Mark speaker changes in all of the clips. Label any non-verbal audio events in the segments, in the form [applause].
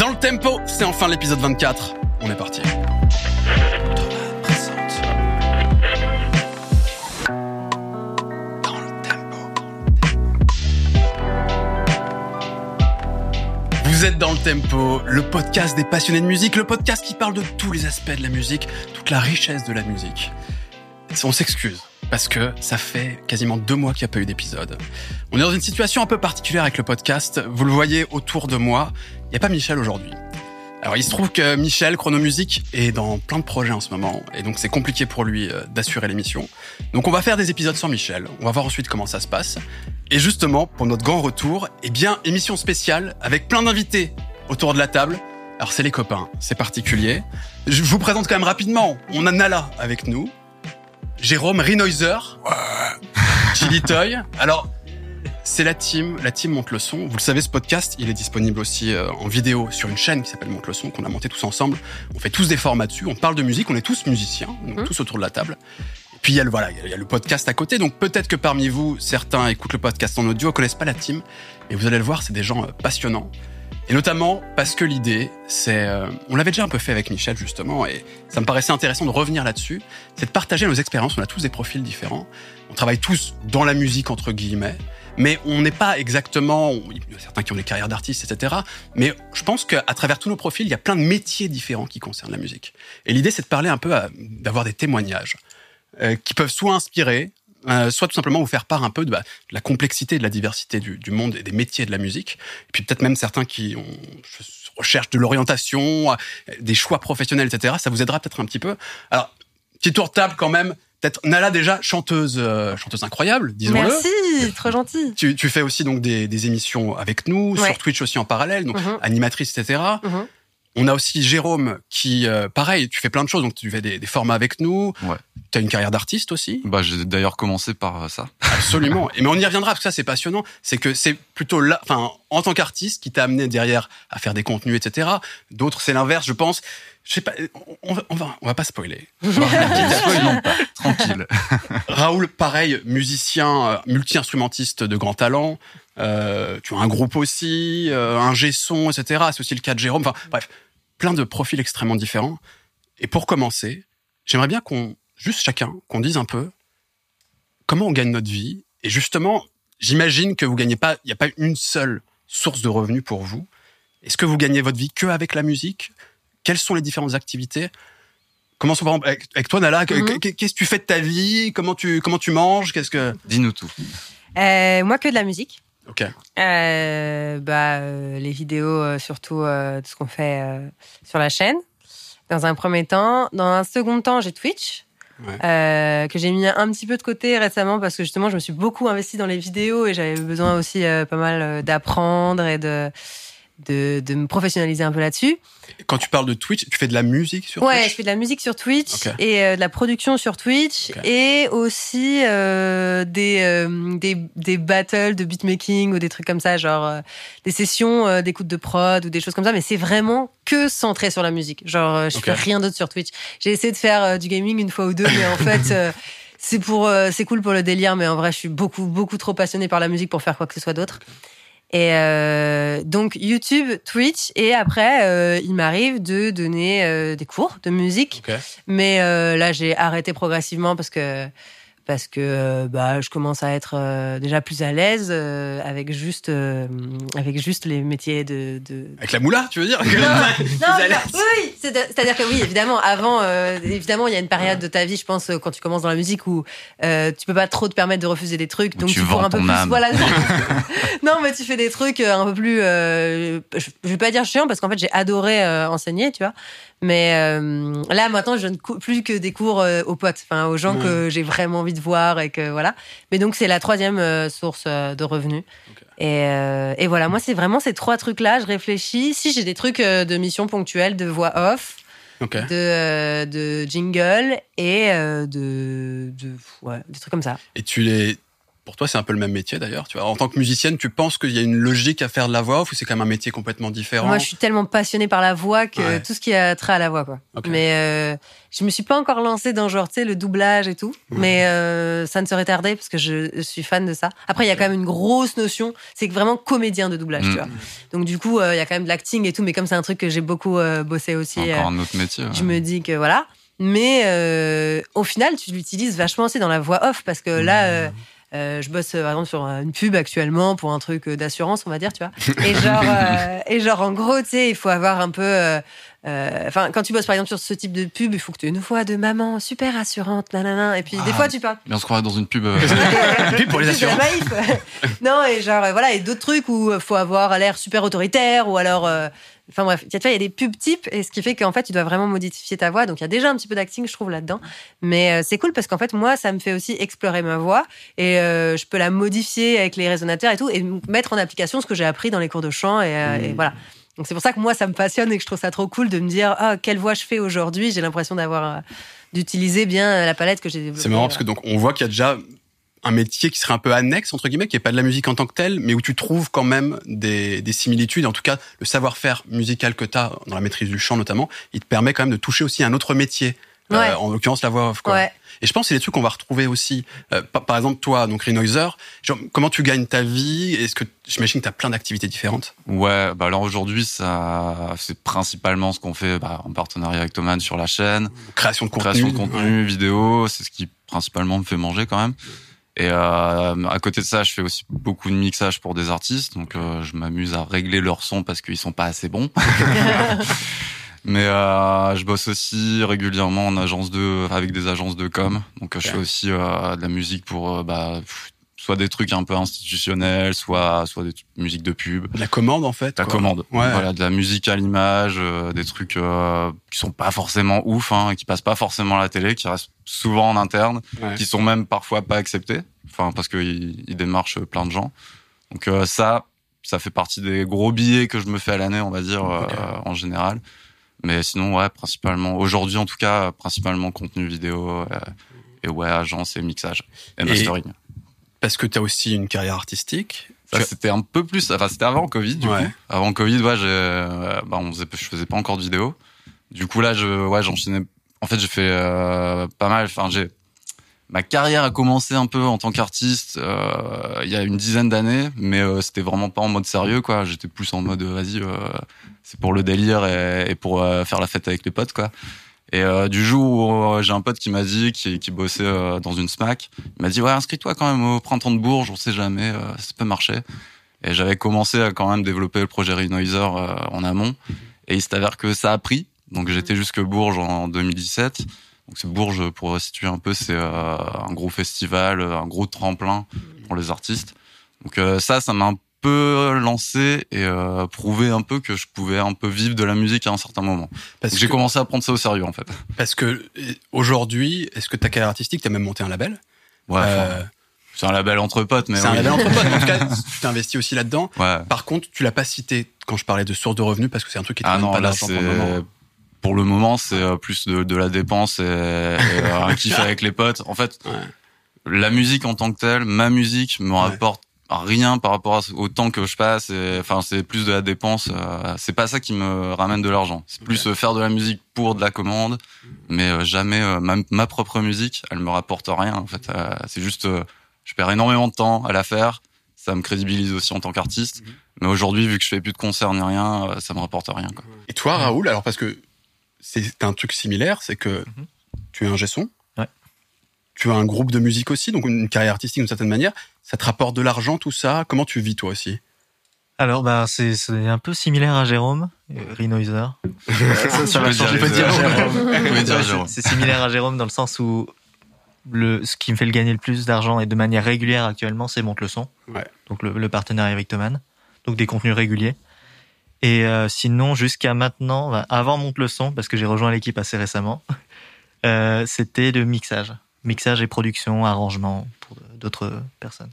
Speaker 1: Dans le tempo, c'est enfin l'épisode 24. On est parti. Vous êtes dans le tempo, le podcast des passionnés de musique, le podcast qui parle de tous les aspects de la musique, toute la richesse de la musique. On s'excuse parce que ça fait quasiment deux mois qu'il n'y a pas eu d'épisode. On est dans une situation un peu particulière avec le podcast. Vous le voyez autour de moi. Il n'y a pas Michel aujourd'hui. Alors il se trouve que Michel, Chronomusique, est dans plein de projets en ce moment, et donc c'est compliqué pour lui euh, d'assurer l'émission. Donc on va faire des épisodes sans Michel, on va voir ensuite comment ça se passe. Et justement, pour notre grand retour, eh bien, émission spéciale avec plein d'invités autour de la table. Alors c'est les copains, c'est particulier. Je vous présente quand même rapidement, on a Nala avec nous, Jérôme Rinoiser, Chili Toy. Alors, c'est la team, la team Monte le son. Vous le savez, ce podcast, il est disponible aussi euh, en vidéo sur une chaîne qui s'appelle Monte le son, qu'on a monté tous ensemble. On fait tous des formats dessus, on parle de musique, on est tous musiciens, donc
Speaker 2: Mhm.
Speaker 1: tous autour de la table. Et puis il y a le voilà, il y a le podcast à côté. Donc peut-être que parmi vous, certains écoutent le podcast en audio, connaissent pas la team, mais vous allez le voir, c'est des gens euh, passionnants. Et notamment parce que l'idée, c'est, euh, on l'avait déjà un peu fait avec Michel justement, et ça me paraissait intéressant de revenir là-dessus, c'est de partager nos expériences. On a tous des profils différents, on travaille tous dans la musique entre guillemets, mais on n'est pas exactement. Il y a certains qui ont des carrières d'artistes, etc. Mais je pense qu'à travers tous nos profils, il y a plein de métiers différents qui concernent la musique. Et l'idée, c'est de parler un peu, d'avoir des témoignages euh, qui peuvent soit inspirer, euh, soit tout simplement vous faire part un peu de, bah, de la complexité, de la diversité du, du monde et des métiers de la musique. Et puis peut-être même certains qui ont, recherchent de l'orientation, euh, des choix professionnels, etc. Ça vous aidera peut-être un petit peu. Alors, petit tour de table quand même. Peut-être Nala déjà chanteuse, euh, chanteuse incroyable, disons-le.
Speaker 2: Merci, trop gentil.
Speaker 1: Tu, tu fais aussi donc des, des émissions avec nous
Speaker 2: Ouais.
Speaker 1: sur Twitch aussi en parallèle, donc
Speaker 2: Mhm,
Speaker 1: animatrice, etc.
Speaker 2: mhm.
Speaker 1: On a aussi Jérôme qui, euh, pareil, tu fais plein de choses, donc tu fais des, des formats avec nous.
Speaker 3: Ouais.
Speaker 1: Tu as une carrière d'artiste aussi.
Speaker 3: Bah, j'ai d'ailleurs commencé par ça. [laughs]
Speaker 1: Absolument. Et mais on y reviendra parce que ça c'est passionnant. C'est que c'est plutôt là, enfin, en tant qu'artiste qui t'a amené derrière à faire des contenus, etc. D'autres c'est l'inverse, je pense. Je sais pas. On va, on va, on va pas spoiler. [laughs] On va rien dire.
Speaker 3: Spoilons pas, tranquille. [laughs]
Speaker 1: Raoul, pareil, musicien, euh, multi-instrumentiste de grand talent. Euh, tu as un groupe aussi, euh, un G-son, etc. C'est aussi le cas de Jérôme. Enfin, bref, plein de profils extrêmement différents. Et pour commencer, j'aimerais bien qu'on, juste chacun, qu'on dise un peu comment on gagne notre vie. Et justement, j'imagine que vous gagnez pas, il n'y a pas une seule source de revenus pour vous. Est-ce que vous gagnez votre vie que avec la musique? Quelles sont les différentes activités? Commençons par exemple avec, avec toi, Nala.
Speaker 2: Mhm.
Speaker 1: que- Qu'est-ce que tu fais de ta vie? Comment tu comment tu manges? Qu'est-ce que
Speaker 3: Dis-nous tout.
Speaker 2: Euh, moi, que de la musique.
Speaker 1: Ok.
Speaker 2: Euh, bah, euh, les vidéos, surtout euh, de ce qu'on fait euh, sur la chaîne. Dans un premier temps. Dans un second temps, j'ai Twitch.
Speaker 1: Ouais.
Speaker 2: euh, que j'ai mis un petit peu de côté récemment parce que justement je me suis beaucoup investie dans les vidéos et j'avais besoin aussi euh, pas mal euh, d'apprendre et de, de de me professionnaliser un peu là-dessus.
Speaker 1: Quand tu parles de Twitch, tu fais de la musique sur
Speaker 2: Ouais, je
Speaker 1: Twitch
Speaker 2: fais de la musique sur Twitch et euh, de la production sur Twitch et aussi euh, des, euh, des des battles de beatmaking ou des trucs comme ça, genre des sessions d'écoute de prod ou des choses comme ça. Mais c'est vraiment que centré sur la musique. Genre, je fais rien d'autre sur Twitch. J'ai essayé de faire du gaming une fois ou deux, mais en [laughs] fait. c'est pour, euh, c'est cool pour le délire, mais en vrai, je suis beaucoup, beaucoup trop passionnée par la musique pour faire quoi que ce soit d'autre. Et euh, donc YouTube, Twitch, et après, euh, il m'arrive de donner euh, des cours de musique.
Speaker 1: Ok.
Speaker 2: Mais euh, là, j'ai arrêté progressivement parce que parce que euh, bah, je commence à être euh, déjà plus à l'aise euh, avec juste euh, avec juste les métiers de, de...
Speaker 1: Avec la moula, tu veux dire?
Speaker 2: Non, [laughs] oui, c'est-à-dire que oui, évidemment, avant, euh, évidemment, il y a une période de ta vie, je pense, euh, quand tu commences dans la musique où euh, tu peux pas trop te permettre de refuser des trucs, donc
Speaker 3: tu
Speaker 2: tu cours
Speaker 3: vends
Speaker 2: un peu
Speaker 3: ton
Speaker 2: plus.
Speaker 3: âme.
Speaker 2: Voilà. [laughs] non, mais tu fais des trucs euh, un peu plus. euh, je, je vais pas dire chiant parce qu'en fait, j'ai adoré euh, enseigner, tu vois. Mais euh, là, maintenant, je ne cou- plus que des cours euh, aux potes, enfin aux gens que j'ai vraiment envie de voir et que voilà. Mais donc, c'est la troisième euh, source de revenus. Et, euh, et voilà, moi, c'est vraiment ces trois trucs-là. Je réfléchis. Si j'ai des trucs euh, de mission ponctuelle, de voix off, de, euh, de jingle et euh, de, de ouais, des trucs comme ça.
Speaker 1: Et tu les pour toi, c'est un peu le même métier d'ailleurs. Tu vois, en tant que musicienne, tu penses qu'il y a une logique à faire de la voix off ou c'est quand même un métier complètement différent?
Speaker 2: Moi, je suis tellement passionnée par la voix que
Speaker 1: Ouais.
Speaker 2: tout ce qui a trait à la voix, quoi. Mais euh, je me suis pas encore lancée dans genre, tu sais, le doublage et tout. Mais euh, ça ne serait tardé parce que je suis fan de ça. Après, il y a quand même une grosse notion. C'est que vraiment comédien de doublage,
Speaker 3: Mm.
Speaker 2: tu vois. Donc du coup, euh, il y a quand même de l'acting et tout. Mais comme c'est un truc que j'ai beaucoup euh, bossé aussi,
Speaker 3: Encore un autre métier. ouais.
Speaker 2: je me dis que voilà. Mais au final, tu l'utilises vachement aussi dans la voix off parce que là, euh, je bosse euh, par exemple sur euh, une pub actuellement pour un truc euh, d'assurance, on va dire, tu vois. [laughs] Et genre, euh, et genre en gros, tu sais, il faut avoir un peu. euh, euh, Enfin, quand tu bosses par exemple sur ce type de pub, il faut que tu aies une voix de maman super assurante, nanana. Et puis des
Speaker 3: Ah.
Speaker 2: fois, tu parles.
Speaker 3: Bien se croirait dans une pub. euh, [laughs]
Speaker 1: Puis pour les assurances.
Speaker 2: Maïf. non, et genre, euh, voilà, et d'autres trucs où il faut avoir l'air super autoritaire ou alors. euh, Enfin bref, tu vois, il y a des pubs types et ce qui fait qu'en fait, tu dois vraiment modifier ta voix. Donc il y a déjà un petit peu d'acting, je trouve, là-dedans. Mais euh, c'est cool parce qu'en fait, moi, ça me fait aussi explorer ma voix et euh, je peux la modifier avec les résonateurs et tout et mettre en application ce que j'ai appris dans les cours de chant et, euh, et voilà. Donc c'est pour ça que moi, ça me passionne et que je trouve ça trop cool de me dire, ah, quelle voix je fais aujourd'hui. J'ai l'impression d'avoir d'utiliser bien la palette que j'ai développée.
Speaker 1: C'est marrant parce que donc on voit qu'il y a déjà un métier qui serait un peu annexe entre guillemets, qui est pas de la musique en tant que telle, mais où tu trouves quand même des, des similitudes. En tout cas, le savoir-faire musical que tu as dans la maîtrise du chant notamment, il te permet quand même de toucher aussi un autre métier. euh,
Speaker 2: Ouais.
Speaker 1: en l'occurrence la voix off. Quoi.
Speaker 2: Ouais.
Speaker 1: Et je pense que c'est des trucs qu'on va retrouver aussi. Euh, par, par exemple, toi, donc Renoiser, genre, comment tu gagnes ta vie? Est-ce que j'imagine que tu as plein d'activités différentes
Speaker 3: Ouais, bah alors aujourd'hui, ça, c'est principalement ce qu'on fait bah, en partenariat avec Thomas sur la chaîne.
Speaker 1: Création de contenu.
Speaker 3: Création de contenu, vidéo, c'est ce qui principalement me fait manger quand même. Et euh, à côté de ça, je fais aussi beaucoup de mixage pour des artistes, donc euh, je m'amuse à régler leur son parce qu'ils sont pas assez bons. [laughs] Mais euh, je bosse aussi régulièrement en agence de, avec des agences de com. Donc euh, je fais aussi euh, de la musique pour euh, bah, soit des trucs un peu institutionnels, soit soit des musiques de pub.
Speaker 1: La commande en fait.
Speaker 3: La
Speaker 1: quoi.
Speaker 3: commande.
Speaker 1: Ouais.
Speaker 3: Voilà, de la musique à l'image, euh, des trucs euh, qui sont pas forcément ouf, hein, qui passent pas forcément à la télé, qui restent souvent en interne,
Speaker 1: Ouais.
Speaker 3: qui sont même parfois pas acceptés. Enfin, parce qu'ils ils démarchent plein de gens. Donc euh, ça, ça fait partie des gros billets que je me fais à l'année, on va dire, euh, en général. Mais sinon, ouais, principalement, aujourd'hui en tout cas, principalement contenu vidéo, euh, et ouais, agence et mixage, et
Speaker 1: Et-
Speaker 3: mastering.
Speaker 1: Parce que tu as aussi une carrière artistique.
Speaker 3: Ça, c'était un peu plus. Enfin, c'était avant Covid, du
Speaker 1: Ouais.
Speaker 3: coup. Avant Covid, ouais, j'ai, euh, bah, on faisait, je faisais pas encore de vidéos. Du coup, là, je, ouais, j'enchaînais. En fait, j'ai fait euh, pas mal. Enfin, j'ai ma carrière a commencé un peu en tant qu'artiste euh, il y a une dizaine d'années, mais euh, c'était vraiment pas en mode sérieux, quoi. J'étais plus en mode, euh, vas-y, euh, c'est pour le délire et, et pour faire la fête avec les potes, quoi. Et euh, du jour où euh, j'ai un pote qui m'a dit, qui, bossait euh, dans une SMAC, il m'a dit ouais inscris-toi quand même au printemps de Bourges, on sait jamais, euh, ça peut marcher. Et j'avais commencé à quand même développer le projet Renoiser en amont, et il s'avère que ça a pris. Donc j'étais jusque Bourges en 2017. Donc c'est Bourges pour situer un peu, c'est un gros festival, un gros tremplin pour les artistes. Donc ça, ça m'a peu lancé et euh, prouvé un peu que je pouvais un peu vivre de la musique à un certain moment.
Speaker 1: Parce
Speaker 3: J'ai commencé à prendre ça au sérieux en fait.
Speaker 1: parce que euh, aujourd'hui, est-ce que ta carrière artistique, tu as même monté un label?
Speaker 3: Ouais,
Speaker 1: Euh,
Speaker 3: c'est un label entre potes, mais
Speaker 1: C'est un label entre potes. En tout cas, [laughs] tu t'es investi aussi là-dedans.
Speaker 3: Ouais.
Speaker 1: Par contre, tu l'as pas cité quand je parlais de source de revenus parce que c'est un truc qui te
Speaker 3: Ah non,
Speaker 1: pas
Speaker 3: là
Speaker 1: pour le moment.
Speaker 3: pour le moment c'est euh, plus de, de la dépense et, et, un kiff [laughs] avec les potes. En fait,
Speaker 1: Ouais.
Speaker 3: la musique en tant que telle, ma musique me rapporte rien par rapport au temps que je passe. et- Enfin, c'est plus de la dépense. euh, c'est pas ça qui me ramène de l'argent. C'est plus euh, faire de la musique pour de la commande, mais euh, jamais euh, ma, ma propre musique. Elle me rapporte rien. En fait, c'est juste, euh, je perds énormément de temps à la faire. Ça me crédibilise aussi en tant qu'artiste.
Speaker 1: Mhm.
Speaker 3: Mais aujourd'hui, vu que je fais plus de concerts ni rien, ça me rapporte rien. Quoi.
Speaker 1: Et toi, Raoul, alors parce que c'est un truc similaire, c'est que
Speaker 4: Mhm.
Speaker 1: tu es un gesson. Tu as un groupe de musique aussi, donc une carrière artistique d'une certaine manière. Ça te rapporte de l'argent, tout ça? Comment tu vis toi aussi?
Speaker 4: Alors, bah, c'est c'est un peu similaire à Jérôme, euh, Renoiser. [laughs] ça, ça va changer.
Speaker 3: dire
Speaker 4: de dire
Speaker 3: Jérôme.
Speaker 4: C'est similaire à Jérôme dans le sens où le, ce qui me fait le gagner le plus d'argent et de manière régulière actuellement, c'est Monte le son.
Speaker 1: Ouais.
Speaker 4: Donc le, le partenariat avec Thomann. Donc des contenus réguliers. Et euh, sinon, jusqu'à maintenant, bah, avant Monte le son, parce que j'ai rejoint l'équipe assez récemment, [laughs] euh, c'était le mixage. Mixage et production, arrangement pour d'autres personnes.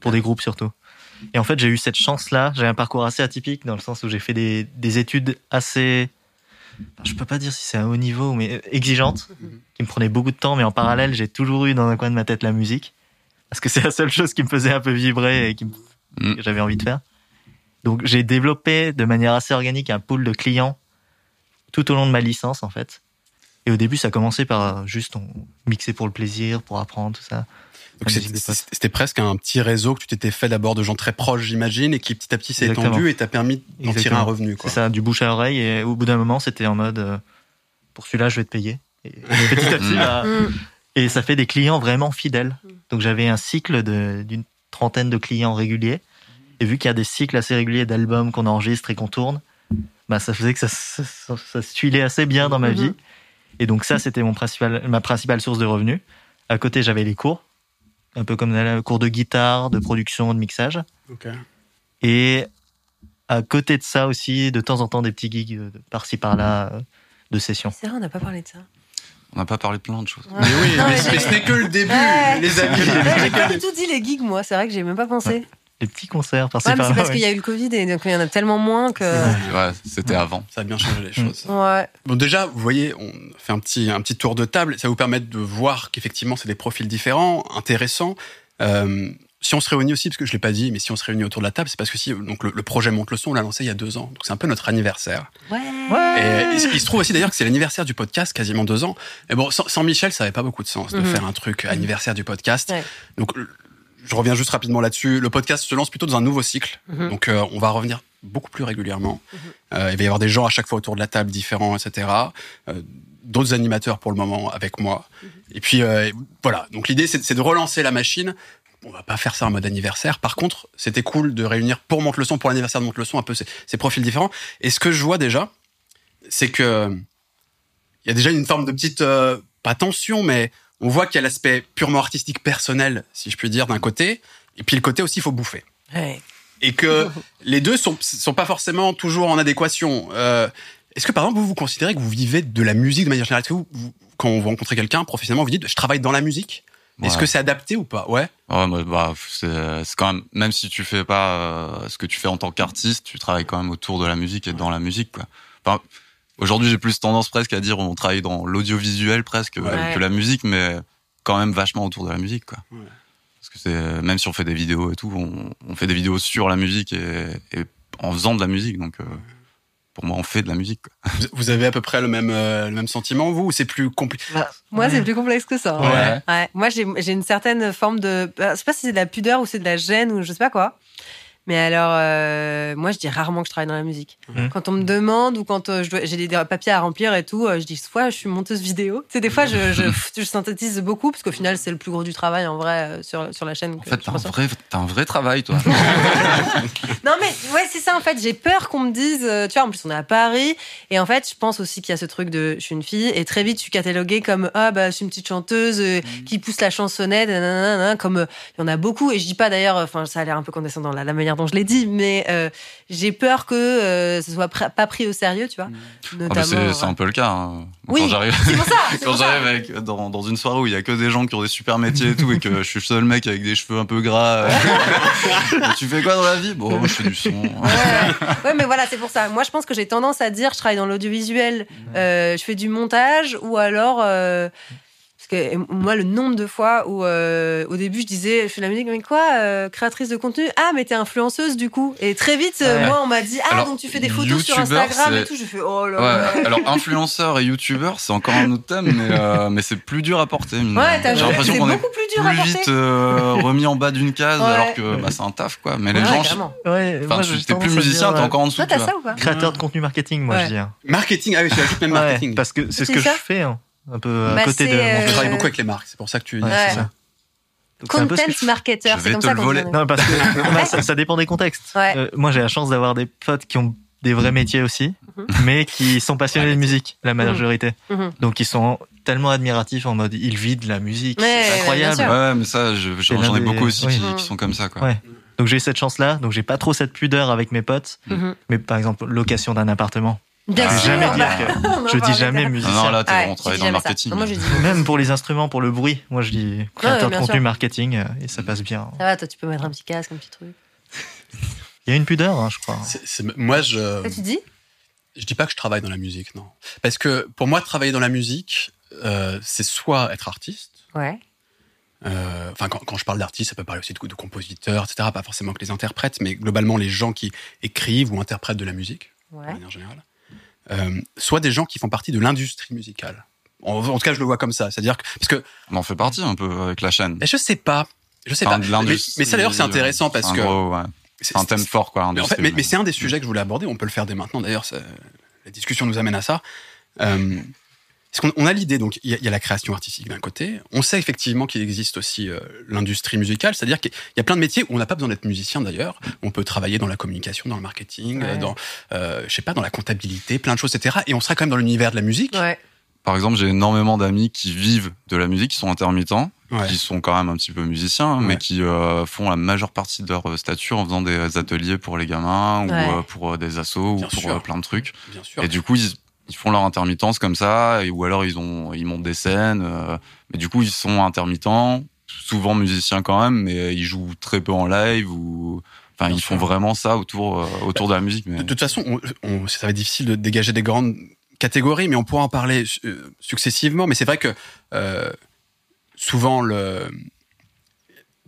Speaker 4: Pour des groupes surtout. Et en fait, j'ai eu cette chance-là. J'ai un parcours assez atypique dans le sens où j'ai fait des, des études assez. enfin, Je peux pas dire si c'est à haut niveau, mais exigeantes, qui me prenaient beaucoup de temps. Mais en parallèle, j'ai toujours eu dans un coin de ma tête la musique. parce que c'est la seule chose qui me faisait un peu vibrer et qui me-
Speaker 3: Mm.
Speaker 4: que j'avais envie de faire. Donc j'ai développé de manière assez organique un pool de clients tout au long de ma licence en fait. Et au début, ça commençait par euh, juste on mixer pour le plaisir, pour apprendre tout ça.
Speaker 1: C'était presque un petit réseau que tu t'étais fait d'abord de gens très proches, j'imagine, et qui petit à petit s'est étendu et t'a permis d'en tirer un revenu.
Speaker 4: C'est ça, du bouche à oreille. Et au bout d'un moment, c'était en mode euh, pour celui-là, je vais te payer. Et [laughs] petit à petit,
Speaker 3: Mm.
Speaker 4: bah,
Speaker 2: Mm.
Speaker 4: Et ça fait des clients vraiment fidèles. Donc j'avais un cycle d'une trentaine de clients réguliers. Et vu qu'il y a des cycles assez réguliers d'albums qu'on enregistre et qu'on tourne, bah ça faisait que ça, ça, ça- ça se tuilait assez bien dans ma
Speaker 2: Mhm.
Speaker 4: vie. Et donc ça, c'était mon principal, ma principale source de revenus. À côté, j'avais les cours, un peu comme les cours de guitare, de production, de mixage.
Speaker 1: Ok.
Speaker 4: Et à côté de ça aussi, de temps en temps, des petits gigs euh, par-ci par-là euh, de session.
Speaker 2: C'est vrai, on n'a pas parlé de ça.
Speaker 3: On n'a pas parlé de plein de choses.
Speaker 2: Ouais.
Speaker 1: Mais oui,
Speaker 2: Non,
Speaker 1: mais, ce n'est que le début,
Speaker 2: Ouais.
Speaker 1: les amis.
Speaker 2: J'ai pas du tout dit les gigs, moi. C'est vrai que j'ai même pas pensé.
Speaker 4: Des petits concerts par-ci
Speaker 2: Ouais, mais c'est
Speaker 4: par-là.
Speaker 2: parce
Speaker 4: ouais.
Speaker 2: qu'il y a eu le Covid et donc il y en a tellement moins que.
Speaker 3: Ouais, c'était avant.
Speaker 1: Ça a bien changé les choses.
Speaker 2: Ouais.
Speaker 1: Bon, déjà, vous voyez, on fait un petit, un petit tour de table. Ça vous permettre de voir qu'effectivement, c'est des profils différents, intéressants. Euh, si on se réunit aussi, parce que je l'ai pas dit, mais si on se réunit autour de la table, c'est parce que si donc le, le projet Monte le son, on l'a lancé il y a deux ans. Donc c'est un peu notre anniversaire.
Speaker 2: Ouais.
Speaker 1: Et il, se- il se trouve aussi d'ailleurs que c'est l'anniversaire du podcast, quasiment deux ans. Mais bon, sans, sans Michel, ça avait pas beaucoup de sens de
Speaker 2: Mhm.
Speaker 1: faire un truc anniversaire du podcast.
Speaker 2: Ouais.
Speaker 1: Donc, je reviens juste rapidement là-dessus. Le podcast se lance plutôt dans un nouveau cycle.
Speaker 2: Mhm.
Speaker 1: Donc, euh, on va revenir beaucoup plus régulièrement. Euh, il va y avoir des gens à chaque fois autour de la table différents, etc. Euh, D'autres animateurs pour le moment avec moi. Et puis, euh, voilà. Donc, l'idée, c'est de relancer la machine. On va pas faire ça en mode anniversaire. Par contre, c'était cool de réunir pour Monte le son, pour l'anniversaire de Monte le son, un peu ces, ces profils différents. Et ce que je vois déjà, c'est que il y a déjà une forme de petite euh, pas tension, mais on voit qu'il y a l'aspect purement artistique personnel, si je puis dire, d'un côté, et puis le côté aussi il faut bouffer,
Speaker 2: Ouais.
Speaker 1: et que [laughs] les deux sont sont pas forcément toujours en adéquation. Euh, Est-ce que par exemple vous vous considérez que vous vivez de la musique de manière générale? Est-ce que vous, vous- quand vous rencontrez quelqu'un professionnellement, vous dites je travaille dans la musique? Est-ce que c'est adapté ou pas? Ouais.
Speaker 3: Ouais, bah, bah, c'est quand même, même si tu fais pas euh, ce que tu fais en tant qu'artiste, tu travailles quand même autour de la musique et dans la musique, quoi. Enfin, aujourd'hui, j'ai plus tendance presque à dire on travaille dans l'audiovisuel presque euh,
Speaker 2: Ouais.
Speaker 3: que la musique, mais quand même vachement autour de la musique, quoi.
Speaker 1: Ouais.
Speaker 3: Parce que c'est, même si on fait des vidéos et tout, on, on fait des vidéos sur la musique et, et en faisant de la musique, donc, euh, pour moi, on fait de la musique, quoi.
Speaker 1: Vous- avez à peu près le même euh, le même sentiment vous ou c'est plus compliqué
Speaker 2: Moi,
Speaker 4: Ouais.
Speaker 2: c'est plus complexe que ça.
Speaker 1: Ouais.
Speaker 2: Ouais. Moi, j'ai j'ai une certaine forme de. bah, Je sais pas si c'est de la pudeur ou c'est de la gêne ou je sais pas quoi. Mais alors, euh, moi, je dis rarement que je travaille dans la musique.
Speaker 4: Mhm.
Speaker 2: Quand on me demande ou quand euh, j'ai des, des papiers à remplir et tout, euh, je dis soit je suis monteuse vidéo. Tu sais, des fois, je, je, [laughs] je synthétise beaucoup parce qu'au final, c'est le plus gros du travail en vrai sur, sur la chaîne.
Speaker 3: En fait, t'as un vrai, un vrai travail, toi. [laughs]
Speaker 2: Non mais ouais c'est ça en fait j'ai peur qu'on me dise tu vois en plus on est à Paris et en fait je pense aussi qu'il y a ce truc de je suis une fille et très vite je suis cataloguée comme ah bah je suis une petite chanteuse euh, qui pousse la chansonnette nanana, comme il y en a beaucoup et je dis pas d'ailleurs enfin ça a l'air un peu condescendant là, la manière dont je l'ai dit mais euh, j'ai peur que euh, ce soit pr- pas pris au sérieux tu vois
Speaker 3: Ah, bah,
Speaker 2: notamment
Speaker 3: c'est,
Speaker 2: ouais.
Speaker 3: un peu le cas. hein.
Speaker 2: Oui,
Speaker 3: Quand j'arrive,
Speaker 2: c'est pour ça [laughs] c'est
Speaker 3: quand j'arrive avec, dans, dans une soirée où il y a que des gens qui ont des super métiers et tout, et que je suis le seul mec avec des cheveux un peu gras. euh, [laughs] tu fais quoi dans la vie? Bon, moi, je fais du son.
Speaker 2: Ouais, ouais, mais voilà, c'est pour ça. Moi, je pense que j'ai tendance à dire, je travaille dans l'audiovisuel, euh, je fais du montage, ou alors, euh, que moi, le nombre de fois où, euh, au début, je disais, je fais de la musique, mais quoi, euh, créatrice de contenu? Ah, mais t'es influenceuse du coup. Et très vite, euh,
Speaker 4: Ouais.
Speaker 2: moi, on m'a dit, ah,
Speaker 3: Alors,
Speaker 2: donc tu fais des photos sur Instagram et tout. Je fais, oh là
Speaker 3: Ouais,
Speaker 2: là.
Speaker 3: alors influenceur et youtubeur, c'est encore un autre thème, mais, euh, [laughs] mais c'est plus dur à porter.
Speaker 2: Ouais,
Speaker 3: J'ai
Speaker 2: vu,
Speaker 3: l'impression
Speaker 2: c'est
Speaker 3: qu'on est
Speaker 2: beaucoup plus dur à
Speaker 3: plus
Speaker 2: porter.
Speaker 3: vite euh, remis en bas d'une case,
Speaker 2: Ouais.
Speaker 3: alors que bah, c'est un taf, quoi. Mais les
Speaker 2: Ouais,
Speaker 3: gens, enfin, t'es plus
Speaker 4: à
Speaker 3: musicien, t'es encore en dessous.
Speaker 2: Toi, t'as ça ou pas?
Speaker 4: Créateur de contenu marketing, moi je dis.
Speaker 1: Marketing, ah oui, ajoutes même marketing.
Speaker 4: parce que c'est ce que je fais, hein, un peu à
Speaker 2: Bah,
Speaker 4: côté de
Speaker 2: euh, Euh,
Speaker 1: beaucoup avec les marques, c'est pour ça que tu dis
Speaker 2: Ouais.
Speaker 4: c'est ça. Donc, ce
Speaker 2: Content
Speaker 4: je-
Speaker 2: marketer, c'est
Speaker 3: vais
Speaker 2: comme
Speaker 3: te
Speaker 2: ça
Speaker 3: le
Speaker 2: qu'on
Speaker 3: voler.
Speaker 2: dit.
Speaker 4: Non, parce que [laughs] ça, ça dépend des contextes.
Speaker 2: Ouais.
Speaker 4: Euh, moi, j'ai la chance d'avoir des potes qui ont des vrais métiers aussi,
Speaker 2: Mhm.
Speaker 4: mais qui sont passionnés de musique, la majorité.
Speaker 2: Mhm.
Speaker 4: Donc, ils sont tellement admiratifs en mode ils vivent de la musique, c'est incroyable.
Speaker 3: Ouais, mais ça, j'en ai
Speaker 4: des-
Speaker 3: beaucoup aussi
Speaker 4: oui.
Speaker 3: qui,
Speaker 2: Mhm.
Speaker 3: qui sont comme ça, quoi.
Speaker 4: Ouais. Donc, j'ai eu cette chance-là, donc j'ai pas trop cette pudeur avec mes potes.
Speaker 2: Mhm.
Speaker 4: Mais par exemple, location d'un appartement.
Speaker 2: Bien
Speaker 3: Ah,
Speaker 2: sûr.
Speaker 4: jamais
Speaker 2: bah,
Speaker 4: dire [laughs] je dis jamais
Speaker 2: tout à l'heure.
Speaker 3: Non,
Speaker 4: musicien.
Speaker 3: non, là, t'es
Speaker 2: Ouais,
Speaker 3: on
Speaker 2: tu
Speaker 3: travaille dans le marketing.
Speaker 2: Non, moi, je dis.
Speaker 4: Même pour les instruments, pour le bruit, moi je dis créateur de contenu
Speaker 2: sûr.
Speaker 4: marketing euh, et ça passe bien.
Speaker 2: Ça va, toi, tu peux mettre un petit casque, un petit truc. [laughs]
Speaker 4: Il y a une pudeur, hein, je crois.
Speaker 1: C'est- c'est- moi, je.
Speaker 2: Ça, tu dis?
Speaker 1: Je dis pas que je travaille dans la musique, non. Parce que pour moi, travailler dans la musique, euh, c'est soit être artiste,
Speaker 2: Ouais.
Speaker 1: euh, enfin quand, quand je parle d'artistes, ça peut parler aussi de, de compositeurs, etc. Pas forcément que les interprètes, mais globalement les gens qui écrivent ou interprètent de la musique de manière générale, euh, soit des gens qui font partie de l'industrie musicale. En, en tout cas, je le vois comme ça. C'est-à-dire que parce que
Speaker 3: On en fait partie un peu avec la chaîne.
Speaker 1: mais je sais pas, je sais
Speaker 3: Enfin,
Speaker 1: pas. Mais, ça d'ailleurs c'est intéressant parce que
Speaker 3: gros, ouais.
Speaker 1: c'est-
Speaker 3: un thème fort, quoi.
Speaker 1: mais, en fait, mais, mais c'est un des sujets que je voulais aborder. On peut le faire dès maintenant. D'ailleurs, la discussion nous amène à ça. Euh, parce qu'on on a l'idée, donc il y, a- il y a la création artistique d'un côté. On sait effectivement qu'il existe aussi euh, l'industrie musicale, c'est-à-dire qu'il y a plein de métiers où on n'a pas besoin d'être musicien d'ailleurs. On peut travailler dans la communication, dans le marketing,
Speaker 2: Ouais.
Speaker 1: euh, dans, euh, je sais pas, dans la comptabilité, plein de choses, etc. Et on sera quand même dans l'univers de la musique.
Speaker 2: Ouais.
Speaker 3: Par exemple, j'ai énormément d'amis qui vivent de la musique, qui sont intermittents,
Speaker 1: Ouais.
Speaker 3: qui sont quand même un petit peu musiciens,
Speaker 1: Ouais.
Speaker 3: mais qui euh, font la majeure partie de leur stature en faisant des ateliers pour les gamins
Speaker 2: Ouais.
Speaker 3: ou euh, pour euh, des assos
Speaker 1: Bien
Speaker 3: ou pour euh, plein de trucs.
Speaker 1: Bien sûr.
Speaker 3: Et du coup, ils, ils font leur intermittence comme ça, ou alors ils ont ils montent des scènes. euh, mais du coup, ils sont intermittents, souvent musiciens quand même, mais ils jouent très peu en live ou enfin ils font vraiment ça autour euh, autour de la musique. Mais
Speaker 1: De toute façon, on, on- ça va être difficile de dégager des grandes catégories, mais on pourra en parler euh, successivement. Mais c'est vrai que souvent, le,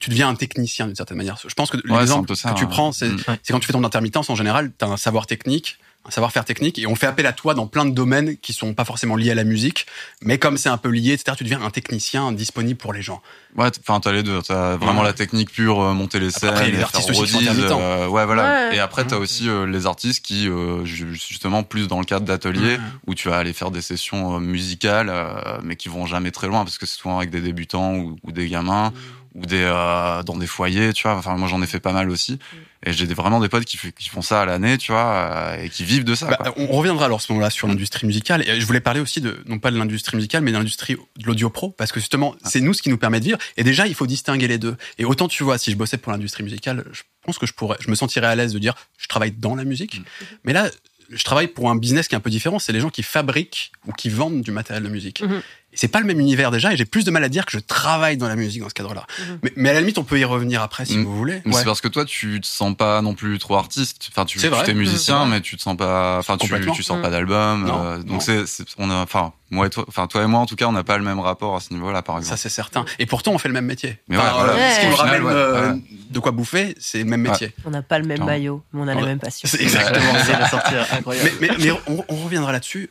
Speaker 1: tu deviens un technicien d'une certaine manière. Je pense que
Speaker 3: Ouais,
Speaker 1: l'exemple que tu
Speaker 3: hein.
Speaker 1: prends, c'est
Speaker 3: Mm.
Speaker 1: c'est quand tu fais ton intermittence, en général, tu as un savoir technique, un savoir-faire technique, et on fait appel à toi dans plein de domaines qui sont pas forcément liés à la musique, mais comme c'est un peu lié, etc., tu deviens un technicien disponible pour les gens.
Speaker 3: Ouais, enfin t'as les deux. T'as vraiment
Speaker 1: Ouais.
Speaker 3: la technique pure, euh, monter les scènes,
Speaker 1: Après, les
Speaker 3: faire
Speaker 1: artistes aussi qui sont
Speaker 3: rodise,
Speaker 1: intermittents.
Speaker 3: euh, ouais, voilà.
Speaker 2: Ouais.
Speaker 3: Et après t'as aussi euh, les artistes qui, euh, ju- justement, plus dans le cadre d'ateliers,
Speaker 1: Ouais.
Speaker 3: où tu vas aller faire des sessions musicales, euh, mais qui vont jamais très loin parce que c'est souvent avec des débutants ou, ou des gamins ou des euh, dans des foyers, tu vois. Enfin moi j'en ai fait pas mal aussi. Et j'ai des- vraiment des potes qui, font ça à l'année, tu vois, euh, et qui vivent de ça.
Speaker 1: Bah,
Speaker 3: quoi.
Speaker 1: on reviendra alors à ce moment-là sur l'industrie musicale. Et je voulais parler aussi de, non pas de l'industrie musicale, mais de l'industrie de l'audio pro, parce que justement, c'est nous ce qui nous permet de vivre. Et déjà, il faut distinguer les deux. Et autant tu vois, si je bossais pour l'industrie musicale, je pense que je pourrais, je me sentirais à l'aise de dire, je travaille dans la musique. Mais là, je travaille pour un business qui est un peu différent. C'est les gens qui fabriquent ou qui vendent du matériel de musique.
Speaker 2: Mhm.
Speaker 1: C'est pas le même univers déjà. Et j'ai plus de mal à dire que je travaille dans la musique dans ce cadre-là.
Speaker 2: Mhm.
Speaker 1: Mais, mais à la limite, on peut y revenir après si
Speaker 3: Mhm.
Speaker 1: vous voulez.
Speaker 3: Mais
Speaker 1: Ouais.
Speaker 3: C'est parce que toi, tu te sens pas non plus trop artiste. Enfin, tu
Speaker 1: C'est vrai.
Speaker 3: es musicien, mais tu te sens pas. Enfin, tu, tu sors
Speaker 2: Mmh.
Speaker 3: pas d'album. Euh, donc c'est, c'est- on a, enfin, moi et toi, enfin toi et moi en tout cas, on n'a pas le même rapport à ce niveau-là, par
Speaker 1: Ça,
Speaker 3: exemple.
Speaker 1: c'est certain. Et pourtant, on fait le même métier.
Speaker 3: Mais ouais, voilà.
Speaker 1: Ce qui
Speaker 3: final,
Speaker 1: ramène
Speaker 3: ouais,
Speaker 1: euh,
Speaker 3: ouais.
Speaker 1: de quoi bouffer, c'est le même
Speaker 3: Ouais.
Speaker 1: métier.
Speaker 2: On n'a pas le même maillot, mais on a la même passion.
Speaker 1: C'est exactement
Speaker 4: C'est
Speaker 1: ça. [laughs]
Speaker 4: la sortir incroyable.
Speaker 1: Mais, mais- mais on, on reviendra là-dessus.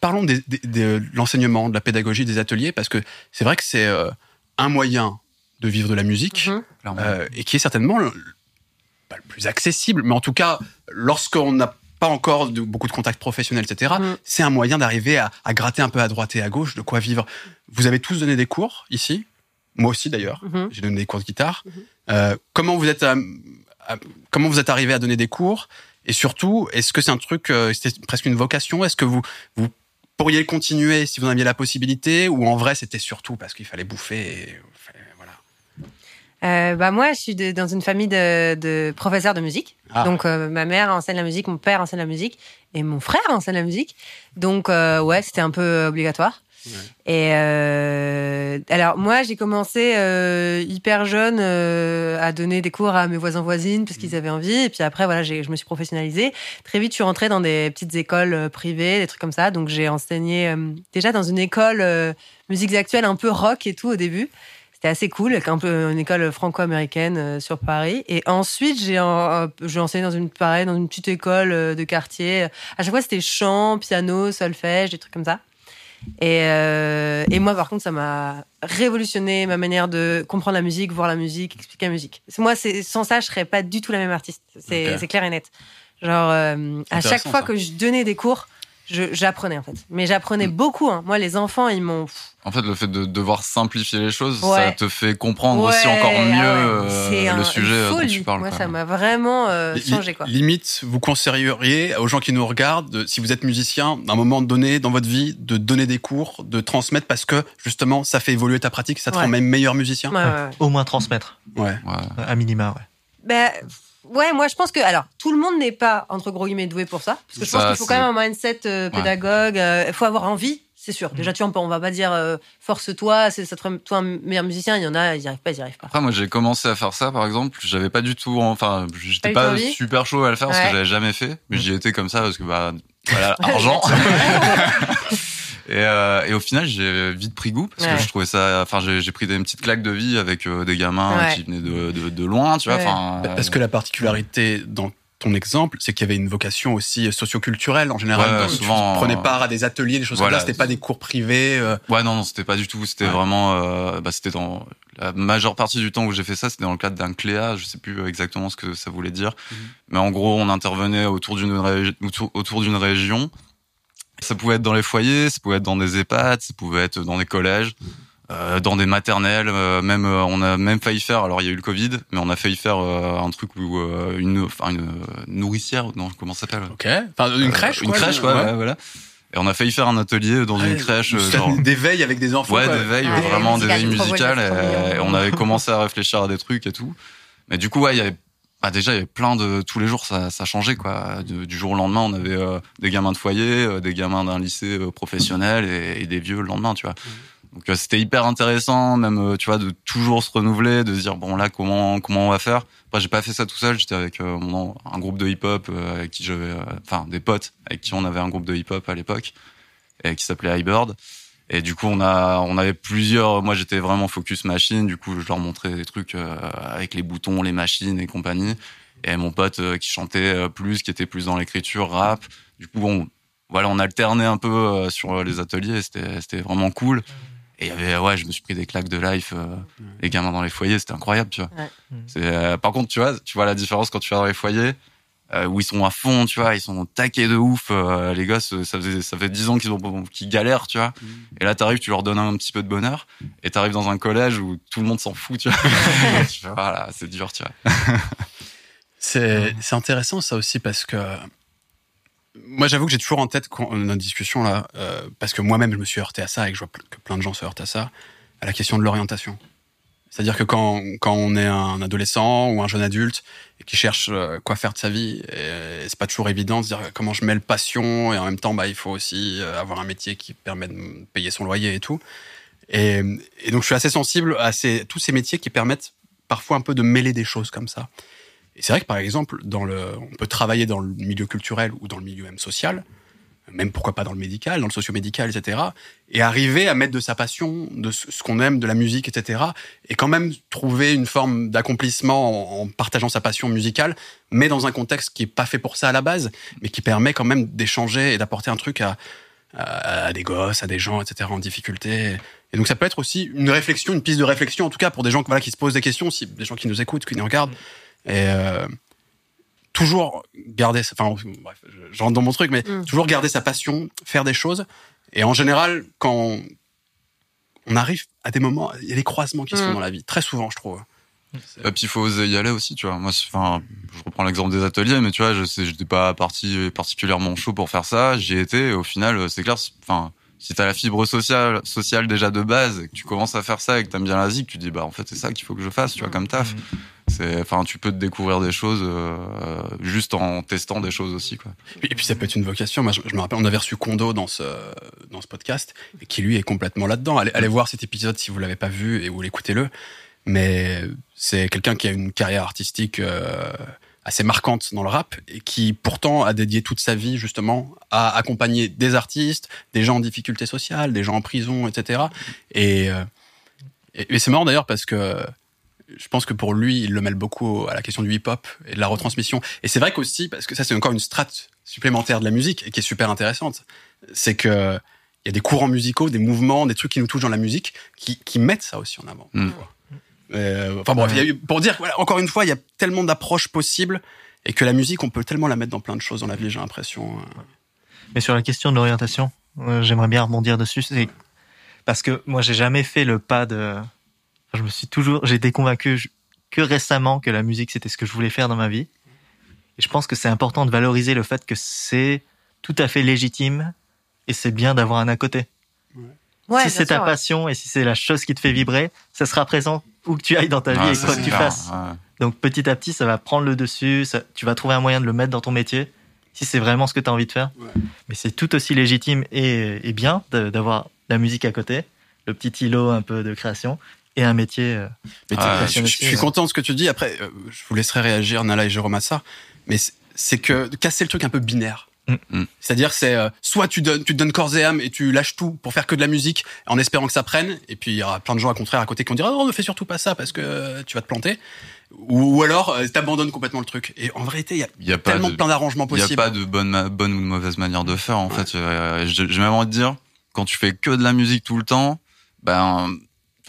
Speaker 1: Parlons des- des- de l'enseignement, de la pédagogie, des ateliers, parce que c'est vrai que c'est euh, un moyen de vivre de la musique
Speaker 2: Mhm.
Speaker 1: Euh, et qui est certainement le, pas le plus accessible, mais en tout cas, lorsqu'on n'a pas encore de, beaucoup de contacts professionnels, etc.,
Speaker 2: Mhm.
Speaker 1: c'est un moyen d'arriver à, à gratter un peu à droite et à gauche de quoi vivre. Vous avez tous donné des cours ici, moi aussi d'ailleurs.
Speaker 2: Mhm.
Speaker 1: J'ai donné des cours de guitare. Euh, comment vous êtes, à- à- comment vous êtes arrivé à donner des cours? Et surtout, est-ce que c'est un truc, euh, c'était presque une vocation? Est-ce que vous vous pourriez le continuer si vous en aviez la possibilité Ou en vrai, c'était surtout parce qu'il fallait bouffer et, voilà.
Speaker 2: Euh, bah moi, je suis de- dans une famille de, de professeurs de musique.
Speaker 1: Ah.
Speaker 2: Donc euh, ma mère enseigne la musique, mon père enseigne la musique et mon frère enseigne la musique. Donc euh, ouais, c'était un peu obligatoire.
Speaker 1: Ouais.
Speaker 2: Et euh, alors moi, j'ai commencé euh, hyper jeune euh, à donner des cours à mes voisins voisines parce qu'ils avaient envie. Et puis après, voilà, j'ai- je me suis professionnalisée. Très vite, je suis rentrée dans des petites écoles euh, privées, des trucs comme ça. Donc j'ai enseigné euh, déjà dans une école euh, musiques actuelles un peu rock et tout au début. C'était assez cool, avec un peu une école franco-américaine sur Paris. Et ensuite, j'ai en- j'ai enseigné dans une pareil, dans une petite école de quartier. À chaque fois, c'était chant, piano, solfège, des trucs comme ça. Et, euh, et moi, par contre, ça m'a révolutionné ma manière de comprendre la musique, voir la musique, expliquer la musique. Moi, c'est sans ça, je serais pas du tout la même artiste. C'est clair et net. Genre, euh, à chaque fois
Speaker 1: ça.
Speaker 2: que je donnais des cours, j'apprenais en fait. Mais j'apprenais beaucoup. hein. Moi, les enfants, ils m'ont
Speaker 3: En fait, le fait de devoir simplifier les choses,
Speaker 2: Ouais.
Speaker 3: ça te fait comprendre aussi encore
Speaker 2: ah
Speaker 3: mieux
Speaker 2: ouais,
Speaker 3: euh,
Speaker 2: c'est
Speaker 3: le
Speaker 2: un-
Speaker 3: sujet euh, dont tu parles.
Speaker 2: Moi, ça m'a vraiment euh, changé quoi.
Speaker 1: Limite, vous conseilleriez aux gens qui nous regardent, de- si vous êtes musicien, à un moment donné dans votre vie, de donner des cours, de transmettre parce que justement, ça fait évoluer ta pratique, ça te
Speaker 2: Ouais.
Speaker 1: rend même meilleur musicien?
Speaker 2: Ouais, ouais, ouais.
Speaker 4: Au moins transmettre,
Speaker 1: Ouais.
Speaker 3: Ouais.
Speaker 4: à minima, ouais.
Speaker 2: Ben, ouais, moi je pense que alors tout le monde n'est pas entre gros guillemets doué pour ça, parce que je pense
Speaker 3: Ça,
Speaker 2: qu'il faut quand même un mindset euh, pédagogue. Il faut avoir envie, c'est sûr. Déjà, tu vois, on va pas dire euh, force-toi, c'est ça te toi un meilleur musicien. Il y en a, ils y arrivent pas, ils y arrivent pas.
Speaker 3: Après, moi, j'ai commencé à faire ça, par exemple. J'avais pas du tout, enfin, j'étais
Speaker 2: Pas
Speaker 3: pas super chaud à le faire parce que
Speaker 2: Ouais.
Speaker 3: j'avais jamais fait. Mais j'y étais comme ça parce que, bah, voilà, [laughs] argent. [laughs] et, euh, et au final, j'ai vite pris goût parce
Speaker 2: Ouais.
Speaker 3: que je trouvais ça. Enfin, j'ai j'ai pris des petites claques de vie avec euh, des gamins
Speaker 2: Ouais.
Speaker 3: qui venaient de, de, de loin, tu vois.
Speaker 2: Ouais.
Speaker 3: Enfin,
Speaker 1: Parce que la particularité dans ton exemple, c'est qu'il y avait une vocation aussi socioculturelle en général.
Speaker 3: Ouais, souvent,
Speaker 1: tu prenais
Speaker 3: euh,
Speaker 1: part à des ateliers, des choses
Speaker 3: voilà.
Speaker 1: comme ça. C'était pas des cours privés. euh,
Speaker 3: Ouais, non, non, c'était pas du tout. C'était
Speaker 1: Ouais.
Speaker 3: vraiment. Euh, bah, c'était dans la majeure partie du temps où j'ai fait ça, c'était dans le cadre d'un cléa. Je sais plus exactement ce que ça voulait dire,
Speaker 1: Mhm.
Speaker 3: mais en gros, on intervenait autour d'une régi- autour, autour d'une région. Ça pouvait être dans les foyers, ça pouvait être dans des EHPAD, ça pouvait être dans des collèges, euh, dans des maternelles. euh, même, euh, on a même failli faire. Alors, il y a eu le Covid, mais on a failli faire euh, un truc où euh, une, enfin, une euh, nourricière. Non, comment ça s'appelle?
Speaker 1: Ok. Enfin, une crèche.
Speaker 3: Euh, Une
Speaker 1: quoi,
Speaker 3: crèche, quoi. ouais, voilà. Et on a failli faire un atelier dans une crèche. genre- [laughs]
Speaker 1: d'éveil avec des enfants.
Speaker 3: Ouais,
Speaker 1: quoi.
Speaker 3: d'éveil,
Speaker 2: Ah,
Speaker 3: vraiment
Speaker 2: musical,
Speaker 3: d'éveil
Speaker 2: trop
Speaker 3: musical.
Speaker 2: beau, trop
Speaker 3: Et,
Speaker 2: mignon.
Speaker 3: et on avait commencé à réfléchir à des trucs et tout. Mais du coup, ouais, il y avait, bah déjà, il y avait plein de, tous les jours, ça, ça changeait, quoi. De- du jour au lendemain, on avait euh, des gamins de foyer, euh, des gamins d'un lycée euh, professionnel et, et des vieux le lendemain, tu vois. Donc euh, c'était hyper intéressant, même, euh, tu vois, de toujours se renouveler, de se dire, bon, là, comment, comment on va faire? Après, j'ai pas fait ça tout seul, j'étais avec euh, mon, un groupe de hip-hop, euh, avec qui j'avais, euh, enfin, des potes, avec qui on avait un groupe de hip-hop à l'époque, et qui s'appelait Highbird. Et du coup, on a, on avait plusieurs. Moi, j'étais vraiment focus machine. Du coup, je leur montrais des trucs euh, avec les boutons, les machines et compagnie. Et mon pote euh, qui chantait euh, plus, qui était plus dans l'écriture, rap. Du coup, bon, voilà, on alternait un peu euh, sur les ateliers. C'était, c'était vraiment cool. Et il y avait, ouais, je me suis pris des claques de life. euh, Les gamins dans les foyers, c'était incroyable, tu vois.
Speaker 2: Ouais.
Speaker 3: C'est, euh, par contre, tu vois, tu vois la différence quand tu vas dans les foyers. Euh, où ils sont à fond, tu vois, ils sont taqués de ouf. euh, les gosses, euh, ça faisait ça fait dix ans qu'ils ont qu'ils galèrent, tu vois. Et là, t'arrives, tu leur donnes un petit peu de bonheur, et t'arrives dans un collège où tout le monde s'en fout, tu vois. [laughs] Tu voilà, c'est dur, tu vois. [laughs]
Speaker 1: C'est c'est intéressant ça aussi parce que moi j'avoue que j'ai toujours en tête notre discussion là euh, parce que moi-même je me suis heurté à ça et que je vois que plein de gens se heurtent à ça à la question de l'orientation. C'est-à-dire que quand quand on est un adolescent ou un jeune adulte et qui cherche euh, quoi faire de sa vie, et c'est pas toujours évident de se dire comment je mêle passion et en même temps bah il faut aussi euh, avoir un métier qui permet de payer son loyer et tout. Et, et donc je suis assez sensible à ces, tous ces métiers qui permettent parfois un peu de mêler des choses comme ça. Et c'est vrai que par exemple, dans le, on peut travailler dans le milieu culturel ou dans le milieu même social, même pourquoi pas dans le médical, dans le socio-médical, etc. Et arriver à mettre de sa passion, de ce qu'on aime, de la musique, etc. Et quand même trouver une forme d'accomplissement en, partageant sa passion musicale, mais dans un contexte qui est pas fait pour ça à la base, mais qui permet quand même d'échanger et d'apporter un truc à, à, à des gosses, à des gens, etc. en difficulté. Et donc ça peut être aussi une réflexion, une piste de réflexion, en tout cas pour des gens voilà, qui se posent des questions, aussi, des gens qui nous écoutent, qui nous regardent. Et euh, toujours garder, sa- enfin bref, je, rentre dans mon truc, mais
Speaker 2: Mm.
Speaker 1: toujours garder sa passion, faire des choses. Et en général, quand on, arrive à des moments, il y a des croisements qui se font
Speaker 2: Mm.
Speaker 1: dans la vie, très souvent, je trouve.
Speaker 3: Et puis il faut oser y aller aussi, tu vois. Moi, enfin, je reprends l'exemple des ateliers, mais tu vois, je j'étais pas parti particulièrement chaud pour faire ça. J'y étais. Et au final, c'est clair. Enfin, si t'as la fibre sociale, sociale déjà de base, et que tu commences à faire ça et que t'aimes bien la zik, tu dis bah en fait c'est ça qu'il faut que je fasse, tu vois, comme taf. Enfin, tu peux te découvrir des choses euh, juste en testant des choses aussi, quoi.
Speaker 1: Et puis, ça peut être une vocation. Moi, je, me rappelle, on avait reçu Kondo dans ce dans ce podcast qui lui est complètement là-dedans. Allez, voir cet épisode si vous l'avez pas vu et ou l'écoutez-le. Mais c'est quelqu'un qui a une carrière artistique euh, assez marquante dans le rap et qui pourtant a dédié toute sa vie justement à accompagner des artistes, des gens en difficulté sociale, des gens en prison, etc. Et, euh, et c'est marrant d'ailleurs parce que je pense que pour lui, il le mêle beaucoup à la question du hip-hop et de la retransmission. Et c'est vrai qu'aussi, parce que ça c'est encore une strate supplémentaire de la musique et qui est super intéressante, c'est que il y a des courants musicaux, des mouvements, des trucs qui nous touchent dans la musique, qui, qui mettent ça aussi en avant.
Speaker 3: Mm.
Speaker 1: Euh, enfin bref, y a eu- pour dire, voilà, encore une fois, il y a tellement d'approches possibles et que la musique, on peut tellement la mettre dans plein de choses dans la vie, j'ai l'impression. euh.
Speaker 4: Mais sur la question de l'orientation, euh, j'aimerais bien rebondir dessus. C'est parce que moi, j'ai jamais fait le pas de. Enfin, je me suis toujours, j'ai été convaincu je- que récemment que la musique c'était ce que je voulais faire dans ma vie. Et je pense que c'est important de valoriser le fait que c'est tout à fait légitime et c'est bien d'avoir un à côté.
Speaker 2: Ouais,
Speaker 4: si c'est ta
Speaker 2: sûr, ouais.
Speaker 4: passion et si c'est la chose qui te fait vibrer, ça sera présent où que tu ailles dans ta vie et quoi que tu
Speaker 3: clair,
Speaker 4: fasses.
Speaker 3: ouais.
Speaker 4: Donc petit à petit, ça va prendre le dessus, ça- tu vas trouver un moyen de le mettre dans ton métier, si c'est vraiment ce que tu as envie de faire.
Speaker 1: Ouais.
Speaker 4: Mais c'est tout aussi légitime et, et bien d'avoir la musique à côté, le petit îlot un peu de création, et un métier. euh,
Speaker 3: Ah,
Speaker 1: je, suis content de ce que tu dis. Après, euh, je vous laisserai réagir, Nala et Jérôme, à ça. Mais c'est- que casser le truc un peu binaire.
Speaker 3: Mm.
Speaker 1: C'est-à-dire, c'est euh, soit tu donnes, tu te donnes corps et âme et tu lâches tout pour faire que de la musique en espérant que ça prenne, et puis il y aura plein de gens à contraire à côté qui vont dire oh, ne fais surtout pas ça parce que euh, tu vas te planter. Ou, ou alors, euh, t'abandonnes complètement le truc. Et en vérité, il y a
Speaker 3: y a
Speaker 1: tellement
Speaker 3: de,
Speaker 1: plein d'arrangements
Speaker 3: il y a
Speaker 1: possibles.
Speaker 3: pas de bonne, ma- bonne ou de mauvaise manière de faire, en fait. Euh, J'ai j'ai même envie de dire, quand tu fais que de la musique tout le temps, ben,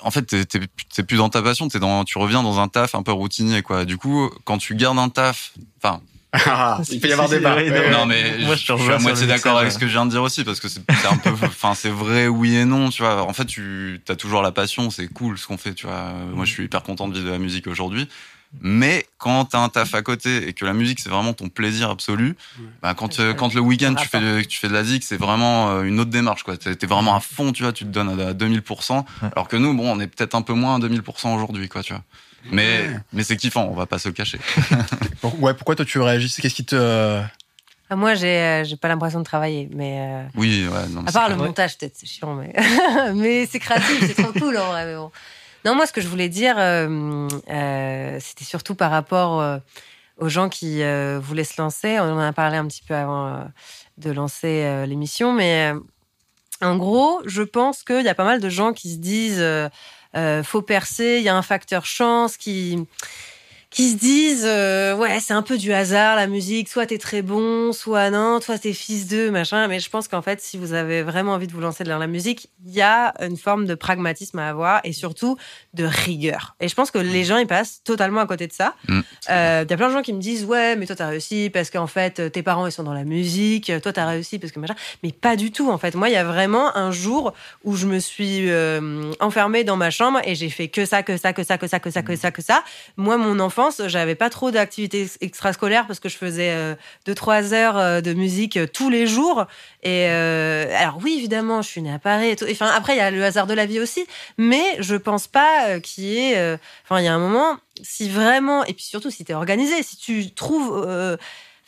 Speaker 3: en fait, t'es- t'es t'es plus dans ta passion, t'es dans, tu reviens dans un taf un peu routinier, quoi. Du coup, quand tu gardes un taf, enfin,
Speaker 1: Ah, [laughs] il peut y avoir
Speaker 4: si,
Speaker 1: débat.
Speaker 3: non mais
Speaker 4: Moi,
Speaker 3: je, suis à moitié d'accord avec ce que je viens de dire aussi parce que c'est c'est un peu [laughs] enfin c'est vrai oui et non tu vois. En fait tu as toujours la passion c'est cool ce qu'on fait tu vois. Moi je suis hyper content de vivre de la musique aujourd'hui mais quand t'as un taf à côté et que la musique c'est vraiment ton plaisir absolu bah quand euh, quand le week-end tu fais de- tu fais de la zik c'est vraiment euh, une autre démarche quoi. T'es vraiment à fond tu vois tu te donnes à 2000% alors que nous bon on est peut-être un peu moins à 2000% aujourd'hui quoi tu vois. Mais mais c'est kiffant on va pas se le cacher. [laughs]
Speaker 1: Ouais, pourquoi toi tu réagis? Qu'est-ce qui te.
Speaker 2: Ah, Moi, j'ai euh, j'ai pas l'impression de travailler, mais euh,
Speaker 3: oui ouais non mais
Speaker 2: à part le montage, peut-être c'est chiant, mais [laughs] mais c'est créatif, c'est trop cool en vrai. Mais bon. Non, moi, ce que je voulais dire, euh, euh, c'était surtout par rapport euh, aux gens qui euh, voulaient se lancer. On en a parlé un petit peu avant de lancer l'émission, mais en gros, je pense qu'il y a pas mal de gens qui se disent faut percer, il y a un facteur chance qui qui se disent euh, ouais c'est un peu du hasard la musique soit t'es très bon soit non toi t'es fils d'eux machin. Mais je pense qu'en fait si vous avez vraiment envie de vous lancer dans la musique il y a une forme de pragmatisme à avoir et surtout de rigueur. Et je pense que les gens ils passent totalement à côté de ça.
Speaker 3: Mm.
Speaker 2: Euh, il y a plein de gens qui me disent ouais mais toi t'as réussi parce qu'en fait tes parents ils sont dans la musique toi t'as réussi parce que machin. Mais pas du tout en fait. Moi il y a vraiment un jour où je me suis euh, enfermée dans ma chambre et j'ai fait que ça que ça que ça que ça que ça que ça que ça. Moi mon enfance j'avais pas trop d'activités extrascolaires parce que je faisais euh, deux trois heures euh, de musique euh, tous les jours. Et euh, alors oui évidemment je suis née à Paris et enfin après il y a le hasard de la vie aussi. Mais je pense pas euh, qu'il y ait euh, enfin il y a un moment si vraiment et puis surtout si t'es organisé si tu trouves euh,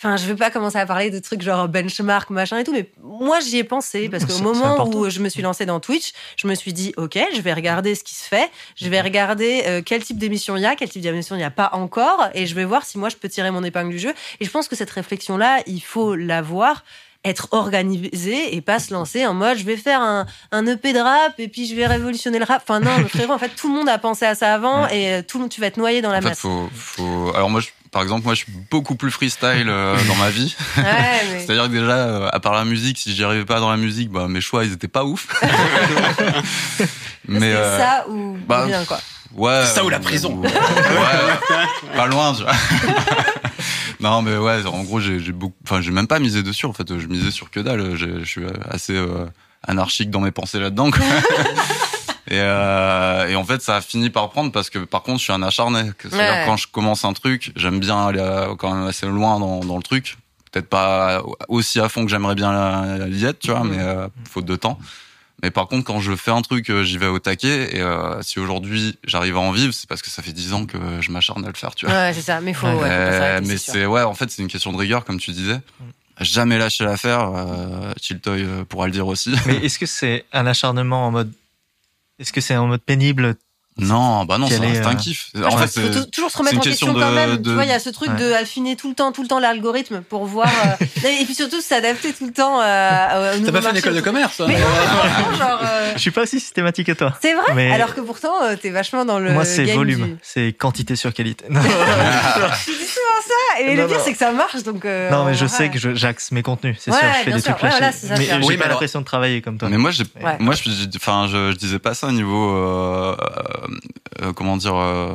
Speaker 2: Enfin, je vais pas commencer à parler de trucs genre benchmark, machin et tout, mais moi j'y ai pensé parce qu'au moment où je me suis lancée dans Twitch, je me suis dit ok, je vais regarder ce qui se fait, je vais regarder euh, quel type d'émission il y a, quel type d'émission il n'y a pas encore, et je vais voir si moi je peux tirer mon épingle du jeu. Et je pense que cette réflexion-là, il faut l'avoir être organisé et pas se lancer en mode je vais faire un, un EP de rap et puis je vais révolutionner le rap. Enfin non, [laughs] frérot, en fait tout le monde a pensé à ça avant et euh, tout le monde tu vas être noyé dans la
Speaker 3: En fait,
Speaker 2: masse.
Speaker 3: faut, faut. Alors moi, je- par exemple, moi, je suis beaucoup plus freestyle euh, [laughs] dans ma vie.
Speaker 2: Ouais, mais- [laughs]
Speaker 3: C'est-à-dire que déjà, euh, à part la musique, si j'y arrivais pas dans la musique, bah mes choix, ils étaient pas ouf. [laughs]
Speaker 2: mais
Speaker 3: euh,
Speaker 2: ça ou
Speaker 3: bah,
Speaker 2: bien quoi.
Speaker 3: ouais.
Speaker 1: Ça ou la
Speaker 3: euh,
Speaker 1: prison.
Speaker 3: Ouais, pas loin. Tu vois. non, mais ouais, en gros, j'ai j'ai beaucoup. Enfin, j'ai même pas misé dessus. En fait, je misais sur que dalle. J'ai- Je suis assez euh, anarchique dans mes pensées là-dedans. Et, euh, et en fait, ça a fini par prendre parce que par contre, je suis un acharné. C'est-à-dire
Speaker 2: Ouais.
Speaker 3: quand je commence un truc, j'aime bien aller à- quand même assez loin dans, dans le truc. Peut-être pas aussi à fond que j'aimerais bien la- l'y être, tu vois,
Speaker 2: Mhm.
Speaker 3: mais euh, faute de temps. Mais par contre, quand je fais un truc, euh, j'y vais au taquet. Et euh, si aujourd'hui j'arrive à en vivre, c'est parce que ça fait dix ans que je m'acharne à le faire, tu vois.
Speaker 2: Ouais, c'est ça, mais faut.
Speaker 4: Ouais.
Speaker 3: Euh, mais
Speaker 2: c'est
Speaker 3: ouais, en fait, c'est une question de rigueur, comme tu disais. Jamais lâcher l'affaire. Euh, Chiltoy euh, pourra le dire aussi.
Speaker 4: Mais est-ce que c'est un acharnement en mode. Est-ce que c'est en mode pénible
Speaker 3: non, bah non,
Speaker 4: Quel
Speaker 3: ça
Speaker 4: est,
Speaker 3: reste
Speaker 4: euh,
Speaker 3: un kiff. En
Speaker 2: je
Speaker 3: fait,
Speaker 2: qu'il faut
Speaker 3: c'est-
Speaker 2: tou- toujours se
Speaker 3: c'est
Speaker 2: remettre en question
Speaker 3: question
Speaker 2: quand
Speaker 3: de-
Speaker 2: même.
Speaker 3: de-
Speaker 2: Tu vois, il y a ce truc
Speaker 4: Ouais.
Speaker 2: de affiner tout le temps, tout le temps l'algorithme pour voir. euh, [laughs] et puis surtout s'adapter tout le temps euh,
Speaker 1: T'as pas fait une école de commerce hein
Speaker 2: Mais non, [laughs] vraiment, genre. euh,
Speaker 4: Je suis pas aussi systématique que toi.
Speaker 2: C'est vrai,
Speaker 4: Mais-
Speaker 2: alors que pourtant euh, t'es vachement dans le.
Speaker 4: Moi, c'est volume,
Speaker 2: du-
Speaker 4: c'est quantité sur qualité. Non,
Speaker 2: C'est souvent ça. Et le pire, c'est que ça marche, donc. euh,
Speaker 4: non, mais je
Speaker 2: ouais.
Speaker 4: sais que j'axe mes contenus, c'est
Speaker 2: Ouais,
Speaker 4: sûr. Je fais des
Speaker 2: sûr.
Speaker 4: trucs
Speaker 2: Ouais, voilà, ça,
Speaker 4: mais j'ai
Speaker 1: Oui,
Speaker 4: pas
Speaker 1: alors-
Speaker 4: l'impression de travailler comme toi.
Speaker 3: Mais moi, moi, je, enfin, je, je disais pas ça au niveau, euh, euh, comment dire, euh,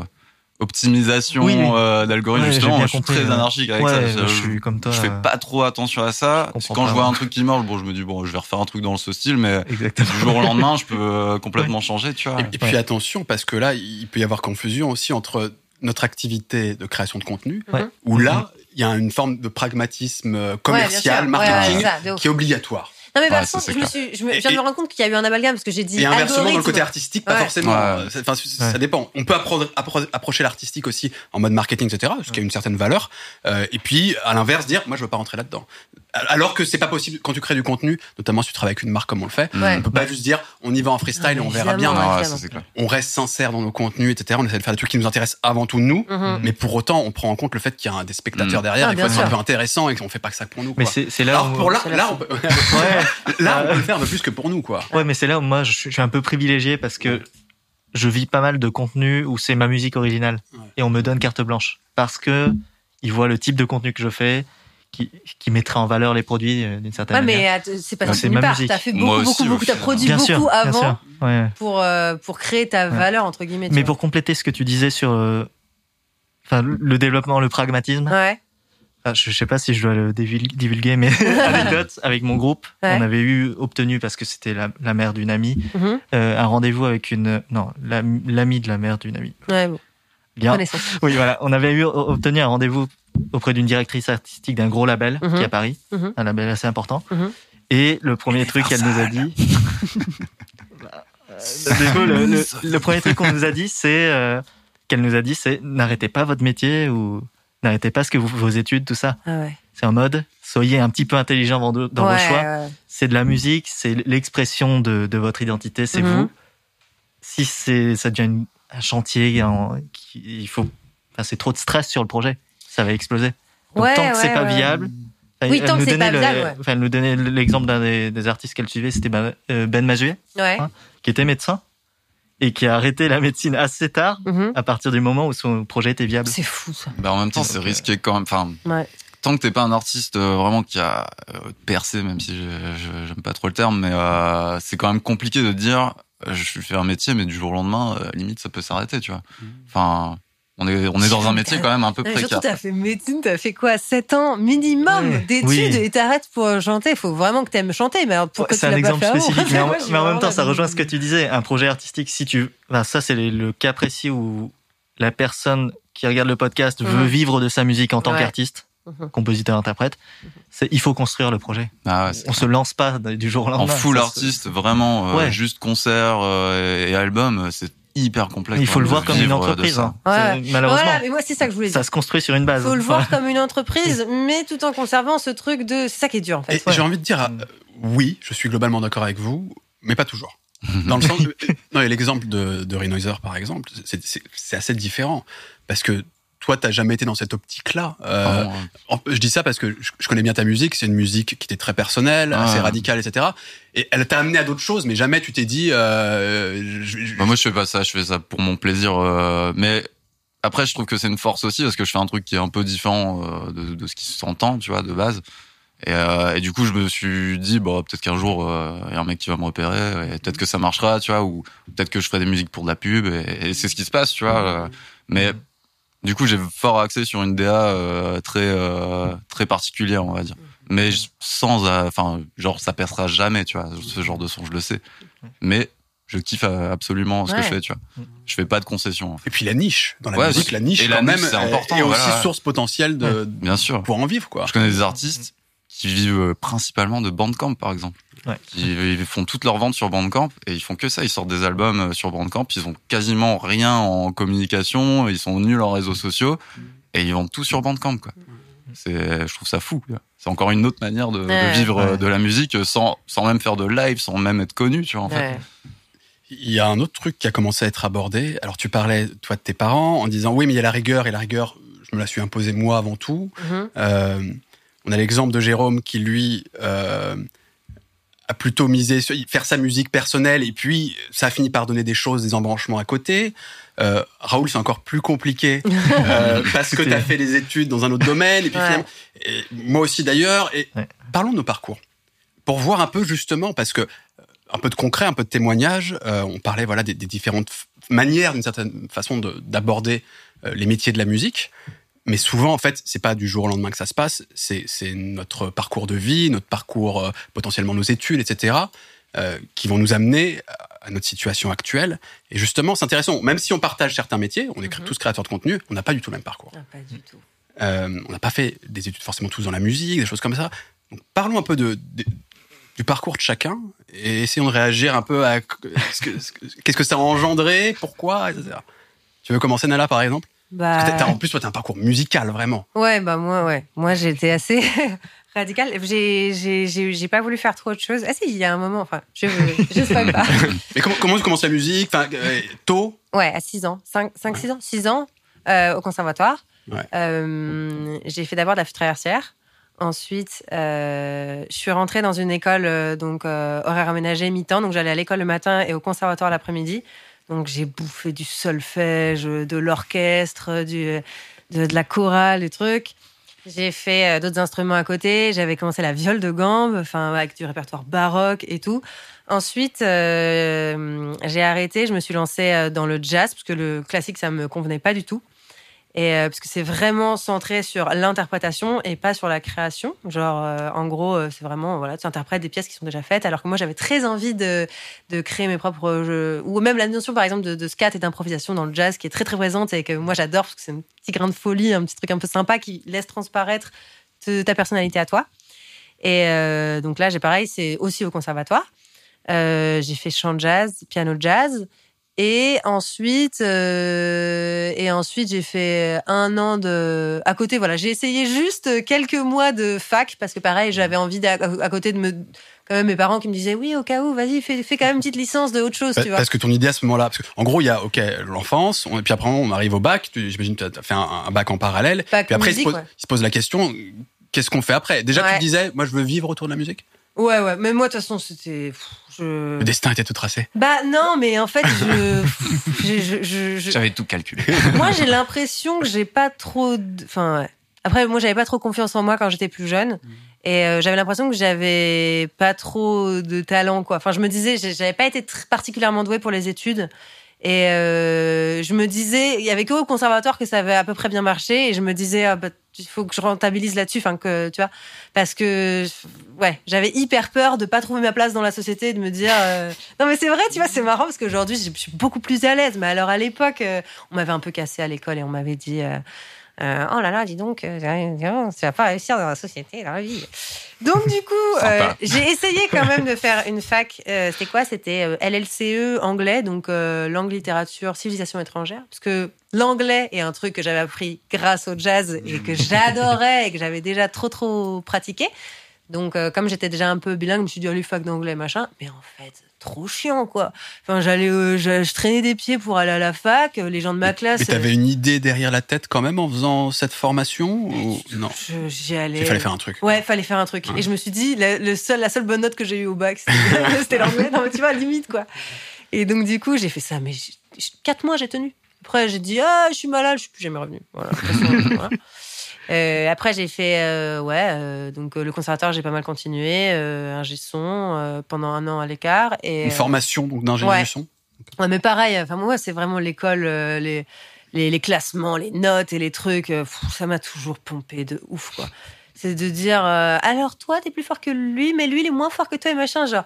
Speaker 3: optimisation
Speaker 4: Oui, oui.
Speaker 3: euh, d'algorithme.
Speaker 4: Ouais, j'ai
Speaker 3: Justement, je suis
Speaker 4: compris,
Speaker 3: très
Speaker 4: ouais.
Speaker 3: anarchique avec
Speaker 4: Ouais,
Speaker 3: ça.
Speaker 4: je suis comme toi,
Speaker 3: Je fais
Speaker 4: euh,
Speaker 3: pas trop attention à ça.
Speaker 4: je
Speaker 3: Quand
Speaker 4: pas,
Speaker 3: je vois un truc qui marche, bon, je me dis bon, je vais refaire un truc dans ce style, mais
Speaker 4: Exactement.
Speaker 3: du jour au lendemain, je peux euh, [laughs] complètement changer, tu vois.
Speaker 1: Et, et puis attention, parce que là, il peut y avoir confusion aussi entre notre activité de création de contenu,
Speaker 2: Ouais.
Speaker 1: où là, il y a une forme de pragmatisme euh, commercial,
Speaker 2: Ouais,
Speaker 1: marketing,
Speaker 2: ouais, ça,
Speaker 1: qui est obligatoire.
Speaker 2: Non, mais par contre,
Speaker 3: c'est
Speaker 2: je, me suis, je, me, je viens de me rendre compte qu'il y a eu un amalgame parce que j'ai dit.
Speaker 1: Et inversement, dans le côté artistique, pas
Speaker 2: Ouais.
Speaker 1: forcément.
Speaker 3: Ouais.
Speaker 1: C'est- Enfin, ça dépend. On peut appro- appro- approcher l'artistique aussi en mode marketing, etc., ce qui a une certaine valeur. Euh, et puis, à l'inverse, dire, moi, je veux pas rentrer là-dedans. Alors que c'est pas possible quand tu crées du contenu, notamment si tu travailles avec une marque comme on le fait.
Speaker 2: Ouais.
Speaker 1: On peut pas juste dire, on y va en freestyle
Speaker 2: Ah,
Speaker 1: et on verra bien.
Speaker 2: évidemment,
Speaker 3: Non, ouais,
Speaker 2: évidemment.
Speaker 3: ça c'est.
Speaker 1: On reste sincère dans nos contenus, etc. On essaie de faire des trucs qui nous intéressent avant tout nous.
Speaker 2: Mhm.
Speaker 1: Mais pour autant, on prend en compte le fait qu'il y a des spectateurs
Speaker 3: Mm.
Speaker 1: derrière
Speaker 2: Ah,
Speaker 1: et faut être un peu intéressant et qu'on fait pas que ça pour nous.
Speaker 4: Mais c'est c'est là
Speaker 1: Alors
Speaker 4: où.
Speaker 1: pour là,
Speaker 2: C'est [laughs] [laughs]
Speaker 1: là, on peut, le faire un peu plus que pour nous, quoi.
Speaker 4: Ouais, mais c'est là où moi je suis, je suis un peu privilégié parce que je vis pas mal de contenu où c'est ma musique originale
Speaker 1: Ouais.
Speaker 4: et on me donne carte blanche parce que ils voient le type de contenu que je fais qui, qui mettrait en valeur les produits euh, d'une certaine
Speaker 2: Ouais,
Speaker 4: manière.
Speaker 2: mais c'est pas
Speaker 4: c'est ma
Speaker 2: part. T'as fait beaucoup,
Speaker 3: aussi,
Speaker 2: beaucoup,
Speaker 3: au
Speaker 2: beaucoup. T'as produit
Speaker 4: bien
Speaker 2: beaucoup
Speaker 4: sûr,
Speaker 2: avant.
Speaker 4: Ouais.
Speaker 2: pour, euh, pour créer ta
Speaker 4: Ouais.
Speaker 2: valeur, entre guillemets.
Speaker 4: Mais
Speaker 2: vois.
Speaker 4: pour compléter ce que tu disais sur euh, enfin, le développement, le pragmatisme,
Speaker 2: Ouais.
Speaker 4: Ah, je sais pas si je dois le divulguer, mais [laughs] anecdote, avec mon groupe,
Speaker 2: Ouais.
Speaker 4: on avait eu obtenu, parce que c'était la, la mère d'une amie,
Speaker 2: Mhm.
Speaker 4: euh, un rendez-vous avec une... Non, l'am- l'amie de la mère d'une amie.
Speaker 2: Ouais, bon.
Speaker 4: Bien.
Speaker 2: Connaissance.
Speaker 4: Oui, voilà. On avait eu obtenu un rendez-vous auprès d'une directrice artistique d'un gros label
Speaker 2: Mhm.
Speaker 4: qui est à Paris,
Speaker 2: Mhm.
Speaker 4: un label assez important. Et le premier truc qu'elle nous a dit... [laughs] Bah, euh, du coup, le, le- le premier truc qu'on nous a dit, c'est... euh, qu'elle nous a dit, c'est n'arrêtez pas votre métier ou n'arrêtez pas ce que vous, vos études, tout ça.
Speaker 2: Ah ouais.
Speaker 4: C'est en mode, soyez un petit peu intelligent dans, dans vos choix.
Speaker 2: ouais.
Speaker 4: C'est de la musique, c'est l'expression de, de votre identité, c'est
Speaker 2: Mhm.
Speaker 4: vous. Si c'est, ça devient une- un chantier, qui- il faut, enfin, c'est trop de stress sur le projet, ça va exploser. Donc, tant que c'est pas viable.
Speaker 2: Oui,
Speaker 4: elle
Speaker 2: tant que
Speaker 4: nous
Speaker 2: c'est
Speaker 4: donnait
Speaker 2: pas
Speaker 4: le-
Speaker 2: viable,
Speaker 4: elle nous donnait l'exemple d'un des, des artistes qu'elle suivait, c'était Ben, euh, Ben Mazuet,
Speaker 2: Ouais.
Speaker 4: Hein qui était médecin et qui a arrêté la médecine assez tard,
Speaker 2: Mhm.
Speaker 4: à partir du moment où son projet était viable.
Speaker 2: C'est fou, ça.
Speaker 3: Bah, en même temps, c'est
Speaker 4: euh,
Speaker 3: risqué quand même. Enfin,
Speaker 2: Ouais.
Speaker 3: tant que t'es pas un artiste euh, vraiment qui a euh, percé, même si je- je- j'aime pas trop le terme, mais euh, c'est quand même compliqué de dire euh, je fais un métier, mais du jour au lendemain, euh, limite ça peut s'arrêter, tu vois. Enfin, on est on est dans un métier quand même un peu
Speaker 2: mais surtout,
Speaker 3: précaire.
Speaker 2: t'as fait médecine, t'as fait quoi 7 ans minimum d'études
Speaker 4: Oui.
Speaker 2: et t'arrêtes pour chanter. Il faut vraiment que t'aimes chanter. Mais alors, pourquoi
Speaker 4: Ouais, c'est
Speaker 2: tu
Speaker 4: un
Speaker 2: pas
Speaker 4: exemple
Speaker 2: fait
Speaker 4: spécifique, [laughs] mais en, mais en même temps, ça rejoint ce que tu disais. Un projet artistique, si tu, enfin, ça c'est le, le cas précis où la personne qui regarde le podcast
Speaker 2: Mhm.
Speaker 4: veut vivre de sa musique en tant
Speaker 2: Ouais.
Speaker 4: qu'artiste,
Speaker 2: Mhm.
Speaker 4: compositeur, interprète. C'est, il faut construire le projet.
Speaker 3: Ah ouais,
Speaker 4: On se lance pas du jour au
Speaker 3: en
Speaker 4: lendemain.
Speaker 3: full
Speaker 4: Ça,
Speaker 3: artiste, vraiment, euh,
Speaker 4: Ouais.
Speaker 3: juste concert euh, et, album, c'est hyper complexe.
Speaker 4: Il faut le
Speaker 3: de
Speaker 4: voir comme une
Speaker 3: de
Speaker 4: entreprise. hein.
Speaker 2: Ouais.
Speaker 4: Malheureusement,
Speaker 2: Voilà, mais moi, c'est ça que je voulais dire.
Speaker 4: ça se construit sur une base.
Speaker 2: faut le voir comme une entreprise, [laughs] mais tout en conservant ce truc de. C'est ça qui est dur, en fait.
Speaker 1: j'ai envie de dire, euh, oui, je suis globalement d'accord avec vous, mais pas toujours. Dans le sens, [laughs] non, et l'exemple de, de Renoiser, par exemple, c'est assez différent. Parce que toi, t'as jamais été dans cette optique-là. Euh, en- je dis ça parce que je, connais bien ta musique. C'est une musique qui était très personnelle,
Speaker 3: Ah.
Speaker 1: assez radicale, etc. Et elle t'a amené à d'autres choses, mais jamais tu t'es dit. Euh, je- je-
Speaker 3: Bah, moi, je fais pas ça. Je fais ça pour mon plaisir. euh, mais après, je trouve que c'est une force aussi parce que je fais un truc qui est un peu différent euh, de, de ce qui s'entend, tu vois, de base. Et, euh, et du coup, je me suis dit, bon, peut-être qu'un jour, euh, il y a un mec qui va me repérer, et peut-être que ça marchera, tu vois, ou peut-être que je ferai des musiques pour de la pub, et, et c'est ce qui se passe, tu vois. euh. mais du coup, j'ai fort axé sur une DA euh, très euh, très particulière, on va dire. Mais sans, euh, enfin, genre, ça percera jamais, tu vois, ce genre de son, je le sais. Mais je kiffe euh, absolument ce que
Speaker 2: Ouais.
Speaker 3: je fais, tu vois. Je fais pas de concessions. en fait.
Speaker 1: Et puis la niche. Dans la
Speaker 3: Ouais,
Speaker 1: musique, la niche,
Speaker 3: et
Speaker 1: quand
Speaker 3: la
Speaker 1: même,
Speaker 3: niche, c'est
Speaker 1: est-
Speaker 3: important,
Speaker 1: est aussi
Speaker 3: voilà.
Speaker 1: source potentielle de,
Speaker 3: Bien sûr.
Speaker 1: pour en vivre, quoi.
Speaker 3: Je connais des artistes qui vivent euh, principalement de Bandcamp, par exemple.
Speaker 4: Ouais.
Speaker 3: Ils font toutes leurs ventes sur Bandcamp et ils font que ça. Ils sortent des albums euh, sur Bandcamp. Ils ont quasiment rien en communication. Ils sont nuls en réseaux sociaux et ils vendent tout sur Bandcamp. Quoi. C'est, je trouve ça fou. C'est encore une autre manière de, vivre euh,
Speaker 4: Ouais.
Speaker 3: de la musique sans, sans même faire de live, sans même être connu, tu vois. En fait.
Speaker 2: Ouais.
Speaker 1: Il y a un autre truc qui a commencé à être abordé. Alors, tu parlais, toi, de tes parents, en disant, oui, mais il y a la rigueur, et la rigueur, je me la suis imposée moi avant tout.
Speaker 2: Mhm.
Speaker 1: Euh, on a l'exemple de Jérôme qui, lui, euh, a plutôt misé sur faire sa musique personnelle, et puis ça a fini par donner des choses, des embranchements à côté. Euh, Raoul, c'est encore plus compliqué, [laughs] euh, parce que tu as fait des études dans un autre domaine, et puis
Speaker 2: Ouais.
Speaker 1: finalement, et moi aussi d'ailleurs. Et
Speaker 4: Ouais.
Speaker 1: parlons de nos parcours. Pour voir un peu, justement, parce que un peu de concret, un peu de témoignage. Euh, on parlait voilà des, des différentes manières, d'une certaine façon, de- d'aborder euh, les métiers de la musique. Mais souvent, en fait, c'est pas du jour au lendemain que ça se passe. C'est notre parcours de vie, notre parcours, euh, potentiellement nos études, etc., euh, qui vont nous amener à- notre situation actuelle. Et justement, c'est intéressant. Même si on partage certains métiers, on est
Speaker 2: Mhm.
Speaker 1: tous créateurs de contenu, on n'a pas du tout le même parcours.
Speaker 2: Ah, pas du tout.
Speaker 1: Euh, on n'a pas fait des études forcément tous dans la musique, des choses comme ça. Donc, parlons un peu de, de, du parcours de chacun et essayons de réagir un peu à ce que- ce que- qu'est-ce que ça a engendré, pourquoi, etc. Tu veux commencer, Nala, par exemple?
Speaker 2: Bah,
Speaker 1: Parce que t'as- En plus, toi, t'as un parcours musical, vraiment.
Speaker 2: Ouais, bah moi, ouais. Moi, j'étais assez [laughs] radicale. J'ai, pas voulu faire trop de choses. Ah si, il y a un moment, enfin, je, je spoil pas. [laughs]
Speaker 1: Mais comment, comment tu commences la musique? Enfin, euh, Tôt?
Speaker 2: Ouais, à 6 ans. 5, 5 6 ans 6 ans, euh, au conservatoire.
Speaker 1: Ouais.
Speaker 2: Euh, j'ai fait d'abord de la traversière. Ensuite, je suis rentrée dans une école donc horaire aménagé mi-temps. Donc j'allais à l'école le matin et au conservatoire l'après-midi. Donc j'ai bouffé du solfège, de l'orchestre, du, de, la chorale, des trucs. J'ai fait euh, d'autres instruments à côté. J'avais commencé la viole de gambe, enfin avec du répertoire baroque et tout. Ensuite, euh, j'ai arrêté. Je me suis lancée euh, dans le jazz parce que le classique ça me convenait pas du tout. Euh, parce que c'est vraiment centré sur l'interprétation et pas sur la création. Genre, euh, en gros, euh, c'est vraiment, voilà, tu interprètes des pièces qui sont déjà faites. Alors que moi, j'avais très envie de, créer mes propres jeux. Ou même la notion, par exemple, de, scat et d'improvisation dans le jazz qui est très, très présente et que moi, j'adore parce que c'est un petit grain de folie, un petit truc un peu sympa qui laisse transparaître ta personnalité à toi. Et donc là, j'ai pareil, c'est aussi au conservatoire. J'ai fait chant jazz, piano jazz. Et ensuite, euh, et ensuite j'ai fait un an de. À côté, voilà, j'ai essayé juste quelques mois de fac parce que pareil, j'avais envie à côté de me. Quand même, mes parents qui me disaient oui, au cas où, vas-y, fais, fais quand même une petite licence de autre chose,
Speaker 1: Pa-
Speaker 2: tu vois.
Speaker 1: Parce que ton idée à ce moment-là, parce que, en gros, il y a ok l'enfance, et puis après on arrive au bac. J'imagine que tu as fait un, un bac en parallèle.
Speaker 2: Bac
Speaker 1: puis après,
Speaker 2: musique,
Speaker 1: il, se pose,
Speaker 2: ouais.
Speaker 1: il se pose la question qu'est-ce qu'on fait après? Déjà, tu
Speaker 2: Ouais.
Speaker 1: disais, moi, je veux vivre autour de la musique?
Speaker 2: Ouais, ouais. Mais moi, de toute façon, c'était. Je...
Speaker 1: Le destin était tout tracé.
Speaker 2: Bah non, mais en fait, je. [laughs]
Speaker 3: J'avais tout calculé.
Speaker 2: moi, j'ai l'impression que j'ai pas trop. de- Enfin, ouais. Après, moi, j'avais pas trop confiance en moi quand j'étais plus jeune. Et euh, j'avais l'impression que j'avais pas trop de talent, quoi. Enfin, je me disais, j'avais pas été particulièrement douée pour les études. Et euh, je me disais, il y avait que au conservatoire que ça avait à peu près bien marché. Et je me disais, ah, bah, il faut que je rentabilise là-dessus, enfin que tu vois, parce que ouais, j'avais hyper peur de pas trouver ma place dans la société, de me dire, euh, non mais c'est vrai, tu vois, c'est marrant parce qu'aujourd'hui je suis beaucoup plus à l'aise. Mais alors à l'époque, euh, on m'avait un peu cassé à l'école et on m'avait dit. euh, euh, oh là là, dis donc, euh, tu vas pas réussir dans la société, dans la vie. Donc du coup, [laughs] euh, j'ai essayé quand même de faire une fac. C'était quoi? C'était LLCE anglais, donc langue, littérature, civilisation étrangère. Parce que l'anglais est un truc que j'avais appris grâce au jazz et que j'adorais et que j'avais déjà trop trop pratiqué. Donc euh, comme j'étais déjà un peu bilingue, je me suis dit allez fac d'anglais machin. Mais en fait, trop chiant quoi. Enfin j'allais, euh, je, je traînais des pieds pour aller à la fac. euh, Les gens de ma classe.
Speaker 1: Mais t'avais une idée derrière la tête quand même en faisant cette formation ou non?
Speaker 2: J'y allais.
Speaker 1: Il fallait faire un truc.
Speaker 2: Ouais, fallait faire un truc. Et je me suis dit, la, le seul, la seule bonne note que j'ai eue au bac, c'était [laughs] [laughs] l'anglais. Non, mais tu vois, limite, quoi. Et donc, du coup, j'ai fait ça. Mais quatre mois, j'ai tenu. Après, j'ai dit, ah, je suis malade, je suis plus jamais revenu. Voilà. [laughs] Euh, après, j'ai fait, euh, ouais, euh, donc le conservatoire, j'ai pas mal continué, un son pendant un an à l'écart. Et,
Speaker 1: Une formation donc d'ingénieur
Speaker 2: ouais.
Speaker 1: son.
Speaker 2: Ouais, mais pareil, enfin moi c'est vraiment l'école, les, les les classements, les notes et les trucs, pff, ça m'a toujours pompé de ouf quoi. C'est de dire alors toi t'es plus fort que lui, mais lui il est moins fort que toi et machin genre.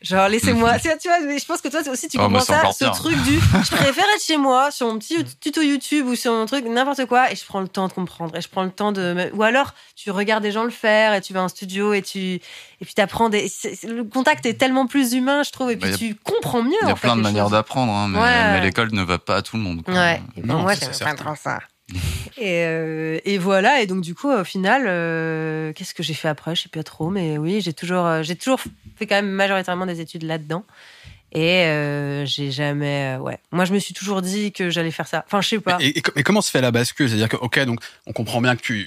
Speaker 2: Genre laissez-moi tu vois, [laughs] tu vois mais je pense que toi aussi tu
Speaker 3: Oh,
Speaker 2: comprends ça ce
Speaker 3: pire.
Speaker 2: truc du [laughs] je préfère être chez moi sur mon petit tuto YouTube ou sur mon truc n'importe quoi et je prends le temps de comprendre et je prends le temps de me- ou alors tu regardes des gens le faire et tu vas en studio et tu et puis t'apprends des le contact est tellement plus humain je trouve et puis
Speaker 3: Bah, a-
Speaker 2: tu comprends mieux
Speaker 3: Il y a
Speaker 2: en fait,
Speaker 3: plein de manières d'apprendre, hein, mais,
Speaker 2: Ouais.
Speaker 3: mais l'école ne va pas à tout le monde. quoi.
Speaker 2: Ouais. Et
Speaker 1: Non,
Speaker 2: moi, j'aime
Speaker 1: c'est
Speaker 2: pas trop ça. Et, euh, et voilà. Et donc, du coup, au final, euh, qu'est-ce que j'ai fait après? Je sais pas trop. Mais oui, j'ai toujours, euh, j'ai toujours fait quand même majoritairement des études là-dedans. Et euh, j'ai jamais. ouais. Moi, je me suis toujours dit que j'allais faire ça. Enfin, je sais pas.
Speaker 1: Et, et- et comment se fait la bascule? C'est-à-dire que, ok, donc on comprend bien que tu,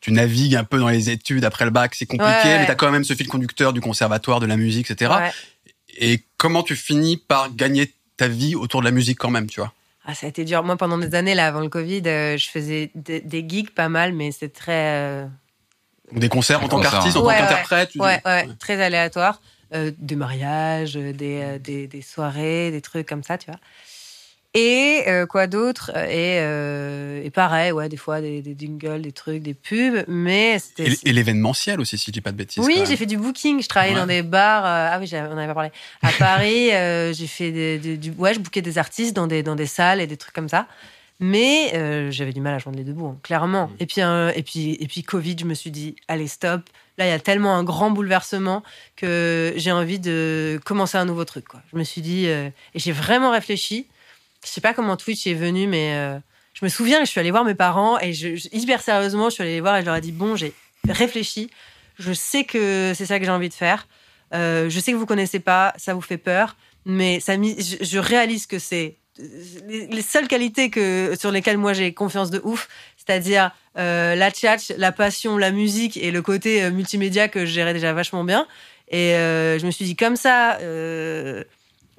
Speaker 1: tu navigues un peu dans les études après le bac, c'est compliqué,
Speaker 2: Ouais, ouais.
Speaker 1: mais tu as quand même ce fil conducteur du conservatoire, de la musique, etc.
Speaker 2: Ouais.
Speaker 1: Et comment tu finis par gagner ta vie autour de la musique quand même, tu vois?
Speaker 2: Ah, ça a été dur. Moi, pendant des années, là, avant le Covid, euh, je faisais des, des gigs pas mal, mais c'est très. euh,
Speaker 1: Ou Des concerts en tant qu'artiste, en
Speaker 2: Ouais,
Speaker 1: tant
Speaker 2: ouais.
Speaker 1: qu'interprète
Speaker 2: Ouais, ouais, très aléatoire. Euh, des mariages, des, euh, des, des soirées, des trucs comme ça, tu vois. Et euh, quoi d'autre? Et, euh, et pareil, ouais, des fois des, des jingles, des trucs, des pubs, mais c'était.
Speaker 1: Et, et l'événementiel aussi, si je dis pas de bêtises.
Speaker 2: Oui, j'ai fait du booking. Je travaillais
Speaker 1: Ouais.
Speaker 2: dans des bars. euh, ah oui, on en avait pas parlé. À [laughs] Paris, euh, j'ai fait des, des- du. Ouais, je bookais des artistes dans des dans des salles et des trucs comme ça. Mais euh, j'avais du mal à joindre les deux bouts, hein, clairement. Et puis, euh, et puis, et puis Covid, je me suis dit, allez stop. Là, il y a tellement un grand bouleversement que j'ai envie de commencer un nouveau truc. Quoi. Je me suis dit, euh, et j'ai vraiment réfléchi. Je sais pas comment Twitch est venu, mais euh, je me souviens, je suis allée voir mes parents et hyper sérieusement, je suis allée les voir et je leur ai dit, bon, j'ai réfléchi. Je sais que c'est ça que j'ai envie de faire. Euh, je sais que vous connaissez pas, ça vous fait peur, mais je, réalise que c'est les, les seules qualités que sur lesquelles moi j'ai confiance de ouf, c'est-à-dire euh, la tchatch, la passion, la musique et le côté multimédia que je gérais déjà vachement bien. Et je me suis dit comme ça,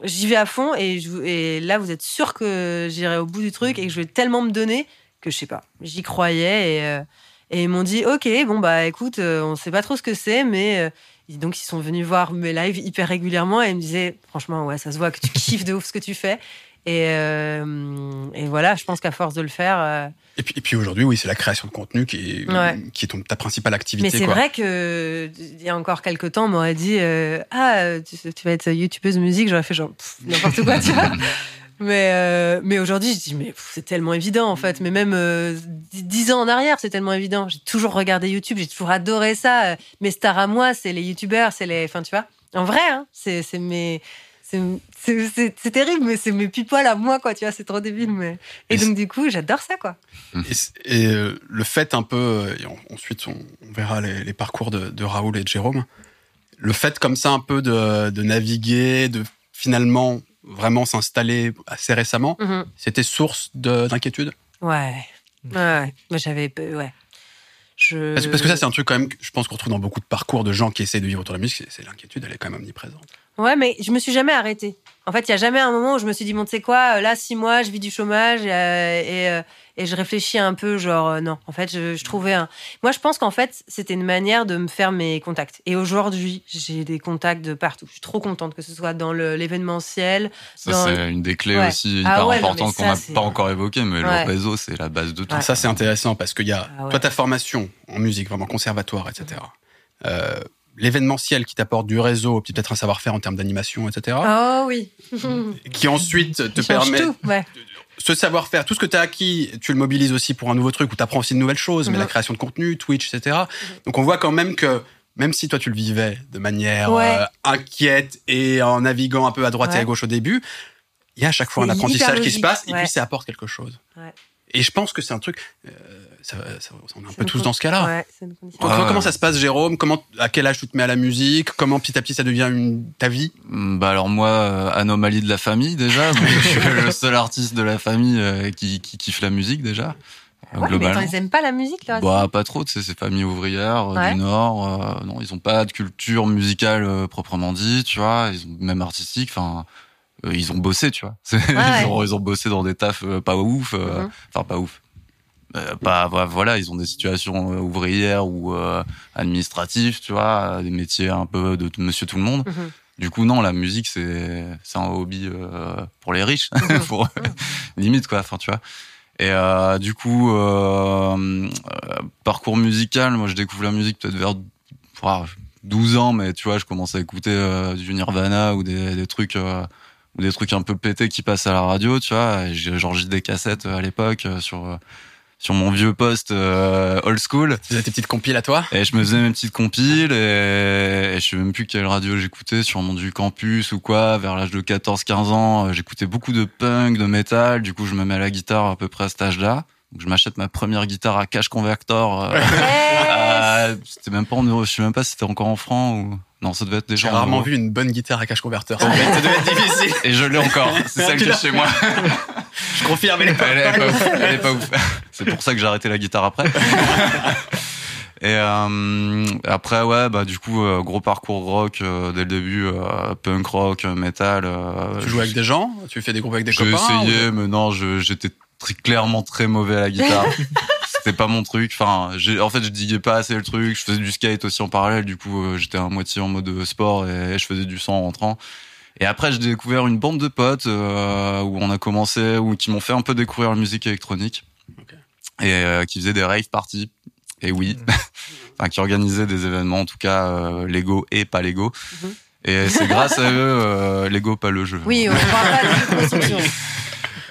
Speaker 2: j'y vais à fond et, là vous êtes sûr que j'irai au bout du truc et que je vais tellement me donner que je sais pas, j'y croyais et, euh, ils m'ont dit ok bon bah écoute euh, on sait pas trop ce que c'est mais euh, donc ils sont venus voir mes lives hyper régulièrement et ils me disaient franchement ouais ça se voit que tu [laughs] kiffes de ouf ce que tu fais et, euh, et voilà je pense qu'à force de le faire euh,
Speaker 1: Et puis, et puis aujourd'hui, oui, c'est la création de contenu qui est,
Speaker 2: Ouais.
Speaker 1: qui est ton- ta principale activité.
Speaker 2: Mais c'est vrai que il y a encore quelques temps, on m'aurait dit euh, ah tu, tu vas être youtubeuse musique, j'aurais fait genre n'importe quoi, tu vois. [laughs] Mais mais aujourd'hui, je dis mais c'est tellement évident en fait. Mais même dix ans en arrière, c'est tellement évident. J'ai toujours regardé YouTube, j'ai toujours adoré ça. Mes stars à moi, c'est les youtubeurs, c'est les, enfin tu vois. En vrai, hein, c'est c'est mes c'est c'est- terrible, mais c'est mes people à moi, quoi, tu vois, c'est trop débile, mais... Et
Speaker 1: Et
Speaker 2: donc, du coup, j'adore ça, quoi.
Speaker 1: Et, c- et, euh, le fait un peu, euh, et on- ensuite on, on verra les, les parcours de, de Raoul et de Jérôme, le fait comme ça un peu de, de naviguer, de finalement vraiment s'installer assez récemment,
Speaker 2: Mhm.
Speaker 1: c'était source de- d'inquiétude?
Speaker 2: Ouais. Ouais, ouais. Moi, j'avais... Ouais. Je...
Speaker 1: parce, que- parce que ça c'est un truc quand même que je pense qu'on retrouve dans beaucoup de parcours de gens qui essaient de vivre autour de la musique, c'est l'inquiétude, elle est quand même omniprésente.
Speaker 2: Ouais, mais je me suis jamais arrêtée. En fait, il y a jamais un moment où je me suis dit, bon, tu sais quoi, euh, là, six mois, je vis du chômage et, euh, et, euh, et je réfléchis un peu, genre, euh, non. En fait, je, je trouvais un. Moi, je pense qu'en fait, c'était une manière de me faire mes contacts. Et aujourd'hui, j'ai des contacts de partout. Je suis trop contente que ce soit dans le- l'événementiel.
Speaker 3: Ça,
Speaker 2: Dans-
Speaker 3: c'est une des clés
Speaker 2: Ouais.
Speaker 3: aussi
Speaker 2: Ah
Speaker 3: hyper
Speaker 2: ouais, mais
Speaker 3: importantes qu'on n'a pas encore évoquées, mais
Speaker 2: Ouais.
Speaker 3: le réseau, c'est la base de tout.
Speaker 2: Ouais.
Speaker 1: Ça c'est intéressant parce qu'il y a
Speaker 2: Ah ouais.
Speaker 1: toi ta formation en musique, vraiment conservatoire, etc. Euh, L'événementiel qui t'apporte du réseau, peut-être un savoir-faire en termes d'animation, etc.
Speaker 2: Oh oui. [laughs]
Speaker 1: Qui ensuite te permet
Speaker 2: tout. Ouais.
Speaker 1: ce savoir-faire, tout ce que tu as acquis, tu le mobilises aussi pour un nouveau truc où tu apprends aussi de nouvelles choses, mais la création de contenu, Twitch, etc. Donc on voit quand même que même si toi tu le vivais de manière
Speaker 2: Ouais.
Speaker 1: euh, inquiète et en naviguant un peu à droite et à gauche au début, il y a à chaque fois un apprentissage qui se passe et puis ça apporte quelque chose. Et je pense que c'est un truc, euh, ça, ça- on est un peu tous dans ce cas-là.
Speaker 2: Ouais, c'est une condition.
Speaker 1: Comment,
Speaker 3: Ouais.
Speaker 1: comment ça se passe, Jérôme? Comment, à quel âge tu te mets à la musique? Comment petit à petit ça devient une, ta vie?
Speaker 3: Mm, Bah alors moi, euh, anomalie de la famille déjà. [laughs] Donc je suis le seul artiste de la famille euh, qui, qui kiffe la musique déjà. euh,
Speaker 2: Ouais, mais
Speaker 3: globalement.
Speaker 2: attends, ils aiment pas la musique, là
Speaker 3: Bah pas trop, tu sais, c'est famille ouvrière
Speaker 2: Ouais.
Speaker 3: du Nord. euh, non, ils ont pas de culture musicale euh, proprement dit, tu vois. Ils ont même artistique. Enfin, ils ont bossé, tu vois. [laughs]
Speaker 2: Ouais.
Speaker 3: ils, ont, ils ont bossé dans des tafs euh, pas ouf. euh,
Speaker 2: Mhm.
Speaker 3: Enfin pas ouf. Euh, pas voilà, ils ont des situations euh, ouvrières ou euh, administratives, tu vois, euh, des métiers un peu de, Monsieur tout le monde.
Speaker 2: Mhm.
Speaker 3: Du coup, non, la musique, c'est c'est un hobby euh, pour les riches,
Speaker 2: Mhm. [laughs]
Speaker 3: pour [laughs] limite quoi. Enfin, tu vois. Et euh, du coup, euh, euh, parcours musical, moi, je découvre la musique peut-être vers ouah, 12 ans, mais tu vois, je commence à écouter euh, du Nirvana ou des, des trucs. Ou des trucs un peu pétés qui passent à la radio, tu vois. J'ai des cassettes euh, à l'époque euh, sur euh, sur mon vieux poste euh, old school.
Speaker 1: Tu faisais tes petites compiles à toi?
Speaker 3: Et je me faisais mes petites compiles et, et je sais même plus quelle radio j'écoutais, sûrement du campus ou quoi, vers l'âge de 14-15 ans. J'écoutais beaucoup de punk, de métal, du coup je me mets à la guitare à peu près à cet âge-là. Donc je m'achète ma première guitare à cash convertor. euh, [laughs] à- c'était même pas en je sais même pas si c'était encore en francs ou... Non, ça devait être
Speaker 1: J'ai
Speaker 3: déjà en
Speaker 1: rarement vu une bonne guitare à cache converteur. Ça devait être, [laughs] difficile.
Speaker 3: Et je l'ai encore, c'est celle qui est chez moi.
Speaker 1: Je confirme, elle est pas
Speaker 3: Elle est pas ouf. Elle est pas ouf. C'est pour ça que j'ai arrêté la guitare après. Et euh, après ouais bah du coup euh, gros parcours rock euh, dès le début euh, punk rock metal euh,
Speaker 1: Tu joues avec des gens? Tu fais des groupes avec des
Speaker 3: j'ai
Speaker 1: copains
Speaker 3: essayé mais non je j'étais très clairement très mauvais à la guitare [laughs] c'était pas mon truc. Enfin j'ai en fait je diguais pas assez le truc. Je faisais du skate aussi en parallèle. Du coup euh, j'étais à moitié en mode sport et, je faisais du son en rentrant. Et après j'ai découvert une bande de potes euh, où on a commencé ou qui m'ont fait un peu découvrir la musique électronique. Et euh, qui faisaient des rave parties. Et oui. [laughs] Enfin qui organisaient des événements. En tout cas euh, Lego et pas Lego.
Speaker 2: Mhm.
Speaker 3: et c'est grâce à eux euh, Lego pas le jeu.
Speaker 2: Oui, on parle pas de construction. [laughs]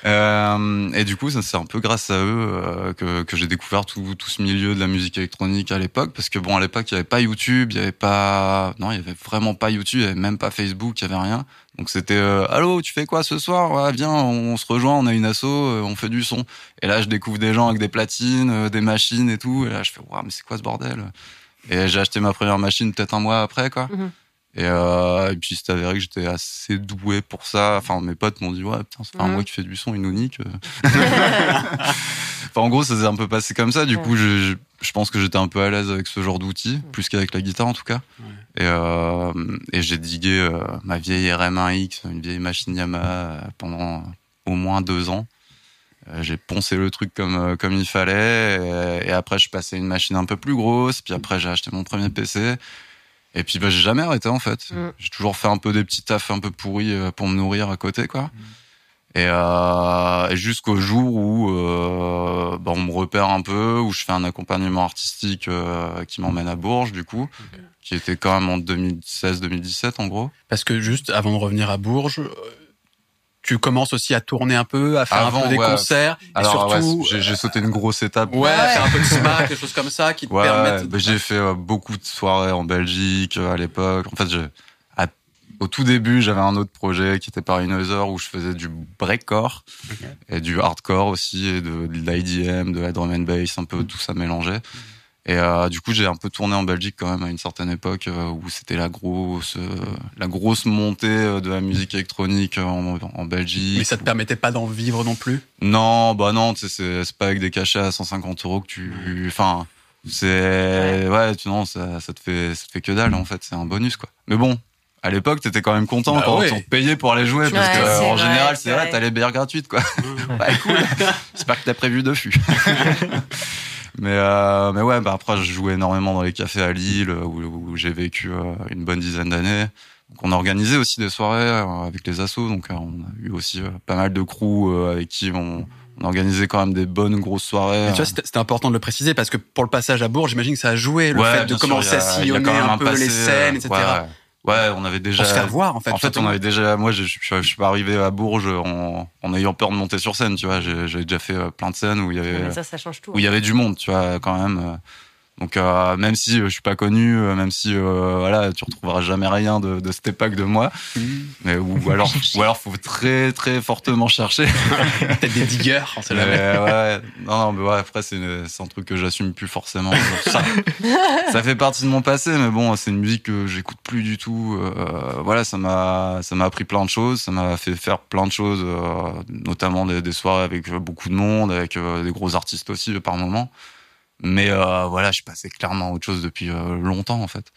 Speaker 3: Euh, et du coup, c'est un peu grâce à eux euh, que, que j'ai découvert tout, tout ce milieu de la musique électronique à l'époque, parce que bon, à l'époque, il y avait pas YouTube, il y avait pas, non, il y avait vraiment pas YouTube, il y avait même pas Facebook, il y avait rien. Donc c'était, euh, allô, tu fais quoi ce soir? Ouais, viens, on, se rejoint, on a une asso, euh, on fait du son. Et là, je découvre des gens avec des platines, des machines et tout. Et là, je fais, waouh, mais c'est quoi ce bordel? Et j'ai acheté ma première machine peut-être un mois après, quoi.
Speaker 2: Mhm.
Speaker 3: Et, euh, et puis c'est avéré que j'étais assez doué pour ça. Enfin, mes potes m'ont dit ouais, putain, un
Speaker 2: Mhm.
Speaker 3: mois que tu fais du son, il nous nique. enfin, en gros, ça s'est un peu passé comme ça. Du
Speaker 2: Ouais.
Speaker 3: coup, je, je, pense que j'étais un peu à l'aise avec ce genre d'outils, plus qu'avec la guitare en tout cas. Et, euh, et j'ai digué euh, ma vieille RM1X, une vieille machine Yamaha, pendant au moins deux ans. J'ai poncé le truc comme comme il fallait et, et après je à une machine un peu plus grosse puis après j'ai acheté mon premier PC et puis bah, j'ai jamais arrêté en fait.
Speaker 2: Mm.
Speaker 3: J'ai toujours fait un peu des petits tafs un peu pourris euh, pour me nourrir à côté quoi. Et, euh, et jusqu'au jour où euh, bah, on me repère un peu, où je fais un accompagnement artistique euh, qui m'emmène à Bourges du coup, qui était quand même en 2016-2017 en gros.
Speaker 1: Parce que juste avant de revenir à Bourges, euh, tu commences aussi à tourner un peu, à faire un peu des
Speaker 3: ouais.
Speaker 1: concerts,
Speaker 3: Alors
Speaker 1: et surtout,
Speaker 3: ouais, j'ai sauté une grosse étape.
Speaker 1: ouais,
Speaker 2: Ouais.
Speaker 1: faire un peu de smack, des choses comme ça qui te
Speaker 3: Ouais,
Speaker 1: permettent.
Speaker 3: bah, j'ai fait euh, beaucoup de soirées en Belgique euh, à l'époque. En fait, je, à- au tout début, j'avais un autre projet qui était Paris Noiser où je faisais du breakcore et du hardcore aussi et de, de l'IDM, de la drum and bass, un peu tout ça mélangé. Et euh, du coup, j'ai un peu tourné en Belgique quand même à une certaine époque euh, où c'était la grosse, euh, la grosse montée de la musique électronique en, en Belgique.
Speaker 1: Mais ça te permettait pas d'en vivre non plus?
Speaker 3: Non, bah non, c'est pas avec des cachets à 150 euros que tu, enfin, c'est, ouais, tu non, ça, ça te fait, ça te fait que dalle en fait, c'est un bonus quoi. Mais bon, à l'époque, t'étais quand même content
Speaker 1: Bah
Speaker 3: quand
Speaker 1: ouais.
Speaker 3: on te payait pour aller jouer, parce
Speaker 2: Ouais,
Speaker 3: que en
Speaker 2: vrai,
Speaker 3: général,
Speaker 2: c'est
Speaker 3: vrai. t'as les bières gratuites quoi. bah [laughs] cool. J'espère que t'as prévu deux fûts. [laughs] mais euh, mais ouais, bah après, je jouais énormément dans les cafés à Lille où, où j'ai vécu euh, une bonne dizaine d'années. Donc on organisait aussi des soirées euh, avec les assos, donc euh, on a eu aussi pas mal de crews avec qui on, on organisait quand même des bonnes grosses soirées.
Speaker 1: Mais tu vois, c'était important de le préciser parce que pour le passage à Bourges, j'imagine que ça a joué le
Speaker 3: Ouais,
Speaker 1: fait de
Speaker 3: sûr,
Speaker 1: commencer à sillonner
Speaker 3: même
Speaker 1: un peu
Speaker 3: passé,
Speaker 1: les scènes, etc.
Speaker 3: Ouais, ouais, on avait déjà.
Speaker 1: Pour se faire voir, en fait.
Speaker 3: En fait, on avait déjà. Moi, je, je, je suis pas arrivé à Bourges en, en ayant peur de monter sur scène. Tu vois, j'ai j'ai déjà fait euh, plein de scènes où il y avait
Speaker 2: Mais ça, ça change tout.
Speaker 3: où il y avait du monde. Tu vois, quand même. Donc euh, même si euh, je suis pas connu, euh, même si euh, voilà, tu retrouveras jamais rien de, de cette époque de moi,
Speaker 1: Mmh.
Speaker 3: mais ou, alors [laughs] ou alors faut très très fortement chercher. [laughs]
Speaker 1: Peut-être des diggers, on sait
Speaker 3: Mais, ouais, non, non, mais ouais, après, c'est un truc que j'assume plus forcément. Ça, [laughs] ça fait partie de mon passé, mais bon, c'est une musique que j'écoute plus du tout. Euh, voilà, ça m'a, ça m'a appris plein de choses, ça m'a fait faire plein de choses, notamment des, des soirées avec beaucoup de monde, avec des gros artistes aussi par moment. Mais euh, voilà, je suis passé clairement à autre chose depuis euh, longtemps, en fait.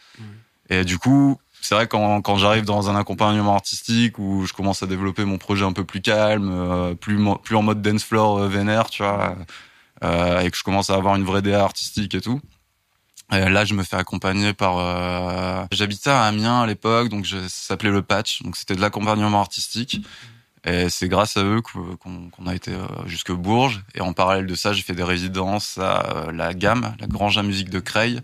Speaker 3: Et du coup, c'est vrai quand, quand j'arrive dans un accompagnement artistique où je commence à développer mon projet un peu plus calme, euh, plus plus en mode dance floor euh, vénère, tu vois, euh, et que je commence à avoir une vraie DA artistique et tout. Et là, je me fais accompagner par. Euh, J'habitais à Amiens à l'époque, donc je, ça s'appelait le Patch, donc c'était de l'accompagnement artistique. Et c'est grâce à eux qu'on a été euh, jusque Bourges. Et en parallèle de ça, j'ai fait des résidences à euh, la Gamme, la Grange à musique de Creil.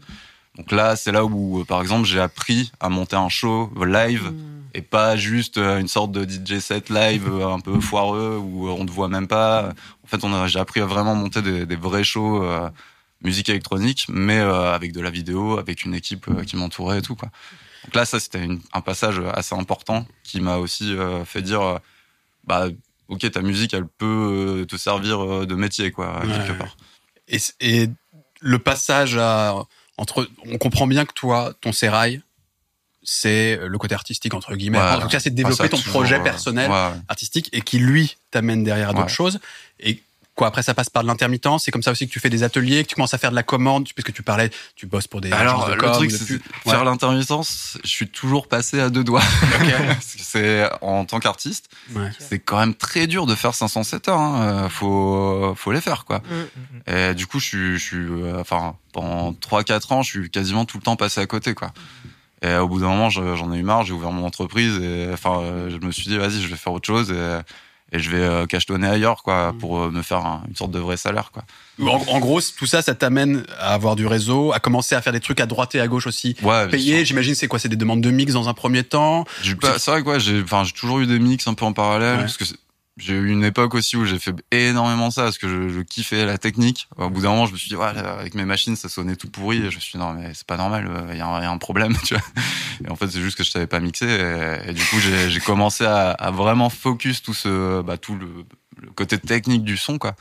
Speaker 3: Donc là, c'est là où, euh, par exemple, j'ai appris à monter un show live
Speaker 2: Mm.
Speaker 3: et pas juste une sorte de DJ set live un peu foireux où on te voit même pas. En fait, j'ai appris à vraiment monter des, des vrais shows euh, musique électronique, mais euh, avec de la vidéo, avec une équipe euh, qui m'entourait et tout quoi. Donc là, ça c'était un passage assez important qui m'a aussi fait dire, bah ok, ta musique, elle peut euh, te servir euh, de métier quoi
Speaker 1: Ouais,
Speaker 3: quelque
Speaker 1: ouais.
Speaker 3: part.
Speaker 1: Et, et le passage à, entre, on comprend bien que toi, ton sérail, c'est le côté artistique entre guillemets.
Speaker 3: Ouais.
Speaker 1: en tout cas, c'est de développer ton
Speaker 3: toujours,
Speaker 1: projet
Speaker 3: euh,
Speaker 1: personnel artistique et qui lui t'amène derrière d'autres choses. Et quoi après ça passe par de l'intermittence. C'est comme ça aussi que tu fais des ateliers, que tu commences à faire de la commande, puisque tu parlais, tu bosses pour des
Speaker 3: Alors,
Speaker 1: de
Speaker 3: le
Speaker 1: com,
Speaker 3: truc,
Speaker 1: de
Speaker 3: faire
Speaker 1: Ouais.
Speaker 3: l'intermittence. Je suis toujours passé à deux doigts. [laughs] C'est en tant qu'artiste,
Speaker 1: Ouais.
Speaker 3: c'est quand même très dur de faire 507 heures. Hein. Euh, Faut, faut les faire quoi.
Speaker 2: Mm.
Speaker 3: Et du coup, je suis, je suis, euh, enfin, pendant 3-4 ans, je suis quasiment tout le temps passé à côté quoi. Et au bout d'un moment, je- j'en ai eu marre. J'ai ouvert mon entreprise et enfin, euh, je me suis dit, vas-y, je vais faire autre chose et, et je vais euh, cachetonner ailleurs quoi,
Speaker 1: Mm.
Speaker 3: pour euh, me faire un- une sorte de vrai salaire quoi.
Speaker 1: En, en gros, tout ça, ça t'amène à avoir du réseau, à commencer à faire des trucs à droite et à gauche aussi.
Speaker 3: Ouais, sûr.
Speaker 1: j'imagine, c'est quoi? C'est des demandes de mix dans un premier temps?
Speaker 3: C'est vrai que ouais, j'ai, enfin, j'ai toujours eu des mix un peu en parallèle
Speaker 1: Ouais.
Speaker 3: parce que j'ai eu une époque aussi où j'ai fait énormément ça parce que je, je, kiffais la technique. Au bout d'un moment, je me suis dit, ouais, avec mes machines, ça sonnait tout pourri. Je me suis dit, non, mais c'est pas normal, il y, a un, y a un problème, [laughs] tu vois. Et en fait, c'est juste que je savais pas mixer. Et, et du coup, j'ai commencé à, à, vraiment focus tout ce, bah, tout le, le, côté technique du son, quoi.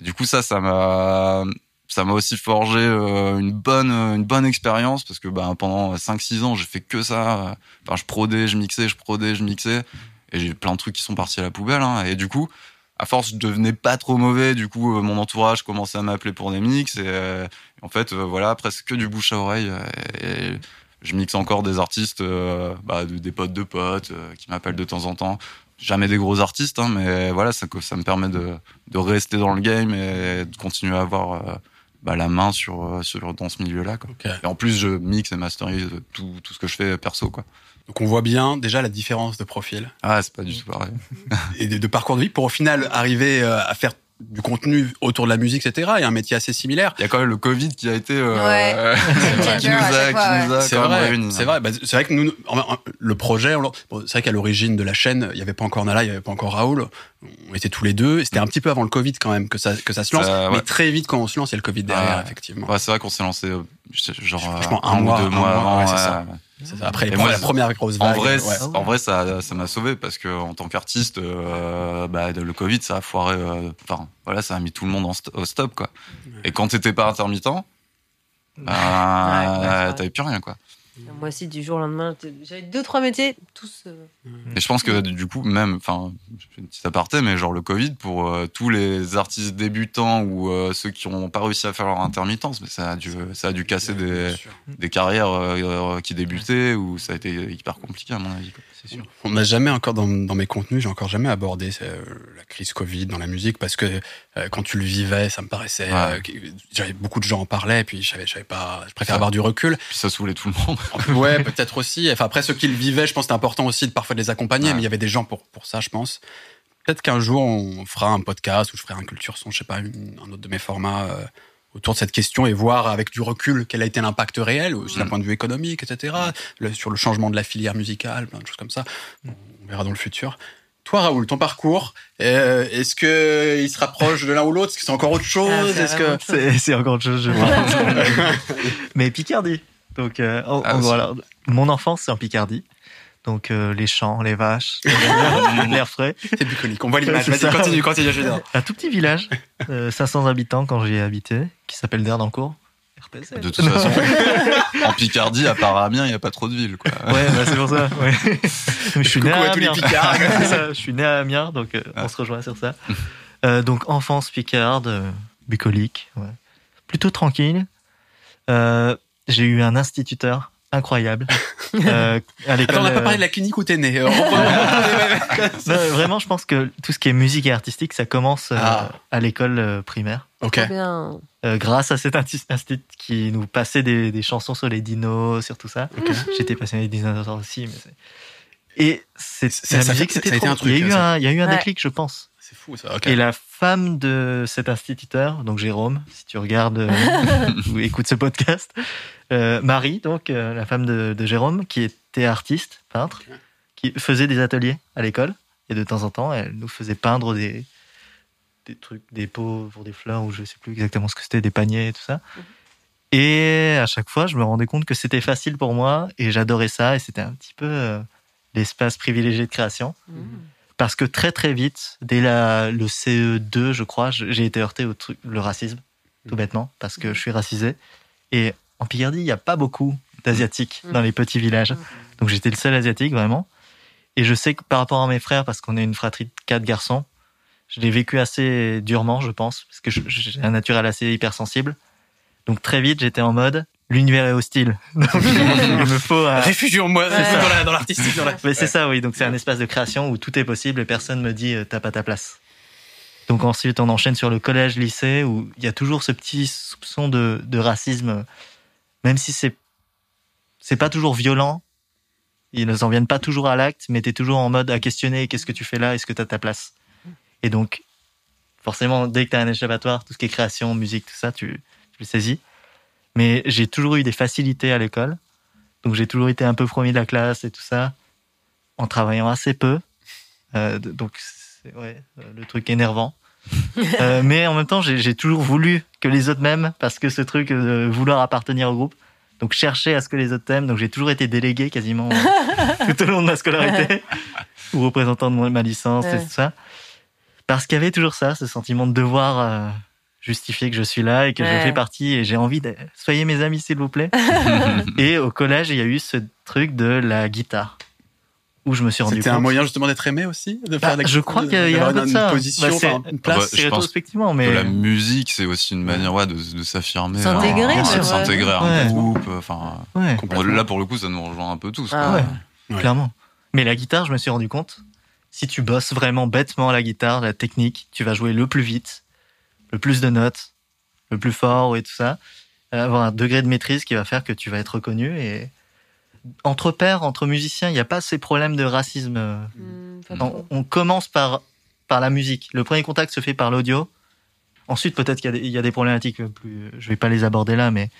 Speaker 3: Et du coup, ça, ça m'a, ça m'a aussi forgé euh, une bonne, une bonne expérience parce que bah, pendant 5-6 ans, j'ai fait que ça. Enfin, je prodais, je mixais, je prodais, je mixais. Et j'ai plein de trucs qui sont partis à la poubelle. Hein. Et du coup, à force, je devenais pas trop mauvais. Du coup, euh, mon entourage commençait à m'appeler pour des mix. Et, euh, en fait, euh, voilà, presque que du bouche à oreille. Et, je mixe encore des artistes, bah, des potes de potes qui m'appellent de temps en temps. Jamais des gros artistes, hein, mais voilà, ça, ça me permet de, de rester dans le game et de continuer à avoir bah, la main sur, sur dans ce milieu-là. Okay. Et en plus, je mixe et masterise tout, tout ce que je fais perso, quoi.
Speaker 1: Donc on voit bien déjà la différence de profil.
Speaker 3: Ah, c'est pas du tout pareil. [laughs]
Speaker 1: et de, de, parcours de vie pour au final arriver à faire du contenu autour de la musique, etc. Et un métier assez similaire.
Speaker 3: Il y a quand même le Covid qui a été euh,
Speaker 2: ouais. [laughs]
Speaker 3: qui, nous a, qui nous a,
Speaker 1: c'est vrai, c'est vrai. Bah, c'est vrai que nous, le projet, bon, c'est vrai qu'à l'origine de la chaîne, il y avait pas encore Nala, il y avait pas encore Raoul. On était tous les deux. C'était un petit peu avant le Covid quand même que ça que ça se lance. Ça, ouais. Mais très vite quand on se lance, il y a le Covid derrière,
Speaker 3: ouais.
Speaker 1: effectivement.
Speaker 3: Ouais, c'est vrai qu'on s'est lancé genre
Speaker 1: Franchement,
Speaker 3: un,
Speaker 1: un, mois,
Speaker 3: ou deux mois,
Speaker 1: un
Speaker 3: avant.
Speaker 1: ouais, c'est ça. Ça. Après les
Speaker 3: moi,
Speaker 1: la première grosse vague.
Speaker 3: En vrai,
Speaker 1: ouais.
Speaker 3: en vrai, ça, ça m'a sauvé parce que en tant qu'artiste, euh, bah, le Covid, ça a foiré. Enfin, euh, voilà, ça a mis tout le monde en st au stop, quoi. Ouais. Et quand t'étais pas intermittent, bah, t'avais plus rien, quoi.
Speaker 2: Moi aussi, du jour au lendemain, j'avais deux, trois métiers, tous. Euh...
Speaker 3: Et je pense que du coup, même, enfin, une petite aparté, mais genre le Covid, pour euh, tous les artistes débutants ou euh, ceux qui n'ont pas réussi à faire leur intermittence, mais ça a dû, ça a dû casser des, des carrières euh, qui débutaient ou ça a été hyper compliqué à mon avis.
Speaker 1: C'est sûr. On n'a jamais encore dans, dans, mes contenus, j'ai encore jamais abordé la crise Covid dans la musique parce que quand tu le vivais, ça me paraissait, ouais. j'avais beaucoup de gens en parlaient, puis je savais, je savais pas, je préfère avoir du recul.
Speaker 3: Puis ça saoulait tout le monde. [laughs]
Speaker 1: ouais, peut-être aussi. Enfin, après, ceux qui le vivaient, je pense que c'est important aussi de parfois de les accompagner, ouais. mais il y avait des gens pour, pour ça, je pense. Peut-être qu'un jour, on fera un podcast ou je ferai un culture son, je sais pas, une, un autre de mes formats euh, autour de cette question et voir avec du recul quel a été l'impact réel, aussi d'un mmh. point de vue économique, etc., le, sur le changement de la filière musicale, plein de choses comme ça. Mmh. On verra dans le futur. Toi, Raoul, ton parcours, euh, est-ce que il se rapproche de l'un ou l'autre? Est-ce que c'est encore autre chose?
Speaker 4: ah,
Speaker 1: Est-ce que
Speaker 4: c'est encore autre chose je [laughs] pense? Mais Picardie. Donc, euh, en, ah, en gros, alors, mon enfance, c'est en Picardie. Donc, euh, les champs, les vaches, [laughs] l'air frais.
Speaker 1: C'est bucolique. On voit l'image. Vas-y, continue, continue,
Speaker 4: Un tout petit village, [laughs] euh, 500 habitants quand j'y ai habité, qui s'appelle Dernancourt.
Speaker 3: RPZ. De toute façon, [laughs] en Picardie, à part Amiens, il n'y a pas trop de villes, quoi.
Speaker 4: Ouais, bah, c'est pour ça. Ouais. je suis né à Amiens.
Speaker 1: Picards.
Speaker 4: je suis né à Amiens, donc euh, ah. on se rejoint sur ça. Euh, donc, enfance picarde, euh, bucolique, ouais. plutôt tranquille. Euh, j'ai eu un instituteur incroyable [laughs] euh, à l'école.
Speaker 1: Attends, on n'a pas parlé de la clinique où t'es né. [laughs] non,
Speaker 4: vraiment, je pense que tout ce qui est musique et artistique, ça commence euh, ah. à l'école euh, primaire.
Speaker 1: Ok.
Speaker 2: Bien.
Speaker 4: grâce à cet institut qui nous passait des, des, chansons sur les dinos, sur tout ça. Okay. J'étais passionné des dinosaures aussi. Mais et c'est la musique, c'était trop. Un truc, il y a eu un, il y a eu un ouais. déclic, je pense.
Speaker 1: C'est fou ça. Okay.
Speaker 4: Et la femme de cet instituteur, donc Jérôme, si tu regardes [laughs] ou écoutes ce podcast, euh, Marie, donc euh, la femme de, de, Jérôme, qui était artiste, peintre, qui faisait des ateliers à l'école. Et de temps en temps, elle nous faisait peindre des, des trucs, des pots pour des fleurs, ou je sais plus exactement ce que c'était, des paniers et tout ça. Mmh. Et à chaque fois, je me rendais compte que c'était facile pour moi et j'adorais ça. Et c'était un petit peu euh, l'espace privilégié de création. Mmh. Parce que très très vite, dès la, le CE2, je crois, j'ai été heurté au truc, le racisme, tout bêtement, parce que je suis racisé. Et en Picardie, il n'y a pas beaucoup d'Asiatiques dans les petits villages. Donc j'étais le seul Asiatique, vraiment. Et je sais que par rapport à mes frères, parce qu'on est une fratrie de quatre garçons, je l'ai vécu assez durement, je pense, parce que j'ai un naturel assez hypersensible. Donc très vite, j'étais en mode, l'univers est hostile. [laughs] Donc, il me faut un...
Speaker 1: Réfugions-moi ouais. dans l'artistique. La...
Speaker 4: Mais c'est ça, oui. Donc c'est un espace de création où tout est possible et personne me dit t'as pas ta place. Donc ensuite, on enchaîne sur le collège, lycée, où il y a toujours ce petit soupçon de, de racisme, même si c'est c'est pas toujours violent. Ils ne s'en viennent pas toujours à l'acte, mais t'es toujours en mode à questionner qu'est-ce que tu fais là, est-ce que t'as ta place. Et donc, forcément, dès que t'as un échappatoire, tout ce qui est création, musique, tout ça, tu, tu le saisis. Mais j'ai toujours eu des facilités à l'école. Donc j'ai toujours été un peu premier de la classe et tout ça, en travaillant assez peu. Euh, donc c'est ouais, euh, le truc énervant. [laughs] Euh, mais en même temps, j'ai toujours voulu que les autres m'aiment parce que ce truc de vouloir appartenir au groupe. Donc chercher à ce que les autres t'aiment. Donc j'ai toujours été délégué quasiment euh, [laughs] tout au long de ma scolarité ou représentant de ma licence et tout ça. Parce qu'il y avait toujours ça, ce sentiment de devoir euh, justifier que je suis là et que je fais partie et j'ai envie de soyez mes amis s'il vous plaît. [laughs] et au collège, il y a eu ce truc de la guitare où je me suis rendu
Speaker 1: C'était
Speaker 4: compte.
Speaker 1: un moyen justement d'être aimé aussi de
Speaker 4: Bah,
Speaker 1: faire la-
Speaker 4: je crois qu'il y a, y un
Speaker 1: une
Speaker 4: ça.
Speaker 1: position,
Speaker 4: Bah, c'est-
Speaker 1: enfin, une
Speaker 4: bah,
Speaker 1: place.
Speaker 3: Je
Speaker 4: rétrospectivement, mais
Speaker 3: la musique, c'est aussi une manière ouais, de, de s'affirmer.
Speaker 2: S'intégrer,
Speaker 3: euh,
Speaker 1: ouais.
Speaker 3: s'intégrer à un
Speaker 4: Ouais.
Speaker 3: groupe. Enfin,
Speaker 4: ouais,
Speaker 3: bon, là, pour le coup, ça nous rejoint un peu tous.
Speaker 2: Ah
Speaker 3: quoi.
Speaker 2: ouais.
Speaker 1: Ouais.
Speaker 4: clairement. Mais la guitare, je me suis rendu compte, si tu bosses vraiment bêtement la guitare, la technique, tu vas jouer le plus vite, le plus de notes, le plus fort et tout ça, avoir un degré de maîtrise qui va faire que tu vas être reconnu et entre pairs, entre musiciens, il n'y a pas ces problèmes de racisme. euh,
Speaker 2: pas
Speaker 4: On, commence par, par la musique. Le premier contact se fait par l'audio. Ensuite, peut-être qu'il y a des- il y, a des problématiques plus. Je vais pas les aborder là, mais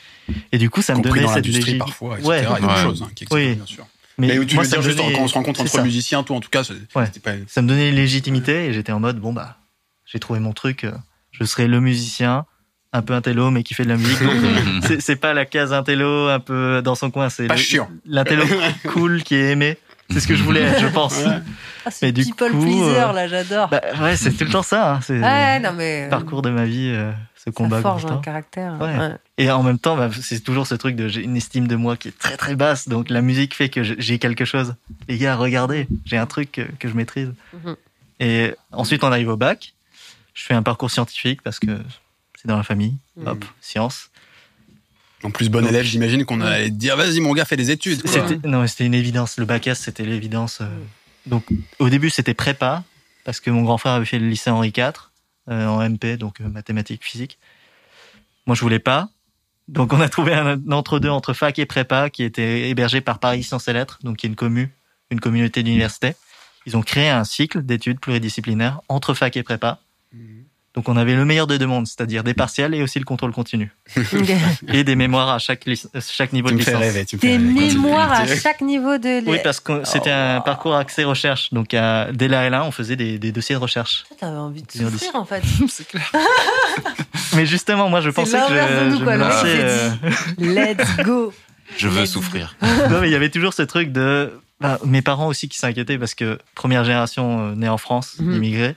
Speaker 4: et du coup, ça me donnait
Speaker 1: dans
Speaker 4: cette
Speaker 1: l'industrie
Speaker 4: légit-
Speaker 1: parfois, etc.
Speaker 4: Ouais.
Speaker 1: Il y a d'autres
Speaker 3: Ouais.
Speaker 1: choses hein, qui existent,
Speaker 4: Oui.
Speaker 1: bien sûr.
Speaker 4: Mais,
Speaker 1: Mais tu
Speaker 4: moi,
Speaker 1: veux dire
Speaker 4: me
Speaker 1: juste
Speaker 4: donnait-
Speaker 1: quand on se rencontre entre
Speaker 4: ça.
Speaker 1: musiciens, tout en tout cas,
Speaker 4: Ouais.
Speaker 1: pas.
Speaker 4: Ça me donnait une légitimité et j'étais en mode bon bah, j'ai trouvé mon truc. euh, Je serai le musicien, un peu intello mais qui fait de la musique. Donc, [laughs] c'est- pas la case intello un peu dans son coin. C'est
Speaker 1: Pas
Speaker 4: le-
Speaker 1: chiant.
Speaker 4: l'intello [laughs] cool qui est aimé. C'est ce que je voulais être, je pense.
Speaker 1: Ouais.
Speaker 2: Ah,
Speaker 4: mais du
Speaker 2: people
Speaker 4: coup,
Speaker 2: pleaser,
Speaker 4: euh,
Speaker 2: là, j'adore.
Speaker 4: Bah, ouais, c'est tout le temps ça. hein, C'est
Speaker 2: ouais, non, mais.
Speaker 4: le parcours de ma vie, euh, ce combat
Speaker 2: ça forge un caractère.
Speaker 4: Ouais.
Speaker 2: Ouais.
Speaker 4: Et en même temps, bah, c'est toujours ce truc de j'ai une estime de moi qui est très très basse. Donc la musique fait que j'ai- quelque chose. Les gars, regardez, j'ai un truc que, que je maîtrise.
Speaker 2: Mhm.
Speaker 4: Et ensuite, on arrive au bac. Je fais un parcours scientifique parce que c'est dans la famille.
Speaker 2: Mhm.
Speaker 4: Hop, science.
Speaker 1: En plus, bon
Speaker 4: Donc-
Speaker 1: élève, j'imagine qu'on allait te dire vas-y, mon gars, fais des études. quoi.
Speaker 4: Non, c'était une évidence. Le bac S, c'était l'évidence. euh. Donc au début, c'était prépa parce que mon grand frère avait fait le lycée Henri IV euh, en MP, donc euh, mathématiques, physique. Moi, je voulais pas. Donc on a trouvé un, un entre-deux entre fac et prépa qui était hébergé par Paris Sciences et Lettres, donc qui est une commu, une communauté d'universités. Ils ont créé un cycle d'études pluridisciplinaires entre fac et prépa. Donc on avait le meilleur des deux mondes, c'est-à-dire des partiels et aussi le contrôle continu. Et des mémoires à chaque, chaque niveau
Speaker 1: Tu
Speaker 4: de
Speaker 1: me fais rêver. Tu me fais
Speaker 2: Des mémoires à chaque niveau de.
Speaker 4: Oui, parce que c'était un parcours axé recherche. Donc, à, dès la L1, on faisait des, des dossiers de recherche.
Speaker 2: Toi, T'avais envie de souffrir, en fait. [laughs]
Speaker 3: C'est clair. [laughs]
Speaker 4: Mais justement, moi, je pensais que je, je
Speaker 2: quoi.
Speaker 4: me lançais, euh,
Speaker 2: Let's go. [laughs]
Speaker 3: Je veux
Speaker 2: Let's
Speaker 3: souffrir.
Speaker 4: non, mais il y avait toujours ce truc de... bah, mes parents aussi qui s'inquiétaient parce que première génération euh, née en France,
Speaker 2: Mhm.
Speaker 4: immigrés,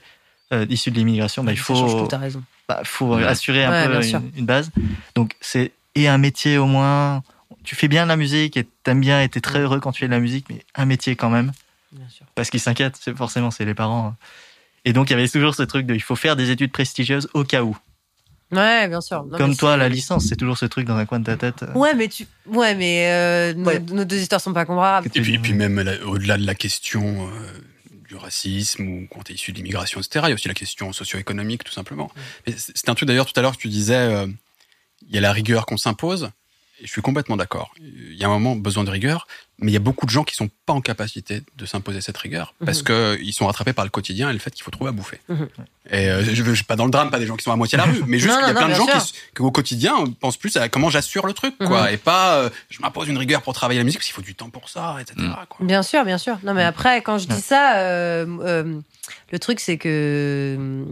Speaker 4: euh, issus de l'immigration, bah, il
Speaker 2: change
Speaker 4: faut,
Speaker 2: tout, t'as raison.
Speaker 4: bah, faut
Speaker 3: Ouais.
Speaker 4: assurer un
Speaker 2: Ouais,
Speaker 4: peu une, une base. Donc, c'est et un métier au moins. Tu fais bien de la musique et t'aimes bien et t'es très heureux quand tu fais de la musique, mais un métier quand même.
Speaker 2: Bien sûr.
Speaker 4: parce qu'ils s'inquiètent, c'est forcément c'est les parents. Et donc il y avait toujours ce truc de il faut faire des études prestigieuses au cas où.
Speaker 2: Ouais, bien sûr. Non,
Speaker 4: Comme toi, la licence, c'est toujours ce truc dans un coin de ta tête. euh,
Speaker 2: Ouais, mais tu. Ouais, mais euh, nos-
Speaker 4: Ouais.
Speaker 2: nos, deux histoires sont pas comparables.
Speaker 1: Et puis, et puis même au-delà de la question euh, du racisme ou quand es issu de l'immigration, etc., il y a aussi la question socio-économique, tout simplement. Mais c- C'était un truc d'ailleurs tout à l'heure tu disais, euh, il y a la rigueur qu'on s'impose. Je suis complètement d'accord. Il y a un moment besoin de rigueur, mais il y a beaucoup de gens qui sont pas en capacité de s'imposer cette rigueur parce
Speaker 2: Mhm.
Speaker 1: que ils sont rattrapés par le quotidien et le fait qu'il faut trouver à bouffer.
Speaker 2: Mhm.
Speaker 1: Et euh, je veux je suis pas dans le drame, pas des gens qui sont à moitié à la [laughs] rue, mais juste qu'il y a
Speaker 2: non,
Speaker 1: plein de gens qui, au quotidien pensent plus à comment j'assure le truc, quoi,
Speaker 2: Mhm.
Speaker 1: et pas euh, je m'impose une rigueur pour travailler la musique parce qu'il faut du temps pour ça, etc.
Speaker 3: Mhm.
Speaker 1: quoi.
Speaker 2: Bien sûr, bien sûr. Non, mais après, quand je dis ça, euh, euh, le truc, c'est que.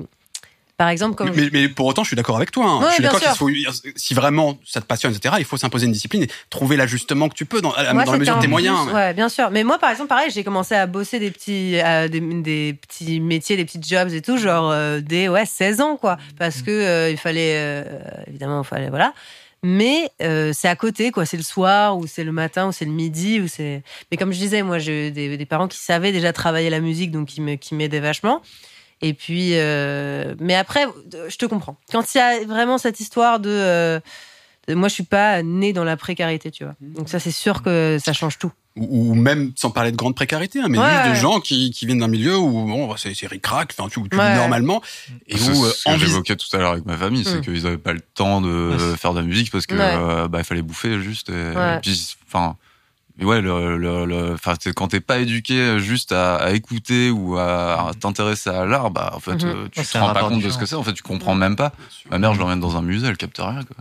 Speaker 2: Par exemple, comme.
Speaker 1: Mais, mais pour autant, je suis d'accord avec toi. hein.
Speaker 2: Ouais,
Speaker 1: je suis d'accord qu'il faut, si vraiment ça te passionne, etc., il faut s'imposer une discipline et trouver l'ajustement que tu peux dans,
Speaker 2: Moi,
Speaker 1: dans la mesure de tes moyens.
Speaker 2: Ouais, bien sûr. Mais moi, par exemple, pareil, j'ai commencé à bosser des petits, euh, des, des petits métiers, des petits jobs et tout, genre euh, dès ouais 16 ans, quoi, parce que euh, il fallait, euh, évidemment, il fallait, voilà. Mais c'est à côté, quoi. C'est le soir ou c'est le matin ou c'est le midi ou c'est. Mais comme je disais, moi, j'ai des, des parents qui savaient déjà travailler la musique, donc qui m'aidaient vachement. Et puis, euh, mais après, je te comprends. Quand il y a vraiment cette histoire de, euh, de- moi, je suis pas née dans la précarité, tu vois. Donc ça, c'est sûr que ça change tout.
Speaker 1: Ou, ou même sans parler de grande précarité, hein, mais
Speaker 2: Ouais,
Speaker 1: juste
Speaker 2: ouais.
Speaker 1: des gens qui, qui viennent d'un milieu où bon, bah, c'est ric-rac, enfin, tu, tu
Speaker 2: Ouais.
Speaker 1: vis normalement, et
Speaker 3: C'est
Speaker 1: où euh,
Speaker 3: ce que
Speaker 1: envis-
Speaker 3: j'évoquais tout à l'heure avec ma famille, c'est
Speaker 2: Mm.
Speaker 3: qu'ils n'avaient pas le temps de
Speaker 4: Ouais.
Speaker 3: faire de la musique parce que
Speaker 2: Ouais.
Speaker 3: euh, bah, il fallait bouffer juste. Et,
Speaker 2: Ouais.
Speaker 3: et puis, enfin, ouais, le, le, le- quand t'es pas éduqué juste à, à écouter ou à, à t'intéresser à l'art, bah en fait,
Speaker 2: Mhm.
Speaker 3: euh, tu
Speaker 4: Ouais,
Speaker 3: te rends pas compte de ce que c'est. En fait, tu comprends même pas. Ma mère, je l'emmène dans un musée, elle capte rien. Quoi.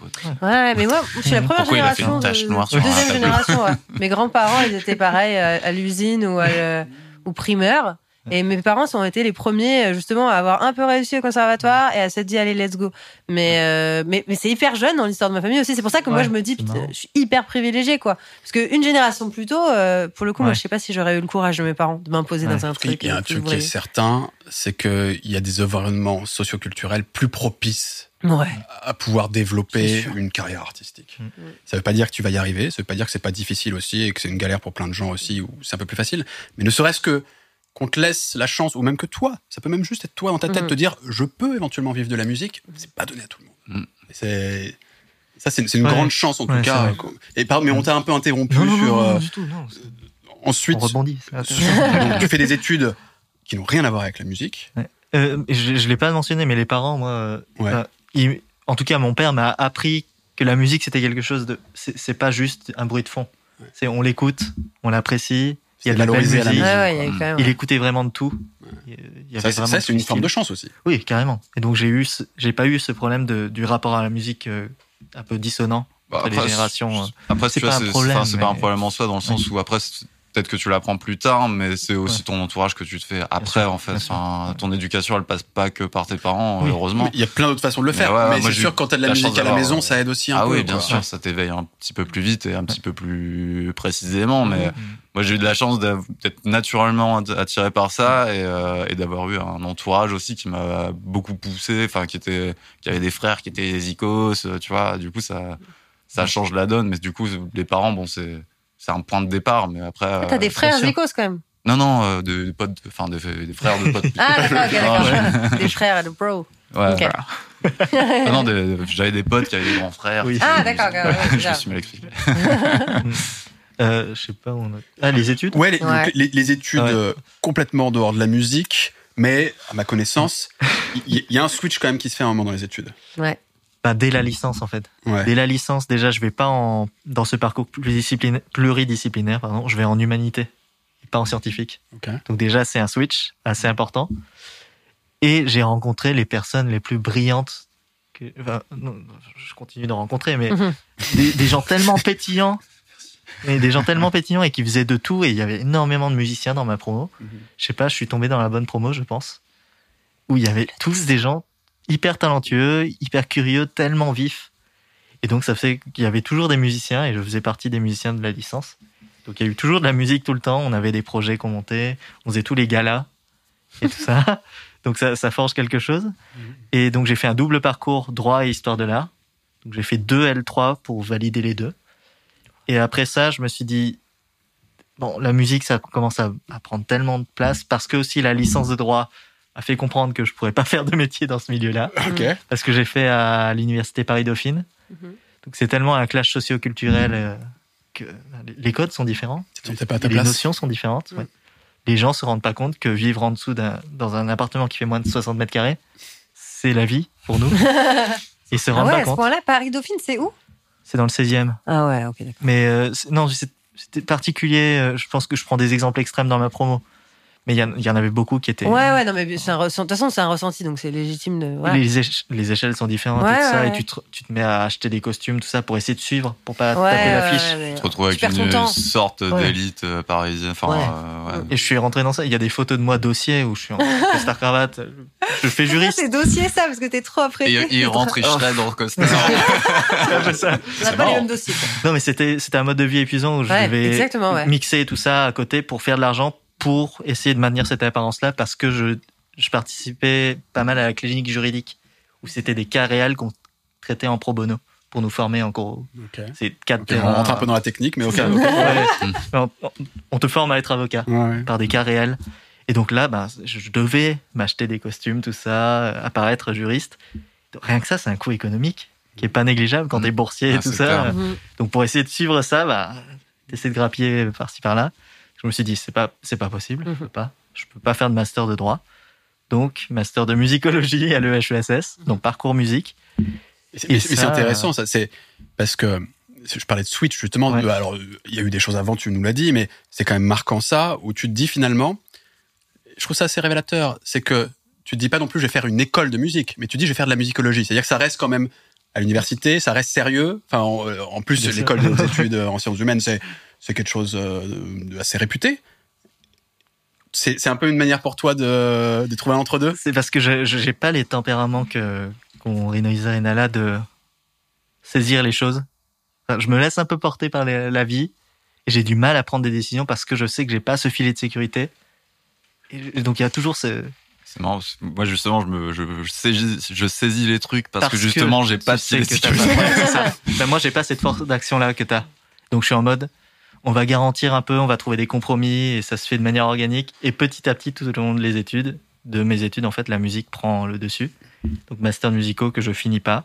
Speaker 3: Quoi
Speaker 2: Ouais, mais moi, je suis la [laughs] première
Speaker 3: Pourquoi il a fait
Speaker 2: génération.
Speaker 3: une tache
Speaker 2: de-
Speaker 3: noire sur un
Speaker 2: deuxième génération, ouais. [laughs] Mes grands-parents, ils étaient pareils à, à l'usine ou, à le- ou primaire. Et mes parents ont été les premiers, euh, justement, à avoir un peu réussi au conservatoire et à s'être dit, allez, let's go. Mais, euh, mais, mais c'est hyper jeune dans l'histoire de ma famille aussi. C'est pour ça que moi, je me dis, putain, je suis hyper privilégiée, quoi. Parce qu'une génération plus tôt, euh, pour le coup, moi, je sais pas si j'aurais eu le courage de mes parents de m'imposer
Speaker 4: Ouais.
Speaker 2: dans un truc.
Speaker 1: Il y a un truc qui est certain, c'est qu'il y a des environnements socioculturels plus propices
Speaker 2: Ouais.
Speaker 1: à pouvoir développer une carrière artistique.
Speaker 4: Mm.
Speaker 1: Ça veut pas dire que tu vas y arriver, ça veut pas dire que c'est pas difficile aussi et que c'est une galère pour plein de gens aussi ou c'est un peu plus facile, mais ne serait-ce que qu'on te laisse la chance ou même que toi, ça peut même juste être toi dans ta tête
Speaker 2: Mm.
Speaker 1: te dire je peux éventuellement vivre de la musique, c'est pas donné à tout le monde.
Speaker 3: Mm.
Speaker 1: C'est ça c'est une
Speaker 4: Ouais.
Speaker 1: grande chance en tout
Speaker 4: Ouais,
Speaker 1: cas.
Speaker 4: vrai.
Speaker 1: Et par- mais on t'a un peu interrompu
Speaker 4: Non, non,
Speaker 1: sur
Speaker 4: non, non,
Speaker 1: euh,
Speaker 4: du tout, non.
Speaker 1: ensuite
Speaker 4: On rebondit. [laughs]
Speaker 1: tu fais des études qui n'ont rien à voir avec la musique.
Speaker 4: Euh, je je l'ai pas mentionné, mais les parents, moi, euh,
Speaker 1: Ouais.
Speaker 4: euh, ils- en tout cas, mon père m'a appris que la musique c'était quelque chose de. C'est c'est pas juste un bruit de fond. C'est on l'écoute, on l'apprécie. Il y a de la belle
Speaker 1: valorisé à la
Speaker 4: musique.
Speaker 1: musique.
Speaker 2: Ouais, ouais, il.
Speaker 4: Il écoutait vraiment de tout. Il y avait
Speaker 1: Ça, c'est- une forme de chance aussi.
Speaker 4: Oui, carrément. Et donc j'ai eu, ce- j'ai pas eu ce problème de, du rapport à la musique euh, un peu dissonant
Speaker 3: Bah,
Speaker 4: entre les
Speaker 3: après,
Speaker 4: générations. euh.
Speaker 3: Après,
Speaker 4: C'est pas un problème,
Speaker 3: c'est pas un problème en soi dans le sens où après, c'est- peut-être que tu l'apprends plus tard, mais c'est aussi
Speaker 4: Ouais.
Speaker 3: ton entourage que tu te fais après,
Speaker 4: sûr,
Speaker 3: en fait. Enfin, ton éducation, elle passe pas que par tes parents,
Speaker 4: Oui.
Speaker 3: heureusement.
Speaker 1: Il y a plein d'autres façons de le
Speaker 3: Mais
Speaker 1: faire.
Speaker 3: ouais,
Speaker 1: Mais, c'est sûr quand t'as de la
Speaker 3: la
Speaker 1: musique à la maison,
Speaker 3: euh,
Speaker 1: ça aide aussi un
Speaker 3: ah
Speaker 1: peu.
Speaker 3: oui, bien
Speaker 1: quoi.
Speaker 3: sûr, ça t'éveille un petit peu plus vite et un petit peu plus précisément, mais moi j'ai eu de la chance d'être naturellement att- attiré par ça et, euh, et d'avoir eu un entourage aussi qui m'a beaucoup poussé, enfin qui était, qui avait des frères qui étaient des icos, euh, tu vois. Du coup, ça, ça change la donne, mais du coup, les parents, bon, c'est, c'est un point de départ, mais après.
Speaker 2: Ah, T'as
Speaker 3: euh,
Speaker 2: des frères
Speaker 4: sûr.
Speaker 2: Zikos quand même.
Speaker 3: Non, non, euh, de, de potes, enfin, de, des frères de potes. [laughs]
Speaker 2: Ah, d'accord, ok,
Speaker 3: Ah,
Speaker 2: d'accord. [laughs] Des frères et de bro.
Speaker 3: Ouais,
Speaker 2: Ok.
Speaker 3: voilà. [laughs] Ah non, des- j'avais des potes qui avaient des grands frères.
Speaker 4: Oui.
Speaker 2: Ah, d'accord, ok, ouais,
Speaker 3: Je me suis mal expliqué.
Speaker 4: Euh, je sais pas où on a... Ah, les études?
Speaker 1: Ouais, les, donc,
Speaker 2: Ouais.
Speaker 1: les- les études
Speaker 4: Ouais.
Speaker 1: euh, complètement en dehors de la musique, mais à ma connaissance, il y, y a un switch quand même qui se fait à un moment dans les études.
Speaker 2: Ouais.
Speaker 4: Bah, dès la licence, en fait.
Speaker 1: Ouais.
Speaker 4: Dès la licence, déjà, je vais pas en, dans ce parcours pluridisciplinaire, pluridisciplinaire pardon, je vais en humanité, pas en scientifique.
Speaker 1: Ok.
Speaker 4: Donc déjà, c'est un switch assez important. Et j'ai rencontré les personnes les plus brillantes. Que, enfin, non, je continue d'en rencontrer, mais
Speaker 2: Mhm.
Speaker 4: des, des gens tellement pétillants. Et des gens tellement pétillants et qui faisaient de tout. Et il y avait énormément de musiciens dans ma promo.
Speaker 1: Mhm.
Speaker 4: Je sais pas, je suis tombé dans la bonne promo, je pense. Où il y avait tous des gens hyper talentueux, hyper curieux, tellement vifs. Et donc ça fait qu'il y avait toujours des musiciens et je faisais partie des musiciens de la licence. Donc il y a eu toujours de la musique tout le temps. On avait des projets qu'on montait, on faisait tous les galas et tout ça. [laughs] Donc ça, ça forge quelque chose. Et donc j'ai fait un double parcours droit et histoire de l'art. Donc j'ai fait deux L3 pour valider les deux. Et après ça, je me suis dit bon, la musique ça commence à, à prendre tellement de place parce que aussi la licence de droit a fait comprendre que je pourrais pas [laughs] faire de métier dans ce milieu-là
Speaker 1: Ok.
Speaker 4: parce que j'ai fait à l'université Paris Dauphine.
Speaker 2: Mhm.
Speaker 4: Donc c'est tellement un clash socio-culturel euh, que les codes sont différents,
Speaker 1: pas ta
Speaker 4: les
Speaker 1: place.
Speaker 4: notions sont différentes.
Speaker 2: Mhm.
Speaker 4: ouais. Les gens se rendent pas compte que vivre en dessous d'un dans un appartement qui fait moins de 60 mètres carrés, c'est la vie pour nous. [laughs] Ils se
Speaker 2: Ah
Speaker 4: rendent
Speaker 2: ouais,
Speaker 4: pas
Speaker 2: à ce
Speaker 4: compte.
Speaker 2: point-là, Paris Dauphine, c'est où?
Speaker 4: C'est dans le 16e.
Speaker 2: Ah ouais, ok, d'accord.
Speaker 4: Mais euh, c'est- non, c'était particulier. euh, Je pense que je prends des exemples extrêmes dans ma promo. Mais il y, y en avait beaucoup qui étaient.
Speaker 2: Ouais, ouais, non, mais c'est un ressenti. De toute façon, c'est un ressenti, donc c'est légitime de. voilà.
Speaker 4: Les, éche- les échelles sont différentes
Speaker 2: Ouais,
Speaker 4: et tout ça,
Speaker 2: ouais,
Speaker 4: et tu te, tu te mets à acheter des costumes, tout ça, pour essayer de suivre, pour pas
Speaker 2: Ouais,
Speaker 4: taper
Speaker 2: ouais,
Speaker 4: l'affiche.
Speaker 3: Tu te retrouves avec une sorte
Speaker 4: Ouais.
Speaker 3: d'élite euh, parisienne. Enfin,
Speaker 2: Ouais.
Speaker 3: euh, ouais.
Speaker 4: Et je suis rentré dans ça. Il y a des photos de moi dossier où je suis en [laughs] costard cravate. Je fais juriste.
Speaker 2: c'est dossier ça, parce que t'es trop.
Speaker 3: Et il rentre, il shred dans le costume. [laughs]
Speaker 4: C'est [laughs] un peu ça.
Speaker 2: On n'a pas les
Speaker 3: marrant.
Speaker 2: mêmes dossiers. quoi.
Speaker 4: Non, mais c'était c'était un mode de vie épuisant où je
Speaker 2: Ouais,
Speaker 4: devais mixer tout ça à côté pour faire de l'argent pour essayer de maintenir cette apparence-là parce que je, je participais pas mal à la clinique juridique où c'était des cas réels qu'on traitait en pro bono pour nous former en gros.
Speaker 1: Ok.
Speaker 4: C'est quatre
Speaker 1: Ok, on rentre un peu dans la technique, mais ok.
Speaker 4: Ouais.
Speaker 3: Mm. [laughs]
Speaker 4: on, on te forme à être avocat
Speaker 1: Ouais.
Speaker 4: par des cas réels. Et donc là, ben, je devais m'acheter des costumes, tout ça, euh, apparaître juriste. Rien que ça, c'est un coût économique qui est pas négligeable quand
Speaker 3: Mm.
Speaker 4: t'es boursier et
Speaker 3: Ah,
Speaker 4: tout ça.
Speaker 3: clair.
Speaker 2: Mhm.
Speaker 4: Donc pour essayer de suivre ça, bah, d'essayer de grappiller par-ci par-là, je me suis dit c'est pas c'est pas possible, je
Speaker 2: Mhm.
Speaker 4: peux pas, je peux pas faire de master de droit. Donc master de musicologie à l'EHESS, donc parcours musique.
Speaker 1: Mais c'est-
Speaker 4: Et
Speaker 1: mais c'est
Speaker 4: ça,
Speaker 1: intéressant, ça. C'est parce que je parlais de Switch justement.
Speaker 4: Ouais.
Speaker 1: Alors, il y a eu des choses avant, tu nous l'as dit, mais c'est quand même marquant ça où tu te dis finalement. Je trouve ça assez révélateur. C'est que tu te dis pas non plus je vais faire une école de musique, mais tu dis je vais faire de la musicologie. C'est-à-dire que ça reste quand même à l'université, ça reste sérieux. Enfin, en, euh, en plus, l'école des [laughs] études en sciences humaines, c'est c'est quelque chose euh, de assez réputé. c'est un peu une manière pour toi de, de trouver un entre-deux?
Speaker 4: C'est parce que je j'ai pas les tempéraments qu'ont Renoisa et Nala de saisir les choses. Enfin, je me laisse un peu porter par les- la vie et j'ai du mal à prendre des décisions parce que je sais que j'ai pas ce filet de sécurité. Et donc il y a toujours ce
Speaker 3: C'est marrant. parce que Moi, justement, je, me, je, je, saisis, je saisis les trucs parce,
Speaker 4: Parce
Speaker 3: que justement, j'ai pas de sécurité.
Speaker 4: pas- Ouais, c'est ça. Ben, moi, j'ai pas cette force d'action là que t'as. Donc, je suis en mode, on va garantir un peu, on va trouver des compromis et ça se fait de manière organique. Et petit à petit, tout au long des études, de mes études, en fait, la musique prend le dessus. Donc, master musicaux que je finis pas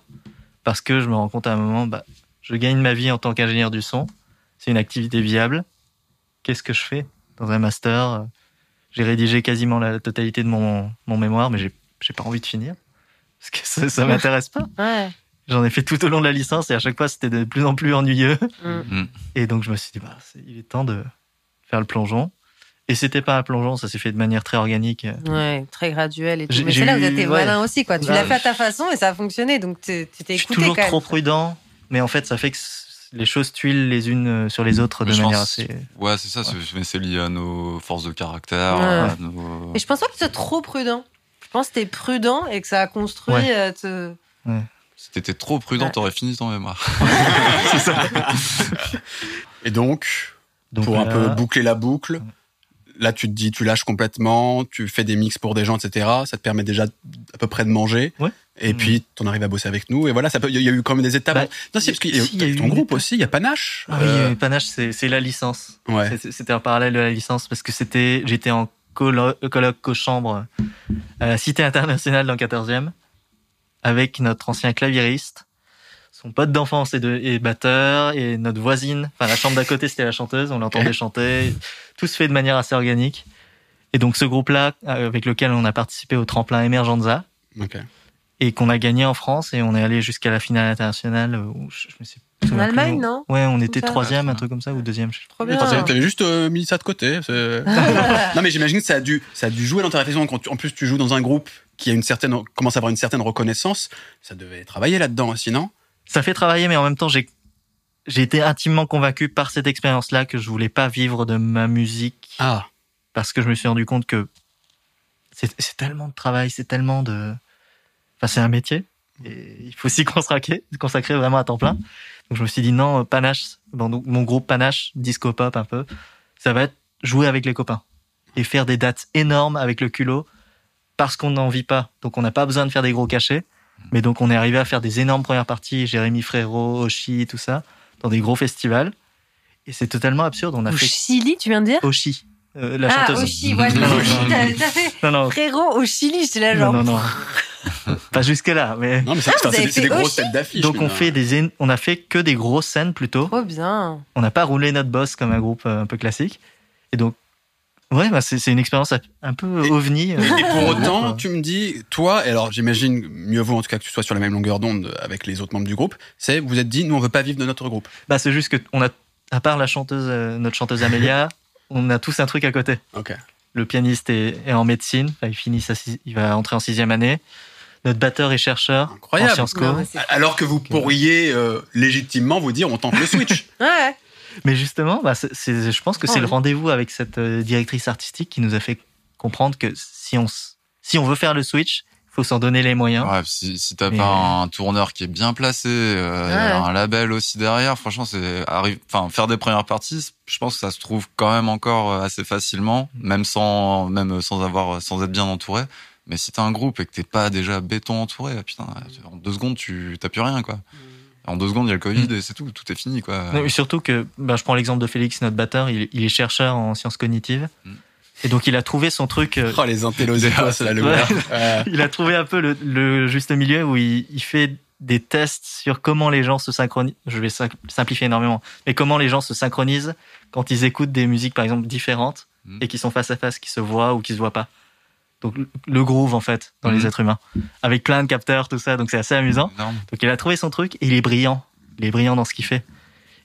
Speaker 4: parce que je me rends compte à un moment, bah, je gagne ma vie en tant qu'ingénieur du son. C'est une activité viable. Qu'est-ce que je fais dans un master? J'ai rédigé quasiment la totalité de mon, mon mémoire, mais j'ai j'ai pas envie de finir parce que ça, ça [laughs] m'intéresse pas.
Speaker 2: Ouais.
Speaker 4: J'en ai fait tout au long de la licence et à chaque fois c'était de plus en plus ennuyeux.
Speaker 2: Mm.
Speaker 4: Et donc je me suis dit, bah, il est temps de faire le plongeon. Et c'était pas un plongeon, ça s'est fait de manière très organique.
Speaker 2: Ouais, très graduel et tout. Mais c'est là où t'as été
Speaker 4: ouais.
Speaker 2: malin aussi, quoi. Tu
Speaker 4: Bah,
Speaker 2: l'as fait à ta façon et ça a fonctionné. Donc tu tu t'es
Speaker 4: Je suis
Speaker 2: écouté
Speaker 4: toujours
Speaker 2: quand même.
Speaker 4: trop prudent, mais en fait ça fait que les choses tuilent les unes euh, sur les autres de
Speaker 3: Mais je
Speaker 4: manière
Speaker 3: pense-
Speaker 4: assez.
Speaker 3: Ouais, c'est ça. Mais c'est lié à nos forces de caractère.
Speaker 2: Ouais.
Speaker 3: à nos-
Speaker 2: Et je pense pas que tu sois trop prudent. Je pense que t'es prudent et que ça a construit.
Speaker 4: Ouais.
Speaker 2: Euh,
Speaker 3: Si t'étais trop prudent,
Speaker 2: Ouais.
Speaker 3: t'aurais fini ton mémoire. [laughs]
Speaker 1: Et donc,
Speaker 4: Donc
Speaker 1: pour un peu boucler la boucle, là tu te dis, tu lâches complètement, tu fais des mix pour des gens, etc. Ça te permet déjà à peu près de manger.
Speaker 4: Ouais.
Speaker 1: Et
Speaker 4: Mm.
Speaker 1: puis, t'en arrives à bosser avec nous. Et voilà, ça peut, il y a eu quand même des étapes.
Speaker 4: Bah,
Speaker 1: non, si, parce qu'il y a,
Speaker 4: si, il y a eu
Speaker 1: ton groupe
Speaker 4: étape.
Speaker 1: aussi, il y a Panache.
Speaker 4: Ah oui,
Speaker 1: Euh,
Speaker 4: euh, Panache, c'est c'est la licence.
Speaker 1: ouais.
Speaker 4: C'est- C'était un parallèle de la licence parce que c'était, j'étais en colo- colloque co-chambre à la Cité internationale dans le 14e avec notre ancien claviériste, son pote d'enfance et, de, et batteur et notre voisine. Enfin, la chambre d'à côté, c'était la chanteuse. On l'entendait chanter. Tout se fait de manière assez organique. Et donc, ce groupe-là, euh, avec lequel on a participé au tremplin Emergenza et qu'on a gagné en France et on est allé jusqu'à la finale internationale où je, je me sais
Speaker 2: En Allemagne, non
Speaker 4: Ouais, on était troisième, un truc comme ça, ou deuxième. je sais
Speaker 2: Trop bien.
Speaker 1: t'avais t'avais juste euh, mis ça de côté. [laughs] non, mais j'imagine que ça a dû, ça a dû jouer dans ta réflexion. Quand tu- en plus, tu joues dans un groupe qui a une certaine, commence à avoir une certaine reconnaissance. Ça devait travailler là-dedans aussi, non?
Speaker 4: Ça fait travailler, mais en même temps, j'ai j'ai été intimement convaincu par cette expérience-là que je voulais pas vivre de ma musique
Speaker 1: Ah.
Speaker 4: parce que je me suis rendu compte que c'est c'est tellement de travail, c'est tellement de, enfin c'est un métier et il faut s'y [laughs] consacrer, consacrer vraiment à temps plein. Donc je me suis dit non, Panache, bon, donc, mon groupe Panache, disco pop un peu, ça va être jouer avec les copains et faire des dates énormes avec le culot parce qu'on n'en vit pas. Donc on n'a pas besoin de faire des gros cachets. Mais donc on est arrivé à faire des énormes premières parties, Jérémy Frérot, Oshi, tout ça, dans des gros festivals. Et c'est totalement absurde. On a fait
Speaker 2: Chili, tu viens de dire?
Speaker 4: Oshi, euh, la
Speaker 2: Ah,
Speaker 4: chanteuse.
Speaker 2: au Chili, ouais, je
Speaker 4: Non, non, non, non. Non, non,
Speaker 2: frérot au Chili, j'étais là
Speaker 4: non,
Speaker 2: genre.
Speaker 4: non, non. Pas jusque là, mais
Speaker 1: Non, mais c'est
Speaker 2: Ah,
Speaker 1: des- des grosses têtes d'affiche.
Speaker 4: donc on fait des, on a fait que des grosses scènes plutôt.
Speaker 2: Trop bien.
Speaker 4: On n'a pas roulé notre boss comme un groupe euh, un peu classique. Et donc, ouais, bah, c'est une expérience un peu
Speaker 1: Et-
Speaker 4: ovni. euh,
Speaker 1: Et pour autant, tu me dis, toi, et alors j'imagine mieux vaut en tout cas que tu sois sur la même longueur d'onde avec les autres membres du groupe, c'est vous êtes dit, nous on veut pas vivre de notre groupe.
Speaker 4: Bah, c'est juste que on a, à part la chanteuse, euh, notre chanteuse Amélia, [laughs] on a tous un truc à côté.
Speaker 1: Ok.
Speaker 4: Le pianiste est, est en médecine, enfin, il finit sa, six- il va entrer en sixième année. Notre batteur est chercheur
Speaker 1: Incroyable.
Speaker 4: en Sciences Co.
Speaker 2: Non, mais c'est-
Speaker 1: Alors que vous pourriez euh, légitimement vous dire, on tente le switch. [laughs]
Speaker 2: Ouais.
Speaker 4: Mais justement, bah, je pense que
Speaker 2: Oh,
Speaker 4: c'est le
Speaker 2: oui.
Speaker 4: rendez-vous avec cette euh, directrice artistique qui nous a fait comprendre que si on, s- si on veut faire le switch, il faut s'en donner les moyens.
Speaker 3: Ouais, si, si t'as
Speaker 4: Mais-
Speaker 3: pas un tourneur qui est bien placé, euh,
Speaker 2: Ouais.
Speaker 3: un label aussi derrière, franchement, c'est arrive, enfin, faire des premières parties, je pense que ça se trouve quand même encore euh, assez facilement, même sans, même sans avoir, sans être bien entouré. Mais si t'as un groupe et que t'es pas déjà béton entouré, ah, putain, en deux secondes, tu t'as plus rien, quoi. En deux secondes, il y a le Covid et c'est tout, tout est fini, quoi.
Speaker 4: Mais surtout que, bah, je prends l'exemple de Félix, notre batteur, il, il est chercheur en sciences cognitives.
Speaker 3: Mm.
Speaker 4: Et donc, il a trouvé son truc. euh,
Speaker 1: oh, les intélosicos, là, le [laughs]
Speaker 4: Ouais. il a trouvé un peu le, le juste milieu où il, il fait des tests sur comment les gens se synchronisent. Je vais sim- simplifier énormément, mais comment les gens se synchronisent quand ils écoutent des musiques, par exemple, différentes
Speaker 3: Mm.
Speaker 4: et qui sont face à face, qui se voient ou qui se voient pas. Donc, le- groove, en fait, dans les
Speaker 3: Mm.
Speaker 4: êtres humains. Avec plein de capteurs, tout ça. Donc, c'est assez amusant. Donc, il a trouvé son truc et il est brillant. Il est brillant dans ce qu'il fait.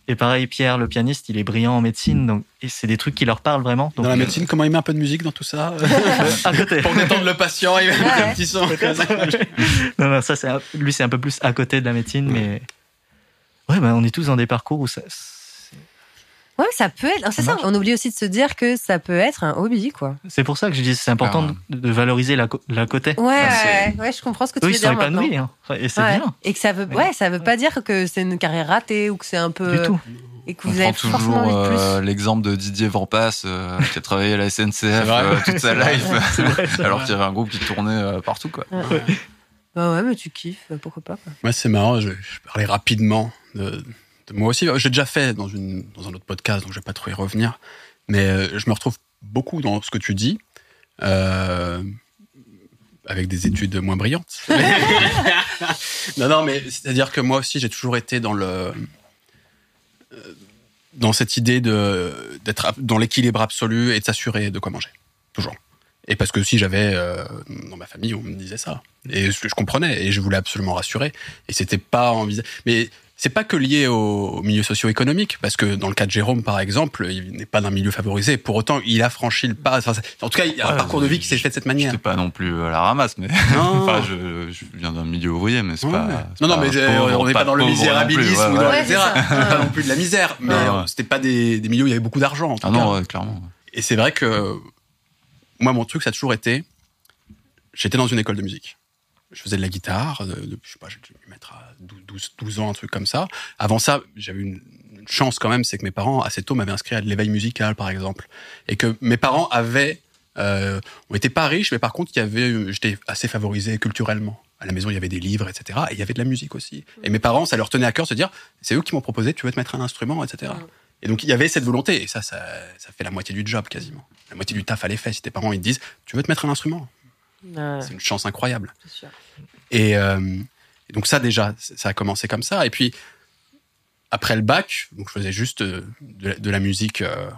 Speaker 4: Et pareil, Pierre, le pianiste, il est brillant en médecine. Donc, et c'est des trucs qui leur parlent vraiment. Donc,
Speaker 1: dans la
Speaker 4: euh,
Speaker 1: médecine, comment il met un peu de musique dans tout ça [laughs] [laughs]
Speaker 4: à côté.
Speaker 1: Pour détendre le patient, il met
Speaker 2: Ouais.
Speaker 1: un petit son. [laughs]
Speaker 4: non, non, ça, c'est un- lui, c'est un peu plus à côté de la médecine, mais ouais, bah, on est tous dans des parcours où ça.
Speaker 2: Ouais, ça peut être. C'est ça. On oublie aussi de se dire que ça peut être un hobby, quoi.
Speaker 4: C'est pour ça que je dis c'est important
Speaker 3: Ah.
Speaker 4: de, de valoriser la, la côté.
Speaker 2: Ouais,
Speaker 3: Bah,
Speaker 2: ouais, ouais, je comprends ce que tu
Speaker 4: Eux,
Speaker 2: veux
Speaker 4: ils sont
Speaker 2: maintenant.
Speaker 4: épanouis, hein. et c'est
Speaker 2: Ouais.
Speaker 4: bien.
Speaker 2: Et que ça veut, ouais, ça veut pas dire que c'est une carrière ratée ou que c'est un peu.
Speaker 4: Du tout.
Speaker 2: Et que
Speaker 3: On
Speaker 2: vous avez
Speaker 3: prend
Speaker 2: forcément
Speaker 3: toujours euh, l'exemple de Didier Vampas euh, qui a travaillé à la SNCF
Speaker 1: vrai.
Speaker 3: euh, toute sa [laughs] life,
Speaker 4: vrai,
Speaker 3: alors qu'il y avait un groupe qui tournait euh, partout quoi.
Speaker 2: Bah ouais, mais tu kiffes, pourquoi pas. Quoi.
Speaker 1: Moi, c'est marrant, je, je parlais rapidement de, de moi aussi. J'ai déjà fait dans, un autre podcast, donc je vais pas trop y revenir. Mais euh, je me retrouve beaucoup dans ce que tu dis, euh, avec des études moins brillantes. [laughs] non, non, mais c'est-à-dire que moi aussi, j'ai toujours été dans le euh, dans cette idée d'être dans l'équilibre absolu et de s'assurer de quoi manger, toujours. Et parce que si j'avais dans ma famille, on me disait ça, et je, je comprenais, et je voulais absolument rassurer, et c'était pas envisagé. Mais c'est pas que lié au, au milieu socio-économique, parce que dans le cas de Jérôme, par exemple, il n'est pas d'un milieu favorisé. Pour autant, il a franchi le pas. Enfin, en tout cas, il y a un parcours de vie qui s'est fait de cette manière.
Speaker 3: J'étais pas non plus à la ramasse, mais
Speaker 1: Non. [laughs]
Speaker 3: enfin, je, je viens d'un milieu ouvrier, mais c'est
Speaker 1: Ouais.
Speaker 3: pas.
Speaker 1: non, non,
Speaker 3: pas
Speaker 1: mais
Speaker 3: pauvre,
Speaker 1: on n'est pas, dans le misérabilisme
Speaker 3: ouais,
Speaker 1: ou
Speaker 3: ouais.
Speaker 1: dans [laughs] pas non plus de la misère, mais
Speaker 3: Ouais,
Speaker 1: euh,
Speaker 3: ouais.
Speaker 1: c'était pas des, des milieux où il y avait beaucoup d'argent. en tout
Speaker 3: Ah
Speaker 1: cas.
Speaker 3: non, ouais, clairement.
Speaker 1: Et c'est vrai que moi, mon truc, ça a toujours été. J'étais dans une école de musique. Je faisais de la guitare, de, de- je sais pas, j'ai dû me mettre à 12, 12, 12 ans, un truc comme ça. Avant ça, j'avais une, une chance quand même, c'est que mes parents, assez tôt, m'avaient inscrit à de l'éveil musical, par exemple. Et que mes parents avaient. Euh, on n'était pas riches, mais par contre, il y avait, j'étais assez favorisé culturellement. À la maison, il y avait des livres, etc. Et il y avait de la musique aussi. Et mes parents, ça leur tenait à cœur de se dire, c'est eux qui m'ont proposé, tu veux te mettre un instrument, etc.
Speaker 2: Mm.
Speaker 1: Et donc, il y avait cette volonté. Et ça, ça, ça fait la moitié du job, quasiment. La moitié du taf à l'effet. Si tes parents, ils te disent, tu veux te mettre un instrument? C'est une chance incroyable. Et, euh, donc, ça, déjà, ça a commencé comme ça. Et puis, après le bac, je faisais juste euh, de, la- musique euh,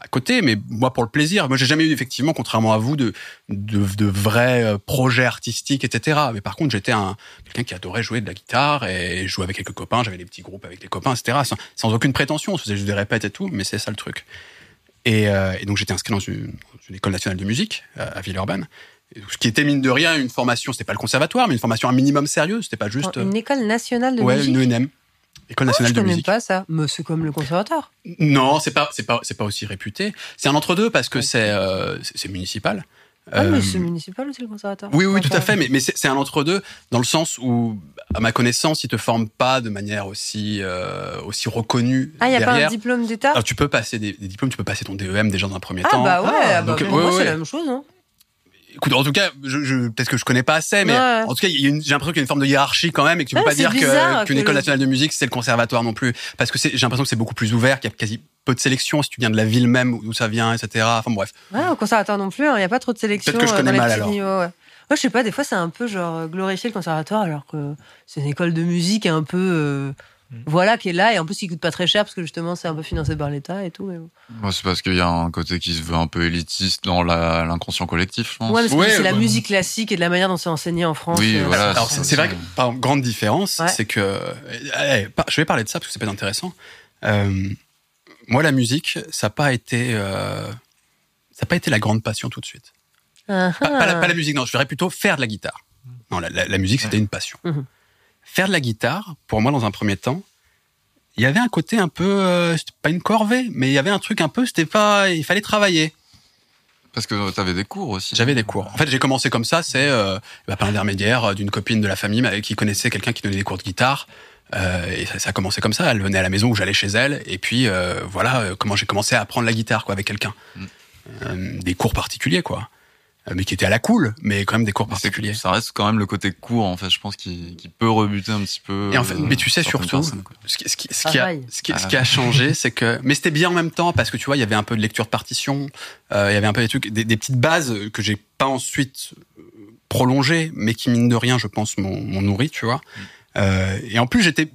Speaker 1: à côté, mais moi pour le plaisir. Moi, j'ai jamais eu effectivement, contrairement à vous, de, de, vrais euh, projets artistiques, etc. Mais par contre, j'étais un quelqu'un qui adorait jouer de la guitare et jouer avec quelques copains. J'avais des petits groupes avec les copains, etc. Sans, aucune prétention, on se faisait juste des répètes et tout, mais c'est ça le truc. Et, donc j'étais inscrit dans une, école nationale de musique euh, à Villeurbanne. Donc, Ce qui était mine de rien une formation, c'était pas le conservatoire, mais une formation un minimum sérieuse. C'était pas juste
Speaker 2: Une école nationale de
Speaker 1: ouais
Speaker 2: musique.
Speaker 1: une ENM, école
Speaker 2: Oh,
Speaker 1: nationale
Speaker 2: je
Speaker 1: de
Speaker 2: connais
Speaker 1: musique.
Speaker 2: pas ça. Mais c'est comme le conservatoire.
Speaker 1: Non, c'est pas c'est pas c'est pas aussi réputé. C'est un entre deux parce que c'est euh, c'est c'est municipal.
Speaker 2: Ah, mais
Speaker 1: Euh,
Speaker 2: c'est municipal aussi le conservatoire.
Speaker 1: oui, oui,
Speaker 2: Ouais,
Speaker 1: tout à fait, mais, mais c'est c'est un entre-deux dans le sens où, à ma connaissance, ils te forment pas de manière aussi, euh, aussi reconnue
Speaker 2: Ah, il n'y a pas un diplôme d'État
Speaker 1: Alors, tu peux passer des, des diplômes, tu peux passer ton DEM déjà dans un premier
Speaker 2: Ah,
Speaker 1: temps.
Speaker 2: bah ouais, ah, bah,
Speaker 1: donc,
Speaker 2: pour
Speaker 1: ouais,
Speaker 2: moi,
Speaker 1: ouais.
Speaker 2: c'est la même chose. Hein.
Speaker 1: Écoute, en tout cas, je, je, peut-être que je connais pas assez, mais
Speaker 2: Ouais.
Speaker 1: en tout cas, j'ai l'impression qu'il y a une forme de hiérarchie quand même et que tu peux
Speaker 2: Ouais,
Speaker 1: pas
Speaker 2: c'est
Speaker 1: dire qu'une
Speaker 2: que
Speaker 1: école
Speaker 2: le-
Speaker 1: nationale de musique, c'est le conservatoire non plus. Parce que j'ai l'impression que c'est beaucoup plus ouvert, qu'il y a quasi peu de sélection si tu viens de la ville même où ça vient, etc. Enfin bref.
Speaker 2: Ouais, au conservatoire non plus, il n'y a pas trop de sélection.
Speaker 1: Peut-être que je
Speaker 2: euh,
Speaker 1: connais mal, alors.
Speaker 2: niveaux, ouais. Moi, je sais pas, des fois, c'est un peu genre glorifier le conservatoire alors que c'est une école de musique un peu. euh. Voilà, qui est là et en plus qui coûte pas très cher parce que justement c'est un peu financé par l'État et tout. Mais bon.
Speaker 3: Moi, c'est parce qu'il y a un côté qui se veut un peu élitiste dans la- l'inconscient collectif, je pense.
Speaker 2: Ouais, mais c'est
Speaker 1: Ouais,
Speaker 2: c'est la musique classique et de la manière dont c'est enseigné en France.
Speaker 3: Oui,
Speaker 2: euh,
Speaker 3: voilà.
Speaker 1: Alors
Speaker 3: c'est-
Speaker 1: vrai que par exemple, grande différence,
Speaker 2: Ouais.
Speaker 1: c'est que euh, allez, par- je vais parler de ça parce que c'est pas intéressant. Euh, moi, la musique, ça n'a pas été, euh, ça a pas été la grande passion tout de suite.
Speaker 2: Ah,
Speaker 1: Pas, pas la,
Speaker 2: ah.
Speaker 1: pas la musique, non. Je dirais plutôt faire de la guitare. Non, la, la- la musique, c'était une passion.
Speaker 2: Mhm.
Speaker 1: Faire de la guitare, pour moi, dans un premier temps, il y avait un côté un peu, euh, c'était pas une corvée, mais il y avait un truc un peu, c'était pas, il fallait travailler.
Speaker 3: Parce que t'avais des cours aussi.
Speaker 1: J'avais des cours. En fait, j'ai commencé comme ça, c'est euh, bah, par l'intermédiaire euh, d'une copine de la famille qui connaissait quelqu'un qui donnait des cours de guitare. Euh, et ça, ça a commencé comme ça. Elle venait à la maison où j'allais chez elle. Et puis euh, voilà comment j'ai commencé à apprendre la guitare quoi avec quelqu'un.
Speaker 3: Mm.
Speaker 1: Des cours particuliers quoi, mais qui étaient à la cool, mais quand même des cours particuliers.
Speaker 3: Ça reste quand même le côté court, en fait, je pense, qui, qui peut rebuter un petit peu.
Speaker 1: Et en fait,
Speaker 3: euh,
Speaker 1: mais tu sais
Speaker 3: certaines
Speaker 1: surtout, ce qui, ce qui- ce qui a,
Speaker 2: Pareil.
Speaker 1: ce qui, ce qui a changé, [laughs] c'est que, mais c'était bien en même temps parce que tu vois, il y avait un peu de lecture de partition, euh, il y avait un peu des trucs, des, des petites bases que j'ai pas ensuite euh, prolongées, mais qui mine de rien, je pense, m'ont m'ont nourri, tu vois. Euh, et en plus, j'étais,